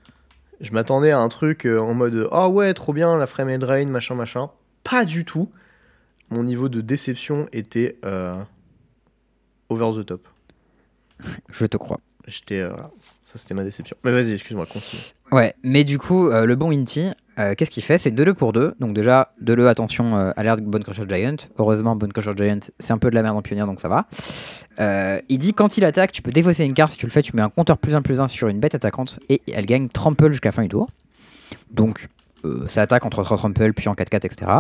Je m'attendais à un truc euh, en mode ah ouais, trop bien, la frame drain, machin, machin. Pas du tout. Mon niveau de déception était over the top.
Je te crois.
J'étais. voilà. Ça, c'était ma déception. Mais vas-y, excuse-moi, continue.
Ouais, mais du coup, le bon Inti, euh, qu'est-ce qu'il fait? C'est 2-2 pour 2. Donc, déjà, 2-2, attention, euh, alerte Bone Crusher Giant. Heureusement, Bone Crusher Giant, c'est un peu de la merde en pionnier, donc ça va. Euh, il dit quand il attaque, tu peux défausser une carte. Si tu le fais, tu mets un compteur plus 1 plus 1 sur une bête attaquante et elle gagne Trample jusqu'à la fin du tour. Donc, ça attaque entre 3 Trample, puis en 4-4, etc.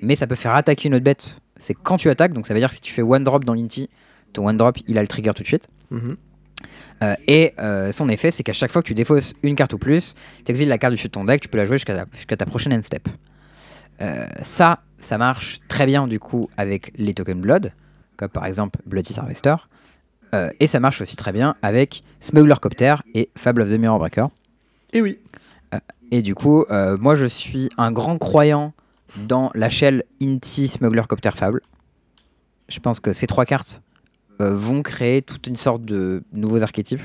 Mais ça peut faire attaquer une autre bête. C'est quand tu attaques, donc ça veut dire que si tu fais one drop dans l'Inti, ton one drop, il a le trigger tout de suite.
Mhm.
Euh, et euh, son effet, c'est qu'à chaque fois que tu défausses une carte ou plus, tu exiles la carte du dessus de ton deck, tu peux la jouer jusqu'à ta, prochaine end step. Euh, ça, ça marche très bien du coup avec les tokens Blood, comme par exemple Bloody Harvester. Et ça marche aussi très bien avec Smuggler Copter et Fable of the Mirror Breaker.
Et oui.
Et du coup, moi je suis un grand croyant dans la shell Inti Smuggler Copter Fable. Je pense que ces trois cartes euh, vont créer toute une sorte de nouveaux archétypes.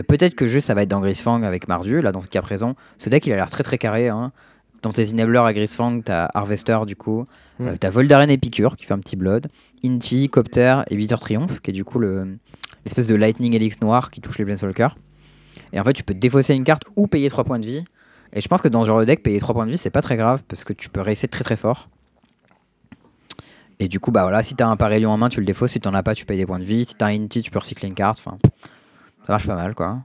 Euh, Peut-être que juste ça va être dans Grisfang avec Mardu, là dans ce cas présent. Ce deck il a l'air très très carré. hein. Dans tes enablers à Grisfang, t'as Harvester du coup,
Mm.
Euh, t'as Voldaren Epicure qui fait un petit blood, Inti, Copter et Vitor Triomphe qui est du coup le- l'espèce de Lightning Helix noir qui touche les Planeswalkers. Et en fait, tu peux défausser une carte ou payer 3 points de vie. Et je pense que dans ce genre de deck, payer 3 points de vie, c'est pas très grave parce que tu peux racer très très fort. Et du coup, bah voilà, si t'as un Parélion en main, tu le défausses. Si t'en as pas, tu payes des points de vie. Si t'as un Inti, tu peux recycler une carte. Enfin, Ça marche pas mal, quoi.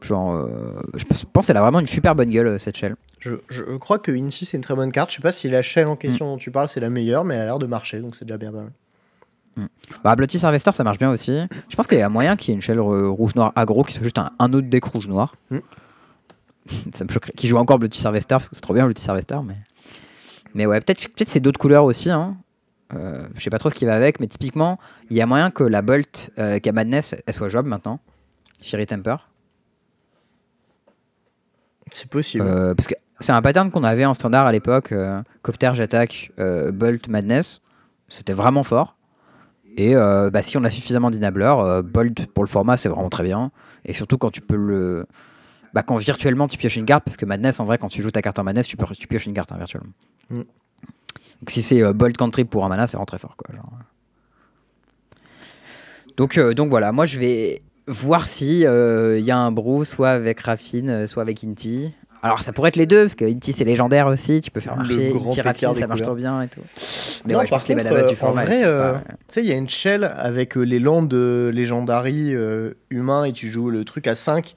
Genre, euh, je pense qu'elle a vraiment une super bonne gueule, euh, cette shell.
Je, je crois que Inti c'est une très bonne carte. Je sais pas si la shell en question dont tu parles c'est la meilleure, mais elle a l'air de marcher, donc c'est déjà bien pas mal.
Bah, Bloody Harvester, ça marche bien aussi. Je pense qu'il y a moyen qu'il y ait une shell euh, rouge-noir aggro qui soit juste un, un autre deck rouge-noir.
Mm.
ça me choquerait. Qui joue encore Bloody Harvester parce que c'est trop bien Bloody Harvester, mais. Mais ouais, peut-être peut c'est d'autres couleurs aussi. Hein. Euh, je sais pas trop ce qui va avec, mais typiquement, il y a moyen que la Bolt euh, qu'a Madness, elle soit jouable maintenant. Fury Temper.
C'est possible.
Euh, parce que c'est un pattern qu'on avait en standard à l'époque. euh, Copter, j'attaque, euh, Bolt, Madness. C'était vraiment fort. Et bah, si on a suffisamment d'enablers, euh, Bolt pour le format c'est vraiment très bien. Et surtout quand tu peux le. Bah, quand virtuellement tu pioches une carte, parce que Madness en vrai, quand tu joues ta carte en Madness, tu, peux, tu pioches une carte hein, virtuellement.
Mm.
Donc si c'est euh, Bolt Cantrip pour un mana, c'est vraiment très fort. Quoi, genre. Donc, euh, donc voilà, moi je vais voir si il y a un brew soit avec Raffine, euh, soit avec Inti. Alors ça pourrait être les deux, parce que Inti c'est légendaire aussi, tu peux faire
Le
marcher
grand
Inti Raffine, ça marche trop bien et tout. Mais
Non,
ouais, je pense que les
euh,
du format,
en vrai, euh, Tu sais, il y a une shell avec euh, les landes de Legendary euh, humains et tu joues le truc à 5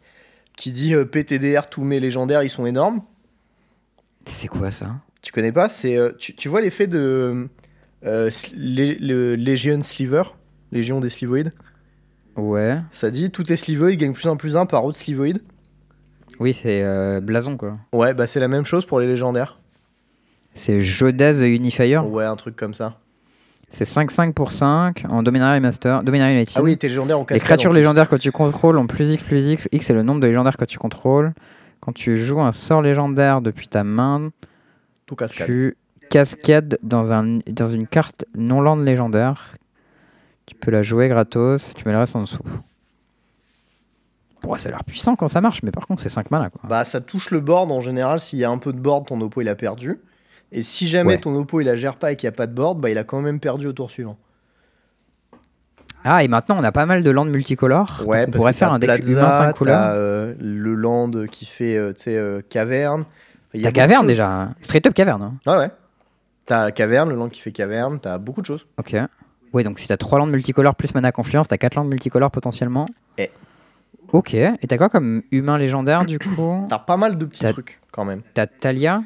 qui dit euh, PTDR, tous mes légendaires, ils sont énormes.
C'est quoi ça?
Tu connais pas C'est euh, tu, tu vois l'effet de euh, le Legion Sliver Légion des Slivoïdes?
Ouais.
Ça dit tous tes Slivoïdes gagnent plus un plus un par autre Slivoïde.
Oui, c'est euh, Blason quoi.
Ouais, bah c'est la même chose pour les légendaires.
C'est Jodaz Unifier.
Ouais, un truc comme ça.
C'est 5-5 pour 5 en Dominary Master. Dominary United.
Ah oui, tes légendaires ont
Les créatures
en
légendaires que tu contrôles ont plus X plus X. X c'est le nombre de légendaires que tu contrôles. Quand tu joues un sort légendaire depuis ta main,
Tout cascade.
tu cascades dans, un, dans une carte non land légendaire. Tu peux la jouer gratos, tu mets le reste en dessous. Bon, ça a l'air puissant quand ça marche, mais par contre c'est 5 mana quoi.
Bah ça touche le board en général, s'il y a un peu de board, ton oppo il a perdu. Et si jamais
Ouais.
ton oppo il la gère pas et qu'il n'y a pas de board, bah il a quand même perdu au tour suivant.
Ah, et maintenant on a pas mal de landes multicolores. donc on pourrait
que
faire un deck
Plaza,
humain 5
t'as,
couleurs.
euh, le land qui fait euh, euh, caverne. Il y a
T'as caverne déjà. hein. Straight up caverne. hein.
Ouais ouais. T'as caverne, le land qui fait caverne, t'as beaucoup de choses.
Ok. Ouais, donc si t'as 3 landes multicolores plus mana confluence, t'as 4 landes multicolores potentiellement.
Eh.
Ok. Et t'as quoi comme humain légendaire du coup
T'as pas mal de petits trucs quand même.
T'as Talia.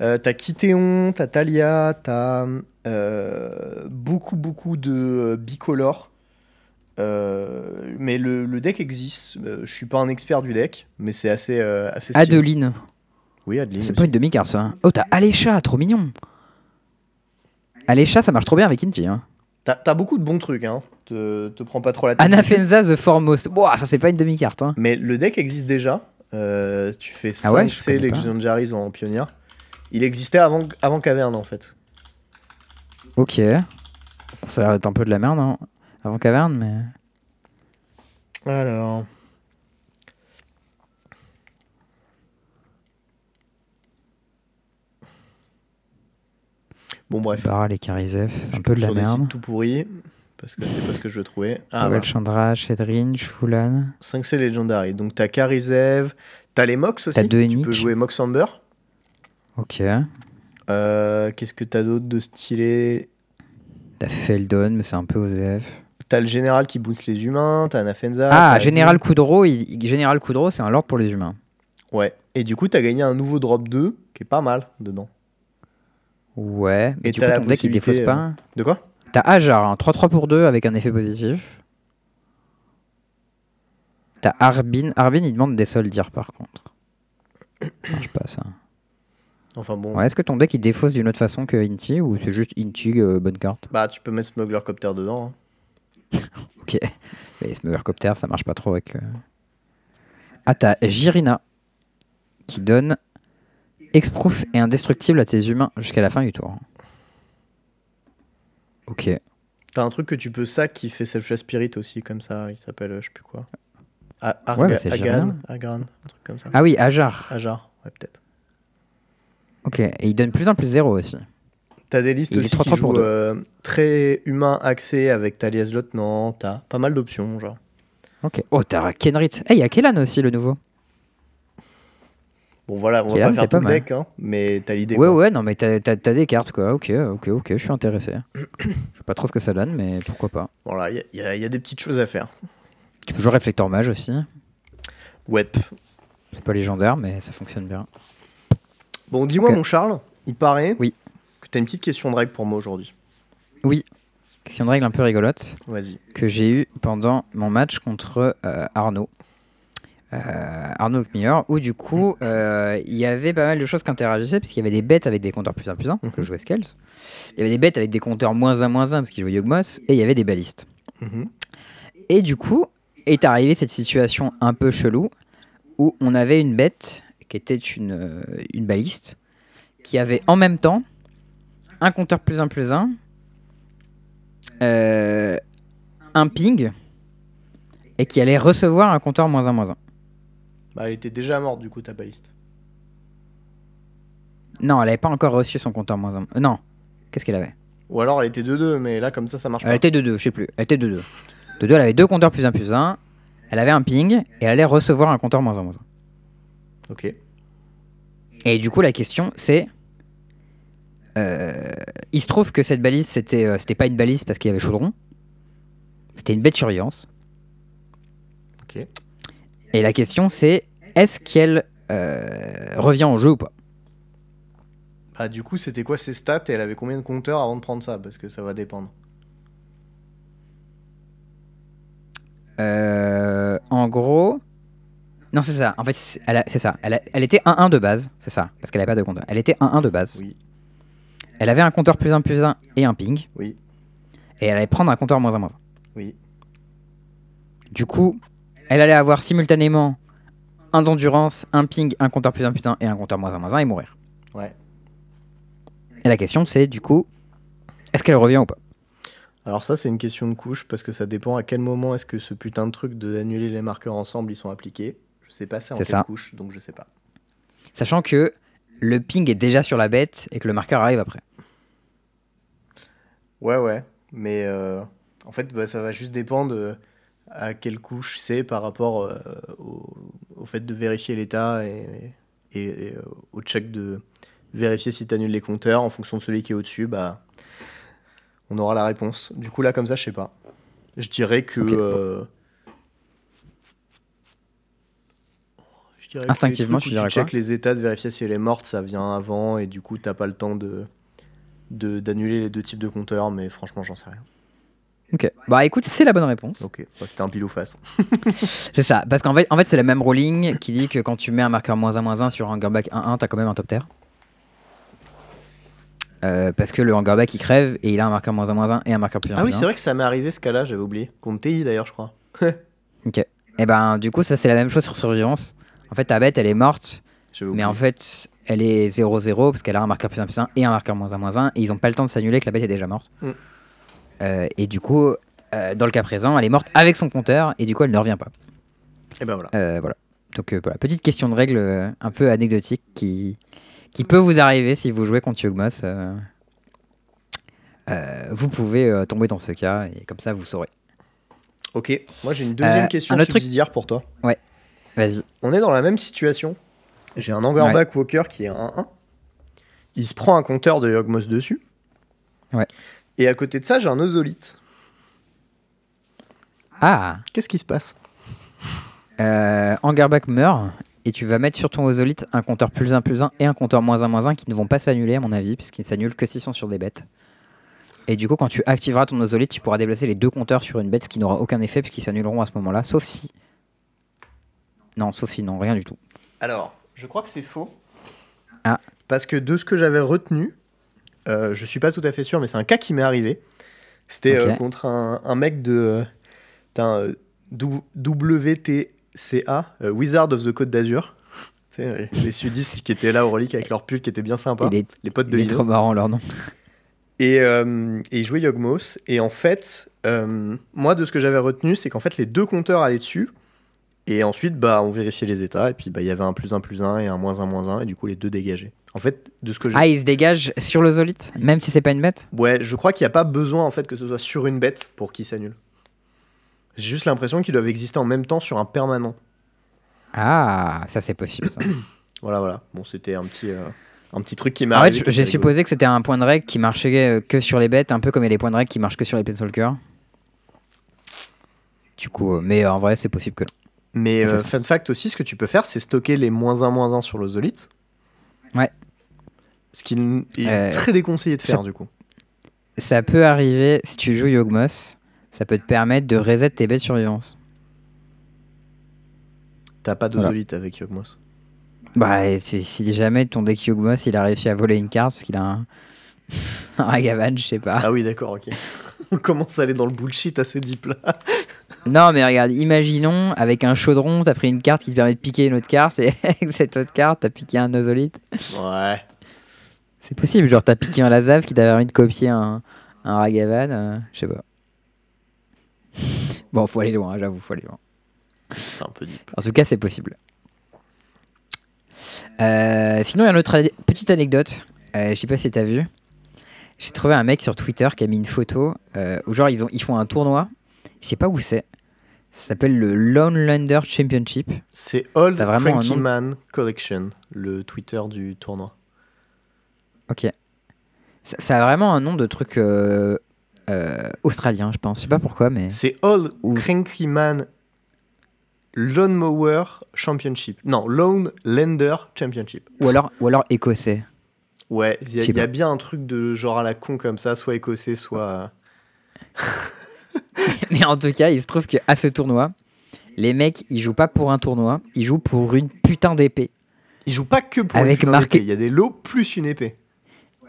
Euh, t'as Kitéon, t'as Talia, t'as euh, beaucoup beaucoup de euh, bicolores. Euh, mais le, le deck existe. Je suis pas un expert du deck, mais c'est assez, assez.
Adeline.
Oui, Adeline.
C'est pas une demi-carte ça. hein. Oh, t'as Alécha, trop mignon. Alécha, ça marche trop bien avec Inti. Hein.
T'as t'as beaucoup de bons trucs, hein. Te, te prends pas trop la tête.
Anafenza the Foremost. Ouah, ça c'est pas une demi-carte. Hein.
Mais le deck existe déjà. Euh, tu fais 5
Ah ouais, je
C. Legendaries en pionnière. Il existait avant, avant Caverne en fait.
Ok. Ça va être un peu de la merde hein, avant caverne, mais.
Alors. Bon bref.
Barra, les Karizef, c'est un peu de la
sur des
merde.
tout pourris. Parce que c'est pas ce que je trouvais. Ah,
Pavel Chandra, Shedrin, Shulan.
5C Legendary. Donc t'as Karizev. T'as les Mox aussi.
T'as deux
tu peux jouer Mox Amber.
Ok.
Euh, Qu'est-ce que t'as d'autre de stylé?
T'as Feldon, mais c'est un peu OZF.
T'as le général qui booste les humains. T'as Anafenza.
Ah, Général. Koudro, il- Général Koudro, c'est un lord pour les humains.
Ouais. Et du coup, t'as gagné un nouveau drop 2 qui est pas mal dedans.
Ouais, mais
Et
du coup, ton deck, il défausse pas.
De quoi?
T'as Ajar, un 3-3 pour 2 avec un effet positif. T'as Arbin. Arbin, il demande des soldiers par contre. Ça marche pas ça.
Enfin bon.
Ouais, Est-ce que ton deck il défausse d'une autre façon que Inti ou c'est juste Inti, euh, bonne carte?
Bah, tu peux mettre Smuggler Copter dedans. hein.
Ok. Mais Smuggler Copter, ça marche pas trop avec. euh. Ah, t'as Jirina qui donne Exproof et indestructible à tes humains jusqu'à la fin du tour. Ok.
T'as un truc que tu peux sac qui fait Selfless Spirit aussi, comme ça. Il s'appelle, euh, je sais plus quoi. A- Arga-
Ouais,
Agan, un truc comme ça.
Ah oui, Ajar.
Ajar, ouais, peut-être.
Ok. Et il donne plus 1 plus 0 aussi.
T'as des listes aussi
3-3
qui
pour
jouent euh, très humain axé avec Talias Lieutenant. T'as pas mal d'options, genre.
Ok. Oh, t'as Kenrit. Eh, il y a Kellan aussi, le nouveau.
Bon, voilà, on va pas faire tout
pas
le deck, hein, mais t'as l'idée.
Ouais,
quoi.
ouais, non, mais t'as t'as- t'as des cartes, quoi. Ok, ok, ok, je suis intéressé. je sais pas trop ce que ça donne, mais pourquoi pas.
Voilà, il y, a- y a- y a des petites choses à faire.
Tu peux jouer Réflecteur Mage aussi.
Ouais.
C'est pas légendaire, mais ça fonctionne bien.
Bon, dis-moi, mon Charles, il paraît
Oui.
que tu as une petite question de règle pour moi aujourd'hui.
Oui. Question de règle un peu rigolote
Vas-y.
que j'ai eue pendant mon match contre euh, Arnaud. Euh, Arnaud Miller, où du coup, euh, il y avait pas mal de choses qui interagissaient, parce qu'il y avait des bêtes avec des compteurs plus 1 plus 1, que je jouais Scales. Il y avait des bêtes avec des compteurs moins 1 moins 1, parce qu'il jouait Yogmos, et il y avait des balistes.
Mhm.
Et du coup, est arrivée cette situation un peu chelou où on avait une bête qui était une, euh, une baliste qui avait en même temps un compteur plus 1 plus 1, euh, un ping et qui allait recevoir un compteur moins 1 moins 1.
Bah, elle était déjà morte, du coup, ta baliste.
Non, elle n'avait pas encore reçu son compteur moins 1. non, qu'est-ce qu'elle avait?
Ou alors elle était 2-2, mais là, comme ça, ça marche
Elle
pas.
était de 2, je sais plus. Elle était de 2. De 2, elle avait deux compteurs plus 1 plus 1. Elle avait un ping et elle allait recevoir un compteur moins 1 moins 1.
Ok.
Et du coup, la question, c'est. euh, il se trouve que cette balise, c'était euh, c'était pas une balise parce qu'il y avait chaudron. C'était une bête surveillance.
Ok.
Et la question, c'est est-ce qu'elle euh, revient au jeu ou pas?
Bah, du coup, c'était quoi ses stats et elle avait combien de compteurs avant de prendre ça? Parce que ça va dépendre.
Euh, En gros. Non, c'est ça. En fait, c'est ça. Elle, a- elle était 1-1 de base. C'est ça. Parce qu'elle avait pas de compteur. Elle était 1-1 de base.
Oui.
Elle avait un compteur plus 1 plus 1 et un ping.
Oui.
Et elle allait prendre un compteur moins 1 moins 1.
Oui.
Du coup, elle allait avoir simultanément un d'endurance, un ping, un compteur plus 1 plus 1 et un compteur moins 1 moins 1 et mourir.
Ouais.
Et la question c'est du coup, est-ce qu'elle revient ou pas?
Alors ça, c'est une question de couche, parce que ça dépend à quel moment est-ce que ce putain de truc de d'annuler les marqueurs ensemble, ils sont appliqués. Je sais pas ça en
C'est
quelle
ça.
couche, donc je sais pas.
Sachant que le ping est déjà sur la bête et que le marqueur arrive après.
Ouais, ouais. Mais euh, en fait, bah, ça va juste dépendre à quelle couche c'est par rapport euh, au, au fait de vérifier l'état et, et- et, euh, au check de vérifier si tu annules les compteurs. En fonction de celui qui est au-dessus, bah, on aura la réponse. Du coup, là, comme ça, je sais pas. Je dirais que.
Ok.
euh, je dirais que
Instinctivement,
où
dirais
tu checkes les états de vérifier si elle est morte, ça vient avant et du coup, t'as pas le temps de de- d'annuler les deux types de compteurs, mais franchement, j'en sais rien.
Ok. Bah écoute, c'est la bonne réponse.
Ok, bah, c'était un pile ou face.
C'est ça. Parce qu'en fait, en fait c'est le même ruling qui dit que quand tu mets un marqueur moins 1 moins 1 sur un hungerback 1-1, t'as quand même un top terre. Euh, parce que le hungerback il crève et il a un marqueur moins 1 moins 1 et un marqueur plus 1
Ah oui,
plus 1.
c'est vrai que ça m'est arrivé ce cas-là, j'avais oublié. Contre TI d'ailleurs, je crois.
Ok. Et ben du coup, ça c'est la même chose sur survivance. En fait, ta bête elle est morte Mais en fait, elle est 0-0 parce qu'elle a un marqueur plus 1 plus 1 et un marqueur moins 1 moins 1 et ils ont pas le temps de s'annuler que la bête est déjà morte.
Mm.
Euh, et du coup, euh, dans le cas présent, elle est morte avec son compteur et du coup, elle ne revient pas.
Et ben voilà.
Euh, voilà. Donc voilà, petite question de règle un peu anecdotique qui, qui peut vous arriver si vous jouez contre euh, vous pouvez tomber dans ce cas et comme ça vous saurez.
Ok, moi j'ai une deuxième question
un autre truc-
subsidiaire pour toi.
Vas-y.
On est dans la même situation. J'ai un Angerback Walker qui est 1-1. Il se prend un compteur de Yogmos dessus.
Ouais.
Et à côté de ça, j'ai un Ozolite.
Ah
Qu'est-ce qui se passe?
Euh, Angerback meurt et tu vas mettre sur ton Ozolite un compteur plus 1 plus 1 et un compteur moins 1 moins 1 qui ne vont pas s'annuler à mon avis puisqu'ils s'annulent que s'ils sont sur des bêtes. Et du coup quand tu activeras ton Ozolite tu pourras déplacer les deux compteurs sur une bête ce qui n'aura aucun effet puisqu'ils s'annuleront à ce moment-là sauf si... Non sauf si non rien du tout.
Alors, je crois que c'est faux.
Ah.
Parce que de ce que j'avais retenu, euh, je suis pas tout à fait sûr, mais c'est un cas qui m'est arrivé. C'était euh, contre un, un mec de. euh, WTCA, euh, Wizard of the Côte d'Azur. Les, les sudistes qui étaient là au relique avec leur pull qui était bien sympa. Les potes de
il est
Lino.
trop marrant leur nom.
Et, euh, et il jouait Yogmos. Et en fait, moi, de ce que j'avais retenu, c'est qu'en fait, les deux compteurs allaient dessus. Et ensuite, bah, on vérifiait les états. Et puis, bah, il y avait un plus un plus un et un moins un moins un. Et du coup, les deux dégageaient. En fait, de ce que.
Ah il se dégage sur l'Ozolite même si c'est pas une bête
Ouais, je crois qu'il n'y a pas besoin, en fait, que ce soit sur une bête pour qu'il s'annule. J'ai juste l'impression qu'ils doivent exister en même temps sur un permanent.
Ah ça c'est possible ça.
Voilà, voilà. Bon, c'était un petit, euh, un petit truc qui m'a
En fait j'ai supposé que c'était un point de règle qui marchait euh, que sur les bêtes un peu comme il y a les points de règle qui marchent que sur les Planeswalkers. Du coup, euh, mais en vrai c'est possible que.
Mais euh, fun fact aussi, ce que tu peux faire, c'est stocker les moins 1 moins 1 sur l'ozolite.
Ouais.
Ce qui est
Euh,
très déconseillé de
ça-
faire du coup.
Ça peut arriver, si tu joues Yogmos, ça peut te permettre de reset tes bêtes survivance.
T'as pas
Voilà.
d'ozolite avec Yogmos.
Bah, si, si jamais ton deck Yogmos, il a réussi à voler une carte parce qu'il a un, un Ragavan, je sais pas.
Ah oui, d'accord, ok. On commence à aller dans le bullshit assez deep là.
Non, mais regarde, imaginons, avec un chaudron, t'as pris une carte qui te permet de piquer une autre carte, et avec cette autre carte, t'as piqué un Nozolite.
Ouais.
C'est possible, genre t'as piqué un Lazav qui t'a permis de copier un, un Ragavan, euh, je sais pas. bon, faut aller loin, j'avoue, faut aller loin.
C'est un peu deep.
En tout cas, c'est possible. Euh, sinon, il y a une autre petite anecdote. Euh, je sais pas si t'as vu. J'ai trouvé un mec sur Twitter qui a mis une photo euh, où genre ils, ont, ils font un tournoi. Je sais pas où c'est. Ça s'appelle le Lone Lander Championship.
C'est Old Cranky
nom
Man Collection, le Twitter du tournoi.
Ok. Ça, ça a vraiment un nom de truc euh, euh, australien, je pense. Je sais pas pourquoi, mais.
C'est All
Ou-
Cranky Man Lawn Mower Championship. Non, Lone Lender Championship.
Ou alors, ou alors écossais.
Ouais, il y, a- y bien un truc de genre à la con comme ça, soit écossais, soit.
Mais en tout cas, il se trouve qu'à ce tournoi, les mecs, ils jouent pas pour un tournoi, ils jouent pour une putain d'épée.
Ils jouent pas que pour
Avec
une putain
marqué-
d'épée, Il y a des lots plus une épée.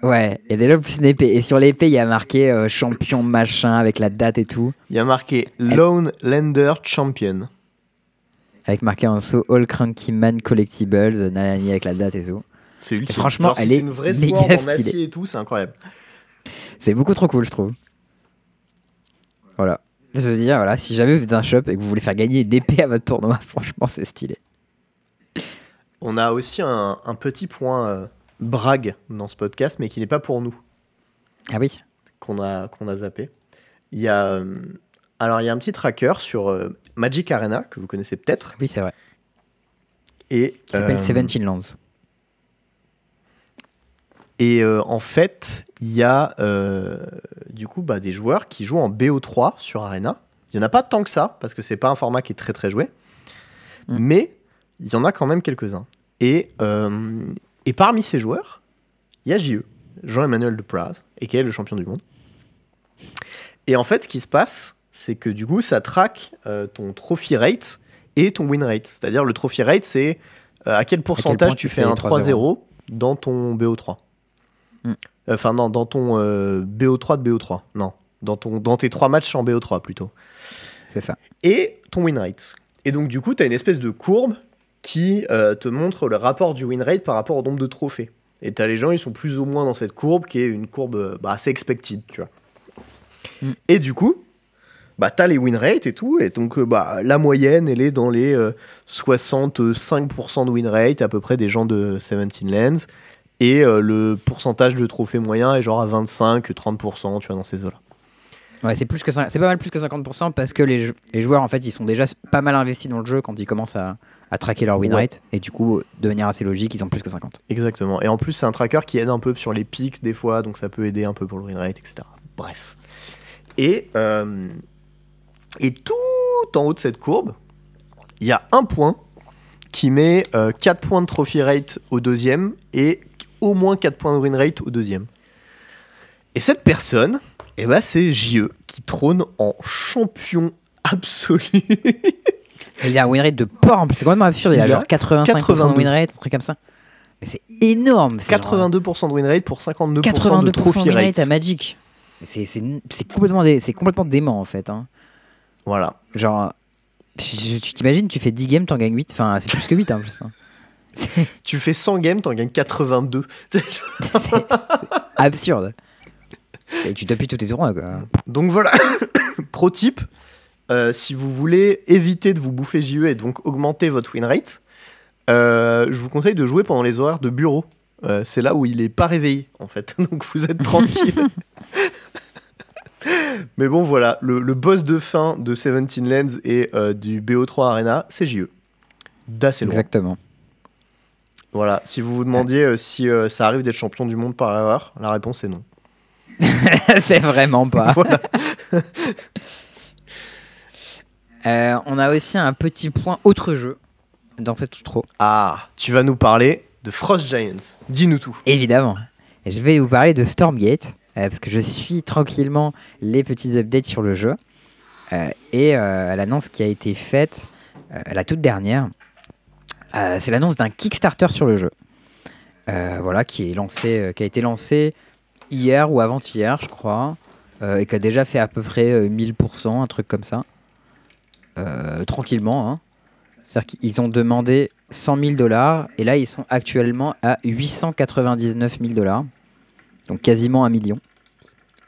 Ouais, des lobes plus une épée. Et sur l'épée, il y a marqué euh, champion machin avec la date et tout.
Il y a marqué Lone Lender Champion.
Avec marqué en dessous All Cranky Man Collectibles, nanani avec la date et tout.
C'est ultime.
franchement,
Genre,
elle
c'est
est
une vraie
méga stylée.
et tout, c'est incroyable.
C'est beaucoup trop cool, je trouve. Voilà. Je veux dire, voilà, si jamais vous êtes un shop et que vous voulez faire gagner une épée à votre tournoi, franchement, c'est stylé.
On a aussi un, un petit point euh, brague dans ce podcast, mais qui n'est pas pour nous,
Ah oui
qu'on a, qu'on a zappé. Il y a, euh, alors, il y a un petit tracker sur euh, Magic Arena, que vous connaissez peut-être,
Oui, c'est vrai.
et,
Qui s'appelle
euh,
Seventeen Lands.
et euh, en fait, il y a du coup bah, des joueurs qui jouent en BO3 sur Arena. Il n'y en a pas tant que ça, parce que c'est pas un format qui est très très joué,
Mm.
mais il y en a quand même quelques-uns. Et, et parmi ces joueurs, il y a JE, Jean-Emmanuel de Praz, et qui est le champion du monde. Et en fait, ce qui se passe, c'est que du coup, ça traque euh, ton trophy rate et ton win rate. C'est-à-dire, le trophy rate, c'est euh, à quel pourcentage tu
tu
fais
fais
un
les 3-0.
3-0 dans ton BO3.
Hmm.
Enfin, non, dans ton euh, BO3 de BO3. Non, dans, ton, dans tes trois matchs en BO3 plutôt.
C'est ça.
Et ton win rate. Et donc, du coup, tu as une espèce de courbe qui euh, te montre le rapport du win rate par rapport au nombre de trophées. Et tu as les gens, ils sont plus ou moins dans cette courbe qui est une courbe euh, bah, assez expected, tu vois.
Mm.
Et du coup, bah, tu as les win rates et tout. Et donc, euh, bah, la moyenne, elle est dans les euh, 65% de win rate, à peu près des gens de 17 Lands. Et euh, le pourcentage de trophées moyen est genre à 25-30%, tu vois, dans ces eaux-là.
Ouais, c'est plus que c'est pas mal plus que 50% parce que les, jou- les joueurs en fait ils sont déjà pas mal investis dans le jeu quand ils commencent à, à traquer leur win
Ouais.
rate et du coup de manière assez logique ils ont plus que 50.
Exactement. Et en plus, c'est un tracker qui aide un peu sur les pics des fois, donc ça peut aider un peu pour le win rate, etc. Bref. Et, euh, et tout en haut de cette courbe, il y a un point qui met 4 points de trophy rate au deuxième et au moins 4 points de win rate au deuxième. Et cette personne, eh ben, c'est JE qui trône en champion absolu.
Il a un win rate de porc en plus, c'est complètement absurde, il,
Il
a
a
genre 85%
82.
de win rate, un truc comme ça. Mais c'est énorme, c'est genre,
82% de win rate pour 52%,
82%
de trophy
win rate
rate.
à Magic. C'est complètement, dé- c'est complètement dément en fait. hein.
Voilà.
Genre, tu t'imagines, tu fais 10 games, t'en gagnes 8, enfin c'est plus que 8 en plus. hein.
Tu fais 100 games, t'en gagnes 82.
c'est- c'est absurde. Et tu t'appuies tous tes tournois quoi.
donc voilà. Pro tip, euh, si vous voulez éviter de vous bouffer JE et donc augmenter votre win rate, euh, je vous conseille de jouer pendant les horaires de bureau. Euh, c'est là où il est pas réveillé en fait, donc vous êtes tranquille. Mais bon voilà, le, le boss de fin de 17 Lands et euh, du BO3 Arena, c'est JE. D'assez loin.
Exactement.
Voilà, si vous vous demandiez si ça arrive d'être champion du monde par erreur, la réponse est non.
c'est vraiment pas.
Voilà.
Euh, on a aussi un petit point autre jeu dans cette outro.
Ah, tu vas nous parler de Frost Giants. Dis-nous tout.
Évidemment. Je vais vous parler de Stormgate, euh, parce que je suis tranquillement les petits updates sur le jeu. Euh, et l'annonce qui a été faite, la toute dernière, c'est l'annonce d'un Kickstarter sur le jeu. Voilà, qui, est lancé, qui a été lancé hier ou avant-hier, je crois, euh, et qui a déjà fait à peu près euh, 1000%, un truc comme ça. Euh, tranquillement, hein. C'est-à-dire qu'ils ont demandé 100 000 dollars, et là, ils sont actuellement à 899 000 dollars. Donc quasiment un million.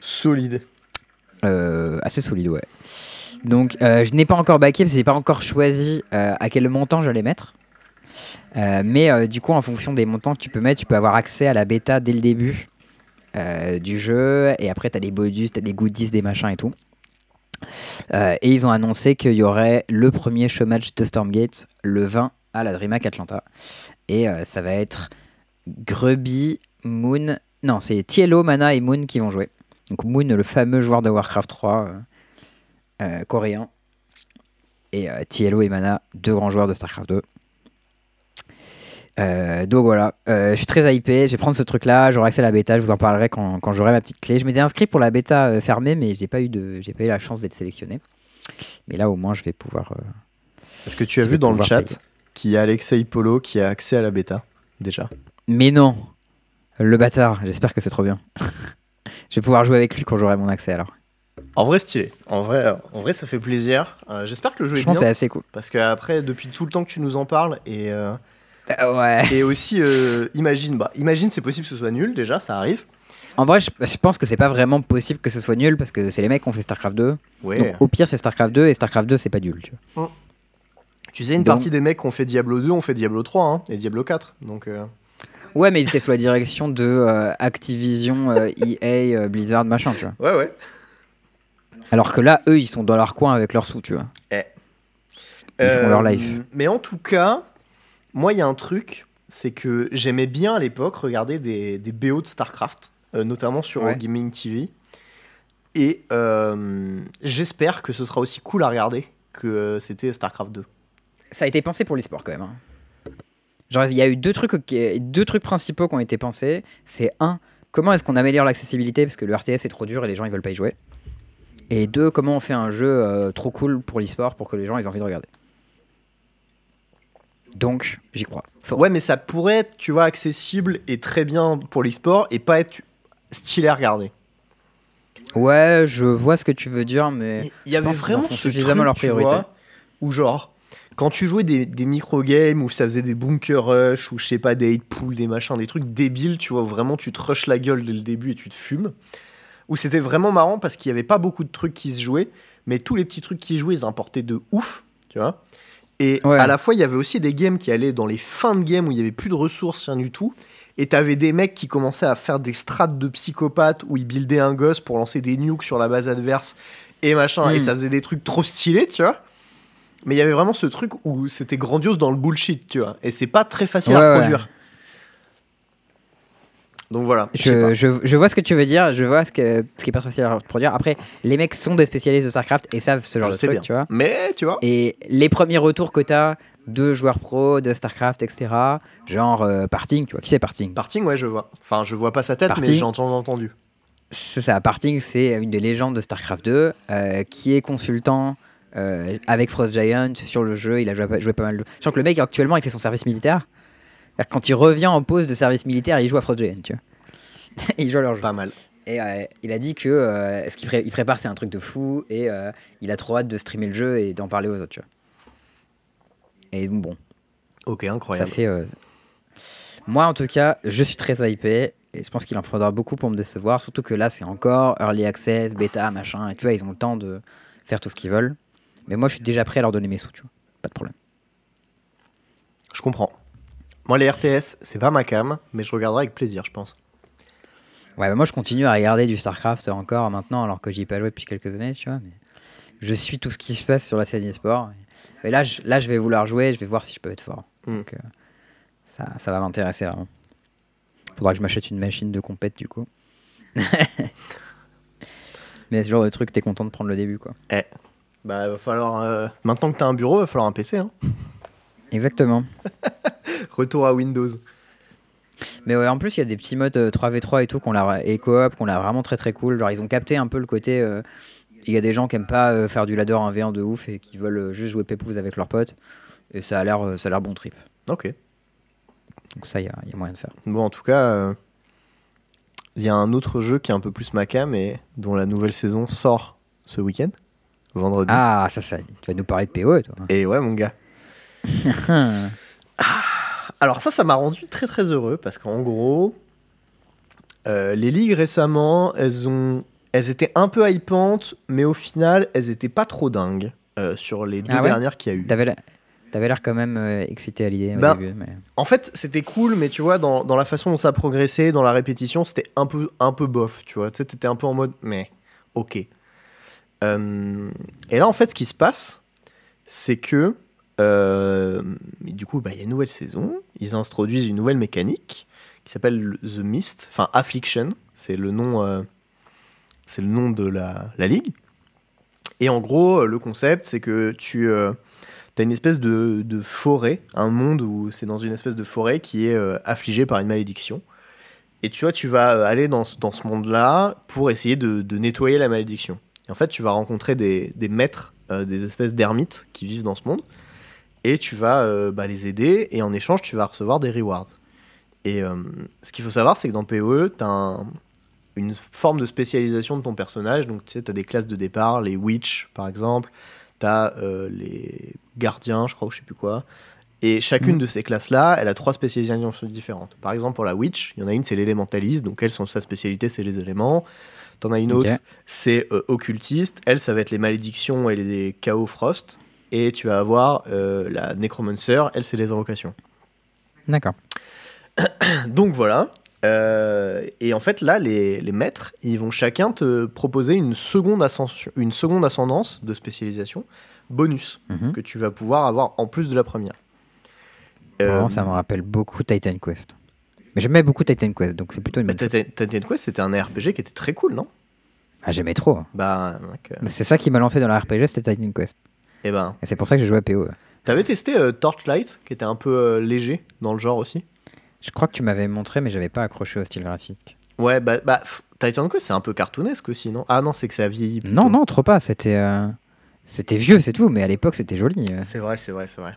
Solide.
Euh, assez solide, ouais. Donc, je n'ai pas encore baqué parce que j'ai pas encore choisi à quel montant j'allais mettre. Mais du coup, en fonction des montants que tu peux mettre, tu peux avoir accès à la bêta dès le début euh, du jeu. Et après, tu as des bonus, tu des goodies, des machins et tout. Euh, et ils ont annoncé qu'il y aurait le premier showmatch de Stormgate le 20 à la DreamHack Atlanta. Et euh, ça va être Grubby, Moon. Non, c'est Tielo, Mana et Moon qui vont jouer. Donc Moon, le fameux joueur de Warcraft 3 euh, euh, coréen. Et Tielo et Mana, deux grands joueurs de StarCraft 2. Euh, donc voilà, euh, je suis très hypé, je vais prendre ce truc là, j'aurai accès à la bêta, je vous en parlerai quand, quand j'aurai ma petite clé. Je m'étais inscrit pour la bêta euh, fermée, mais j'ai pas eu de, j'ai pas eu la chance d'être sélectionné. Mais là au moins je vais pouvoir. euh,
Est-ce que tu as
Je
vu dans le chat qu'il y a Alexei Polo qui a accès à la bêta déjà?
Mais non, le bâtard, j'espère que c'est trop bien. je vais pouvoir jouer avec lui quand j'aurai mon accès alors.
En vrai, stylé. En vrai, en vrai ça fait plaisir. J'espère que le jeu
Je
est
pense que c'est assez cool.
Parce que après, depuis tout le temps que tu nous en parles, et,
ouais.
et aussi, euh, imagine, bah, imagine c'est possible que ce soit nul, déjà, ça arrive.
En vrai, je, je pense que c'est pas vraiment possible que ce soit nul parce que c'est les mecs qui ont fait StarCraft 2.
Ouais.
Donc au pire, c'est StarCraft 2 et StarCraft 2, c'est pas nul. Tu vois.
Tu sais, une
Donc-
partie des mecs qui ont fait Diablo 2 ont fait Diablo 3 hein, et Diablo 4. Donc, euh,
Ouais, mais ils étaient sous la direction de euh, Activision, euh, EA, euh, Blizzard, machin, tu vois.
ouais, ouais.
Alors que là, eux, ils sont dans leur coin avec leurs sous, tu vois. Ils font leur life.
Euh, Mais en tout cas, moi, il y a un truc, c'est que j'aimais bien à l'époque regarder des, des BO de StarCraft, euh, notamment sur
Ouais.
Gaming TV. Et euh, j'espère que ce sera aussi cool à regarder que euh, c'était StarCraft 2.
Ça a été pensé pour l'e-sport quand même. hein. Genre, il y a eu deux trucs, deux trucs principaux qui ont été pensés. C'est un, comment est-ce qu'on améliore l'accessibilité? Parce que le RTS est trop dur et les gens ils veulent pas y jouer. Et deux, comment on fait un jeu euh, trop cool pour l'e-sport pour que les gens aient envie de regarder. Donc, j'y crois. Fort.
Ouais, mais ça pourrait être, tu vois, accessible et très bien pour l'e-sport et pas être stylé à regarder.
Ouais, je vois ce que tu veux dire, mais
Il y avait vraiment ce
suffisamment
truc,
leur priorité.
où genre, quand tu jouais des, des micro-games où ça faisait des bunker rush ou je sais pas, des hate pools, des machins, des trucs débiles, tu vois, vraiment tu te rushes la gueule dès le début et tu te fumes. Où c'était vraiment marrant parce qu'il y avait pas beaucoup de trucs qui se jouaient, mais tous les petits trucs qui jouaient, ils importaient de ouf, tu vois. Et
Ouais.
à la fois, il y avait aussi des games qui allaient dans les fins de game où il y avait plus de ressources, rien du tout. Et t'avais des mecs qui commençaient à faire des strates de psychopathes où ils buildaient un gosse pour lancer des nukes sur la base adverse et machin. Et
Mm.
ça faisait des trucs trop stylés, tu vois. Mais il y avait vraiment ce truc où c'était grandiose dans le bullshit, tu vois. Et c'est pas très facile
Ouais,
à
ouais.
produire. Donc voilà. je
je, vois ce que tu veux dire. Je vois ce, que, ce qui est pas facile à reproduire. Après, les mecs sont des spécialistes de StarCraft et savent ce genre
Je
de
sais
truc,
bien.
tu vois.
Mais tu vois.
Et les premiers retours que t'as de joueurs pro, de StarCraft, etc., genre euh, Parting, tu vois, qui c'est Parting?
Parting, ouais, je vois. Enfin, je vois pas sa tête, mais j'ai entendu.
C'est ça, Parting, c'est une des légendes de StarCraft 2, euh, qui est consultant euh, avec Frost Giant sur le jeu. Il a joué, joué pas mal de. Je sens que le mec, actuellement, il fait son service militaire. Quand il revient en pause de service militaire, il joue à Giant, tu vois. il joue à leur jeu.
Pas mal.
Et euh, il a dit que euh, ce qu'il pré- il prépare, c'est un truc de fou, et euh, il a trop hâte de streamer le jeu et d'en parler aux autres, tu vois. Et bon,
Ok,
ça
incroyable.
fait. euh, Moi, en tout cas, je suis très hypé. Et je pense qu'il en faudra beaucoup pour me décevoir. Surtout que là, c'est encore early access, bêta, machin. Et tu vois, ils ont le temps de faire tout ce qu'ils veulent. Mais moi, je suis déjà prêt à leur donner mes sous, tu vois. Pas de problème.
Je comprends. Moi, les RTS, c'est pas ma cam, mais je regarderai avec plaisir, je pense.
Ouais, bah moi, je continue à regarder du StarCraft encore maintenant, alors que j'y ai pas joué depuis quelques années, tu vois. Mais je suis tout ce qui se passe sur la scène e-sport. Et là, je, là, je vais vouloir jouer, je vais voir si je peux être fort.
Mm.
Donc, euh, ça, ça va m'intéresser vraiment. Faudra que je m'achète une machine de compète, du coup. Mais ce genre de truc, t'es content de prendre le début, quoi.
Bah, va falloir. euh, Maintenant que t'as un bureau, va falloir un PC. Hein.
Exactement.
Retour à Windows.
Mais ouais, en plus, il y a des petits modes euh, 3v3 et tout qu'on l'a et coop qu'on l'a vraiment très très cool. Genre, ils ont capté un peu le côté. euh, Il y a des gens qui aiment pas euh, faire du ladder 1v1 de ouf et qui veulent euh, juste jouer pépouze avec leurs potes. Et ça a l'air euh, ça a l'air bon trip.
Ok.
Donc ça, il y, a- y a moyen de faire.
Bon, en tout cas, euh, il y a un autre jeu qui est un peu plus maca, mais dont la nouvelle saison sort ce week-end, vendredi.
Ah, ça, ça, tu vas nous parler de PoE, toi.
Et ouais, mon gars. Alors ça, ça m'a rendu très très heureux parce qu'en gros, euh, les ligues récemment, elles ont, elles étaient un peu hypantes, mais au final, elles étaient pas trop dingues euh, sur les deux
Ah ouais
dernières qu'il y a eu.
T'avais la- t'avais l'air quand même euh, excité à l'idée au
Ben,
début. Mais...
En fait, c'était cool, mais tu vois, dans, dans la façon dont ça progressait, dans la répétition, c'était un peu, un peu bof, tu vois. Tu un peu en mode, mais ok. Euh, et là, en fait, ce qui se passe, c'est que, euh, du coup, bah, il y a une nouvelle saison, ils introduisent une nouvelle mécanique qui s'appelle le- The Mist, enfin Affliction, c'est le nom, euh, le nom de la, ligue. Et en gros, le concept, c'est que tu, euh, T'as une espèce de, forêt, un monde où c'est dans une espèce de forêt qui est euh, affligée par une malédiction. Et tu vois, tu vas euh, aller dans, ce- monde-là pour essayer de, nettoyer la malédiction. Et en fait, tu vas rencontrer des, maîtres, euh, des espèces d'ermites qui vivent dans ce monde. Et tu vas euh, bah, les aider, et en échange, tu vas recevoir des rewards. Et euh, ce qu'il faut savoir, c'est que dans PoE, tu as une forme de spécialisation de ton personnage. Donc, tu sais, tu as des classes de départ, les witch, par exemple. Tu as les gardiens, je crois, ou je sais plus quoi. Et chacune
Mhm.
de ces classes-là, elle a trois spécialisations différentes. Par exemple, pour la witch, il y en a une, c'est l'élémentaliste. Donc, elle, son, sa spécialité, c'est les éléments. T'en as une autre, c'est euh, occultiste. Elle, ça va être les malédictions et les chaos frost. Et tu vas avoir euh, la nécromancer. Elle, c'est les invocations.
D'accord.
Donc voilà. Euh, et en fait, là, les, les maîtres, ils vont chacun te proposer une seconde, ascension, une seconde ascendance de spécialisation bonus
Mhm.
que tu vas pouvoir avoir en plus de la première. Euh,
ça me rappelle beaucoup Titan Quest. Mais j'aimais beaucoup Titan Quest, donc c'est plutôt une
bah. Titan Quest, c'était un RPG qui était très cool, non?
Ah, j'aimais trop.
Bah, euh,
C'est ça qui m'a lancé dans la RPG, c'était Titan Quest.
Eh ben,
Et c'est pour ça que j'ai joué à PoE.
t'avais testé euh, Torchlight, qui était un peu euh, léger dans le genre aussi?
Je crois que tu m'avais montré, mais j'avais pas accroché au style graphique.
Ouais, bah, bah pff, Titan Quest, c'est un peu cartoonesque aussi, non? Ah non, c'est que ça a vieilli. plutôt.
Non, non, trop pas. C'était euh, c'était vieux, c'est tout. Mais à l'époque, c'était joli. euh.
C'est vrai, c'est vrai, c'est vrai.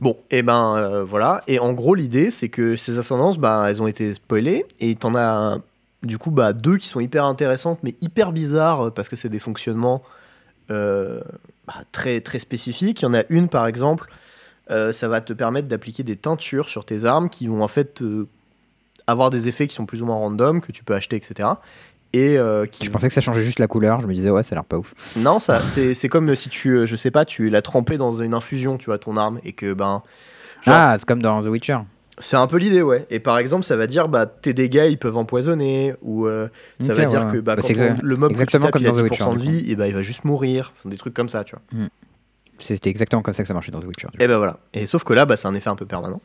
Bon, et ben euh, voilà. Et en gros, l'idée, c'est que ces ascendances, bah, elles ont été spoilées. Et t'en as du coup bah, deux qui sont hyper intéressantes, mais hyper bizarres, parce que c'est des fonctionnements euh, bah, très, très spécifiques. Il y en a une, par exemple, euh, ça va te permettre d'appliquer des teintures sur tes armes qui vont en fait euh, avoir des effets qui sont plus ou moins random, que tu peux acheter, etc. Et euh, qui
Je pensais que ça changeait juste la couleur. Je me disais, ouais, ça a l'air pas ouf.
non, ça, c'est, c'est comme si tu, je sais pas, tu l'as trempé dans une infusion, tu vois, ton arme, et que, ben, genre,
Ah, c'est comme dans The Witcher.
C'est un peu l'idée, ouais. Et par exemple, ça va dire, bah, tes dégâts, ils peuvent empoisonner, ou euh, ça va dire
ouais,
que, bah,
Bah,
quand on- le mob que tu
exactement
tapes,
comme
il a
dans The
10%
Witcher,
de vie, et bah, il va juste mourir. Des trucs comme ça, tu vois.
C'était exactement comme ça que ça marchait dans The Witcher.
Et ben voilà. Et sauf que là, bah, c'est un effet un peu permanent.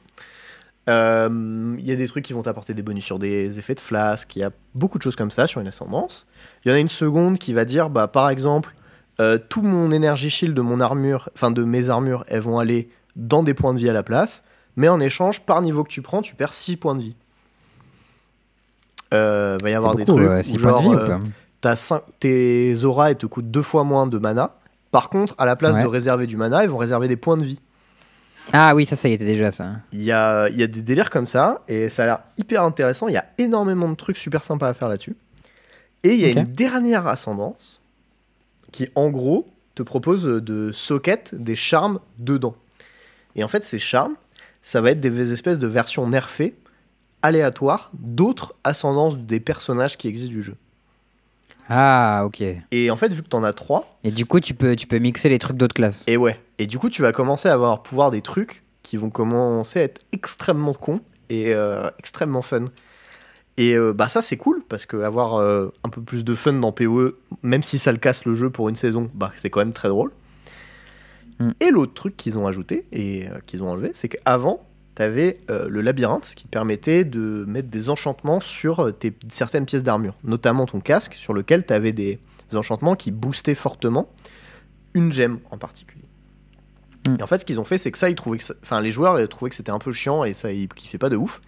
Euh, Il y a des trucs qui vont t'apporter des bonus sur des effets de flasque. Il y a beaucoup de choses comme ça sur une ascendance. Il y en a une seconde qui va dire, bah, par exemple, euh, tout mon énergie shield de mon armure, enfin de mes armures, elles vont aller dans des points de vie à la place. Mais en échange, par niveau que tu prends, tu perds 6 points de vie. Euh, va y avoir des
beaucoup,
trucs
euh,
où genre,
de vie
euh, tes auras elles te coûtent deux fois moins de mana. Par contre, à la place
Ouais.
de réserver du mana, ils vont réserver des points de vie.
Ah oui, ça, ça y était déjà ça.
Il y a, il y a des délires comme ça, et ça a l'air hyper intéressant. Il y a énormément de trucs super sympas à faire là-dessus. Et il y a une dernière ascendance qui, en gros, te propose de socket des charmes dedans. Et en fait, ces charmes, ça va être des espèces de versions nerfées, aléatoires, d'autres ascendances des personnages qui existent du jeu.
Ah, ok.
Et en fait, vu que t'en as trois,
Et du coup, tu peux, tu peux mixer les trucs d'autres classes.
Et ouais. Et du coup, tu vas commencer à avoir pouvoir des trucs qui vont commencer à être extrêmement cons et euh, extrêmement fun. Et euh, bah ça c'est cool parce que avoir euh, un peu plus de fun dans PoE, même si ça le casse le jeu pour une saison, bah c'est quand même très drôle.
Mm.
Et l'autre truc qu'ils ont ajouté et euh, qu'ils ont enlevé, c'est qu'avant t'avais euh, le labyrinthe qui permettait de mettre des enchantements sur euh, tes, certaines pièces d'armure, notamment ton casque sur lequel t'avais des enchantements qui boostaient fortement une gemme en particulier.
Mm.
Et en fait, ce qu'ils ont fait, c'est que ça, ils trouvaient que ça- enfin, les joueurs ils trouvaient que c'était un peu chiant et ça, ils kiffaient pas de ouf.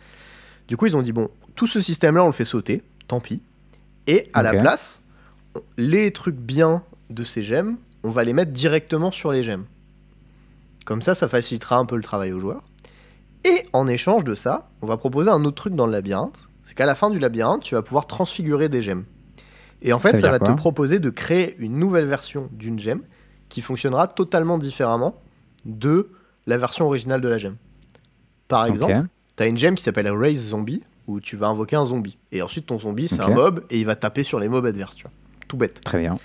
Du coup, ils ont dit bon, tout ce système-là, on le fait sauter, tant pis. Et à la place, les trucs bien de ces gemmes, on va les mettre directement sur les gemmes. Comme ça, ça facilitera un peu le travail aux joueurs. Et en échange de ça, on va proposer un autre truc dans le labyrinthe. C'est qu'à la fin du labyrinthe, tu vas pouvoir transfigurer des gemmes. Et en fait,
Ça
va te proposer de créer une nouvelle version d'une gemme qui fonctionnera totalement différemment de la version originale de la gemme. Par exemple,
Ok.
tu as une gemme qui s'appelle Raise Zombie, où tu vas invoquer un zombie. Et ensuite, ton zombie, c'est un mob, et il va taper sur les mobs adverses, tu vois. Tout bête.
Très bien.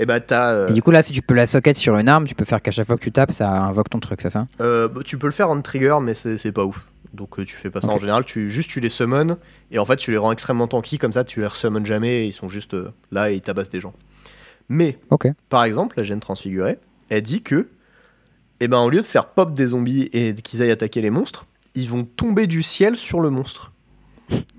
Et bah, t'as, euh,
Et du coup, là, si tu peux la socket sur une arme, tu peux faire qu'à chaque fois que tu tapes, ça invoque ton truc, c'est ça
euh, bah, tu peux le faire on trigger, mais c'est pas ouf. Donc euh, tu fais pas ça en général, tu, juste tu les summon, et en fait tu les rends extrêmement tanky, comme ça tu les resummon jamais, et ils sont juste euh, là et ils tabassent des gens. Mais, par exemple, la gêne transfigurée, elle dit que, eh ben, au lieu de faire pop des zombies et qu'ils aillent attaquer les monstres, ils vont tomber du ciel sur le monstre.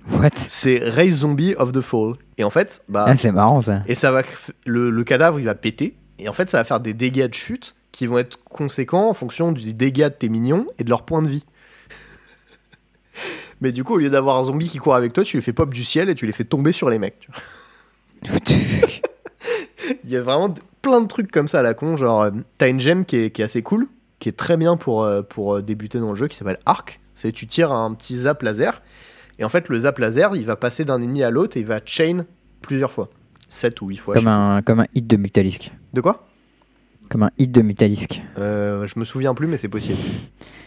What?
C'est Raise Zombie of the Fall. Et en fait, bah,
Ah, c'est marrant ça.
et ça va le, le cadavre il va péter et en fait ça va faire des dégâts de chute qui vont être conséquents en fonction du dégât de tes minions et de leur point de vie. Mais du coup au lieu d'avoir un zombie qui court avec toi, tu les fais pop du ciel et tu les fais tomber sur les mecs. tu vois. Il y a vraiment plein de trucs comme ça à la con, genre euh, t'as une gemme qui est, qui est assez cool, qui est très bien pour, euh, pour euh, débuter dans le jeu, qui s'appelle Arc. C'est tu tires un petit zap laser et en fait le zap laser il va passer d'un ennemi à l'autre et il va chain plusieurs fois. 7 ou 8 fois.
comme, un, comme un hit de Mutalisque.
De quoi?
Comme un hit de Mutalisque.
Euh, Je me souviens plus mais c'est possible.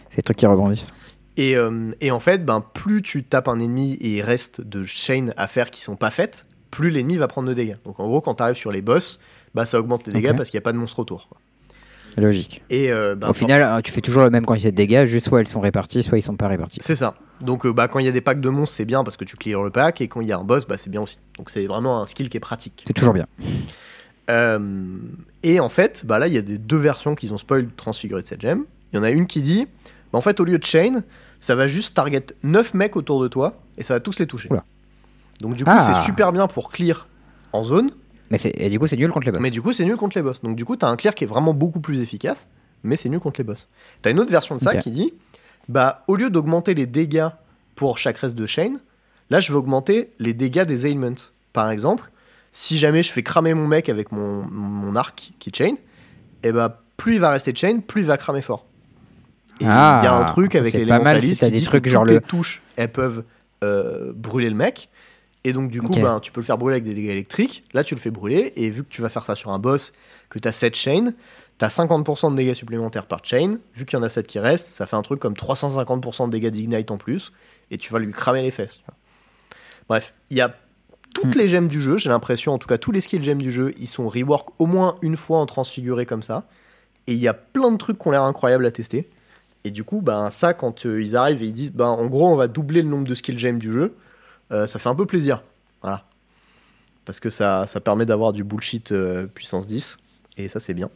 C'est des trucs qui rebondissent.
Et, euh, et en fait, ben, plus tu tapes un ennemi et il reste de chaînes à faire qui sont pas faites, plus l'ennemi va prendre de dégâts. Donc en gros, quand tu arrives sur les boss, bah, ça augmente les dégâts parce qu'il n'y a pas de monstre autour. quoi.
Logique.
Et euh, ben,
Au final, euh, tu fais toujours la même quantité de dégâts, juste soit ils sont répartis, soit ils sont pas répartis.
c'est ça. Donc euh, bah, quand il y a des packs de monstres, c'est bien parce que tu clears le pack, et quand il y a un boss, bah, c'est bien aussi. Donc c'est vraiment un skill qui est pratique.
C'est toujours bien.
Euh, et en fait, bah là, il y a des deux versions qui ont spoil transfiguré de cette gemme. Il y en a une qui dit, bah, en fait, au lieu de chain, ça va juste target 9 mecs autour de toi et ça va tous les toucher.
Oula.
Donc du coup,
Ah.
c'est super bien pour clear en zone,
Mais c'est- et du coup, c'est nul contre les boss.
mais du coup, c'est nul contre les boss. Donc du coup, t'as un clear qui est vraiment beaucoup plus efficace, mais c'est nul contre les boss. T'as une autre version de ça qui dit, bah au lieu d'augmenter les dégâts pour chaque reste de chain, là, je vais augmenter les dégâts des ailments. Par exemple, si jamais je fais cramer mon mec avec mon, mon arc qui chain, et bah plus il va rester chain, plus il va cramer fort. Et il
Ah,
y a un truc avec les
pas mal si t'as
qui
des
dit
trucs
que
genre
toutes
le-
les touches, elles peuvent euh, brûler le mec. Et donc du coup, ben, tu peux le faire brûler avec des dégâts électriques. Là, tu le fais brûler. Et vu que tu vas faire ça sur un boss, que tu as 7 chains, tu as 50% de dégâts supplémentaires par chain. Vu qu'il y en a 7 qui restent, ça fait un truc comme 350% de dégâts d'ignite en plus. Et tu vas lui cramer les fesses. Bref, il y a toutes
Hmm.
les gemmes du jeu, j'ai l'impression, en tout cas tous les skills gemmes du jeu, ils sont rework au moins une fois en transfiguré comme ça. Et il y a plein de trucs qui ont l'air incroyables à tester. Et du coup, ben, ça, quand euh, ils arrivent et ils disent, ben, en gros, on va doubler le nombre de skills gemmes du jeu, euh, ça fait un peu plaisir. Voilà. Parce que ça, ça permet d'avoir du bullshit euh, puissance 10. Et ça, c'est bien.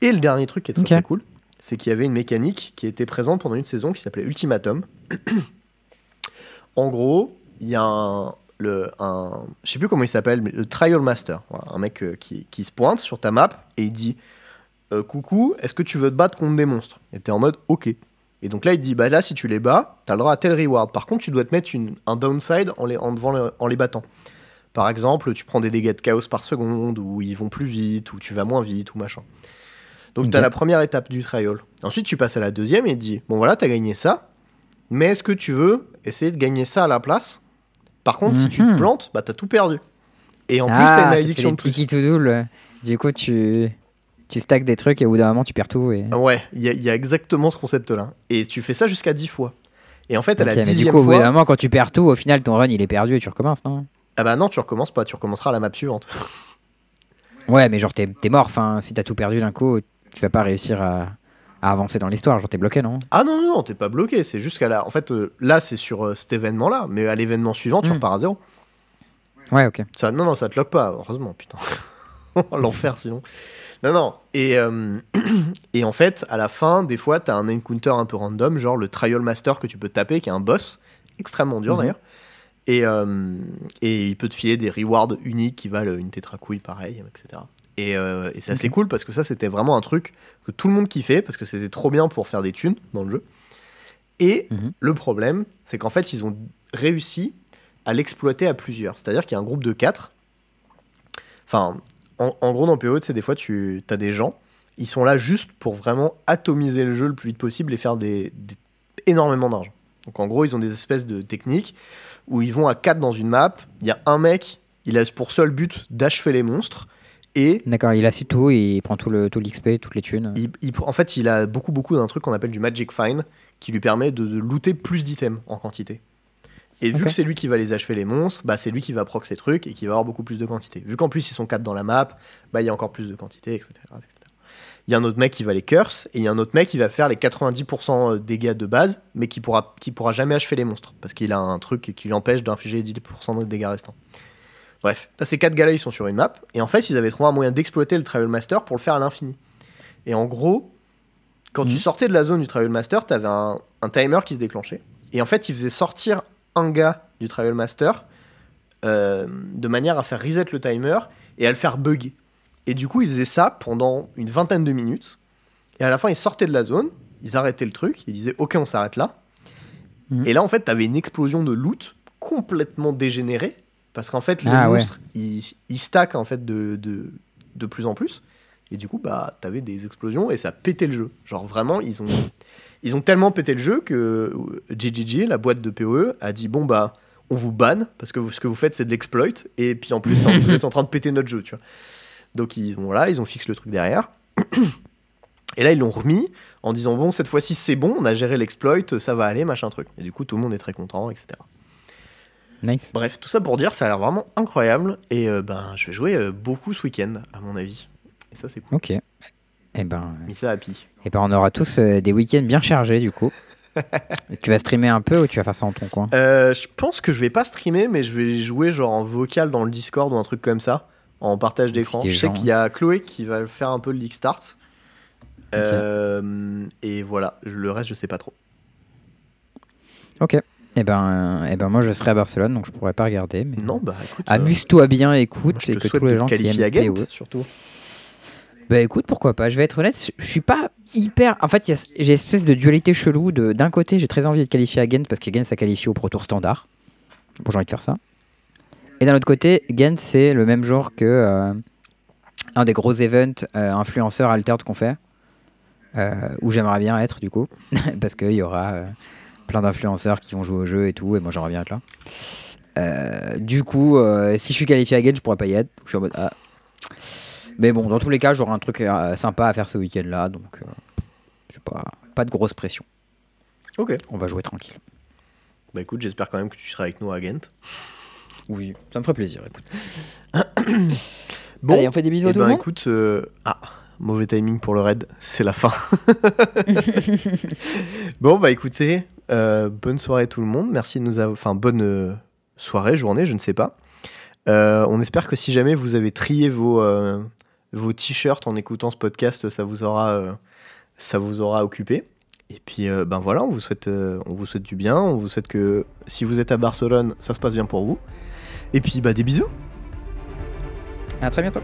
Et le dernier truc qui est très, cool, c'est qu'il y avait une mécanique qui était présente pendant une saison qui s'appelait Ultimatum. en gros, il y a un. Le, un je sais plus comment il s'appelle, mais le Trial Master. Voilà, un mec euh, qui, qui se pointe sur ta map et il dit Coucou, est-ce que tu veux te battre contre des monstres? Et t'es en mode Ok. Et donc là, il te dit Bah là, si tu les bats, t'as le droit à tel reward. Par contre, tu dois te mettre une, un downside en les, en, devant le- en les battant. Par exemple, tu prends des dégâts de chaos par seconde, ou ils vont plus vite, ou tu vas moins vite, ou machin. Donc,
Ok.
tu as la première étape du trial. Ensuite, tu passes à la deuxième et te dit Bon, voilà, tu as gagné ça, mais est-ce que tu veux essayer de gagner ça à la place? Par contre, si tu te
Mhm.
plantes, bah, tu as tout perdu. Et en plus, tu
ah,
as une
te fait
malédiction
des
de plus.
qui tout double. Du coup, tu, tu stacks des trucs et au bout d'un moment, tu perds tout. Et...
Ouais, il y, a- il y a exactement ce concept-là. Et tu fais ça jusqu'à 10 fois. Et en fait, à la
mais du
dixième
coup, au bout d'un
fois,
moment, quand tu perds tout, au final, ton run, il est perdu et tu recommences, non?
Ah bah non, tu recommences pas, tu recommenceras à la map suivante.
Ouais, mais genre, t'es t'es mort. Enfin, si t'as tout perdu d'un coup, tu vas pas réussir à, à avancer dans l'histoire. Genre, t'es bloqué, non?
Ah non, non, non, t'es pas bloqué, c'est juste qu'à la. En fait, euh, là, c'est sur euh, cet événement-là, mais à l'événement suivant, tu
Hmm.
repars à zéro.
Ouais, ok.
Ça, non, non, ça te lock pas, heureusement, putain. L'enfer sinon. Non, non. Et, euh, et en fait, à la fin, des fois, t'as un encounter un peu random, genre le Trial Master que tu peux taper, qui est un boss, extrêmement dur
Mhm.
d'ailleurs. Et, euh, et il peut te filer des rewards uniques qui valent une tétracouille pareil, etc. Et, euh, et c'est assez cool parce que ça, c'était vraiment un truc que tout le monde kiffait parce que c'était trop bien pour faire des thunes dans le jeu. Et
Mhm.
le problème, c'est qu'en fait, ils ont réussi à l'exploiter à plusieurs. C'est-à-dire qu'il y a un groupe de 4. Enfin, en, en gros, dans PoE, tu sais, des fois, tu as des gens, ils sont là juste pour vraiment atomiser le jeu le plus vite possible et faire des, des- énormément d'argent. Donc, en gros, ils ont des espèces de techniques où ils vont à 4 dans une map. Il y a un mec, il a pour seul but d'achever les monstres. Et
D'accord, il assume tout, il prend tout le tout l'XP, toutes les thunes.
il- il- en fait, il a beaucoup, beaucoup d'un truc qu'on appelle du Magic Find qui lui permet de, de looter plus d'items en quantité. Et vu que c'est lui qui va les achever les monstres, bah c'est lui qui va proc ces trucs et qui va avoir beaucoup plus de quantité. Vu qu'en plus ils sont 4 dans la map, bah il y a encore plus de quantité, etc. Il y a un autre mec qui va les curse et il y a un autre mec qui va faire les 90% dégâts de base, mais qui pourra, qui pourra jamais achever les monstres parce qu'il a un truc qui l'empêche d'infliger les 10% de dégâts restants. Bref, ces quatre gars-là, ils sont sur une map, et en fait, ils avaient trouvé un moyen d'exploiter le Travel Master pour le faire à l'infini. Et en gros, quand tu
Mhm.
sortais de la zone du Travel Master, t'avais un, un timer qui se déclenchait. Et en fait, il faisait sortir un gars du Travel Master euh, de manière à faire reset le timer et à le faire bugger. Et du coup, ils faisaient ça pendant une vingtaine de minutes. Et à la fin, ils sortaient de la zone, ils arrêtaient le truc, ils disaient Ok, on s'arrête là.
Mhm.
Et là, en fait, t'avais une explosion de loot complètement dégénérée. Parce qu'en fait, les
Ah ouais.
monstres, ils, ils stackent en fait de, de, de plus en plus. Et du coup, bah, t'avais des explosions et ça pétait le jeu. Genre vraiment, ils ont, ils ont tellement pété le jeu que euh, GGG, la boîte de PoE, a dit bon bah, on vous banne parce que vous- ce que vous faites c'est de l'exploit et puis en plus vous êtes en train de péter notre jeu, tu vois. Donc ils ont là, ils ont fixé le truc derrière. Et là ils l'ont remis en disant bon cette fois-ci c'est bon, on a géré l'exploit, ça va aller, machin truc. Et du coup tout le monde est très content, etc.
Nice.
Bref, tout ça pour dire, ça a l'air vraiment incroyable et euh, ben je vais jouer euh, beaucoup ce week-end à mon avis. Et ça c'est cool.
Ok. Eh ben,
Missa Happy.
Eh ben, on aura tous euh, des week-ends bien chargés du coup. Et tu vas streamer un peu ou tu vas faire ça dans ton coin?
Euh, je pense que je vais pas streamer, mais je vais jouer genre en vocal dans le Discord ou un truc comme ça, en partage d'écran. Je sais qu'il y a Chloé qui va faire un peu le League Start. Euh, et voilà, le reste je sais pas trop.
Ok. Eh ben, euh, eh ben, moi je serai à Barcelone donc je pourrais pas regarder. Mais...
Non, bah
Amuse-toi bien,
moi,
écoute,
je
et
te
que tous les gens qui
qualifier à
aiment
Ghent, surtout.
Bah écoute, pourquoi pas. Je vais être honnête, je suis pas hyper. En fait, j'ai espèce de dualité chelou. De... D'un côté, j'ai très envie d'être qualifié à Ghent parce que Ghent, ça qualifie au Pro Tour standard. Bon, j'ai envie de faire ça. Et d'un autre côté, Ghent, c'est le même genre que euh, un des gros events euh, influenceurs altered qu'on fait. euh, où j'aimerais bien être du coup. parce qu'il y aura euh, plein d'influenceurs qui vont jouer au jeu et tout. Et moi, j'aimerais bien être là. Du coup, si je suis qualifié à Ghent, je pourrais pas y être. Je suis en mode. Ah. Mais bon, dans tous les cas, j'aurai un truc euh, sympa à faire ce week-end-là, donc euh, je sais pas, pas de grosse pression.
Ok.
On va jouer tranquille.
Bah écoute, j'espère quand même que tu seras avec nous à Ghent.
Oui, ça me ferait plaisir. Écoute.
Bon,
Allez, on fait des bisous
eh
à tout
ben
le monde.
écoute, euh, ah, mauvais timing pour le raid, c'est la fin. bon, bah écoutez, bonne soirée tout le monde. Merci de nous avoir. Enfin, bonne soirée, journée, je ne sais pas. On espère que si jamais vous avez trié vos, vos t-shirts en écoutant ce podcast, ça vous aura, euh, ça vous aura occupé. Et puis, euh, ben voilà, on vous, souhaite, euh, on vous souhaite du bien. On vous souhaite que si vous êtes à Barcelone, ça se passe bien pour vous. Et puis, bah, des bisous.
À très bientôt.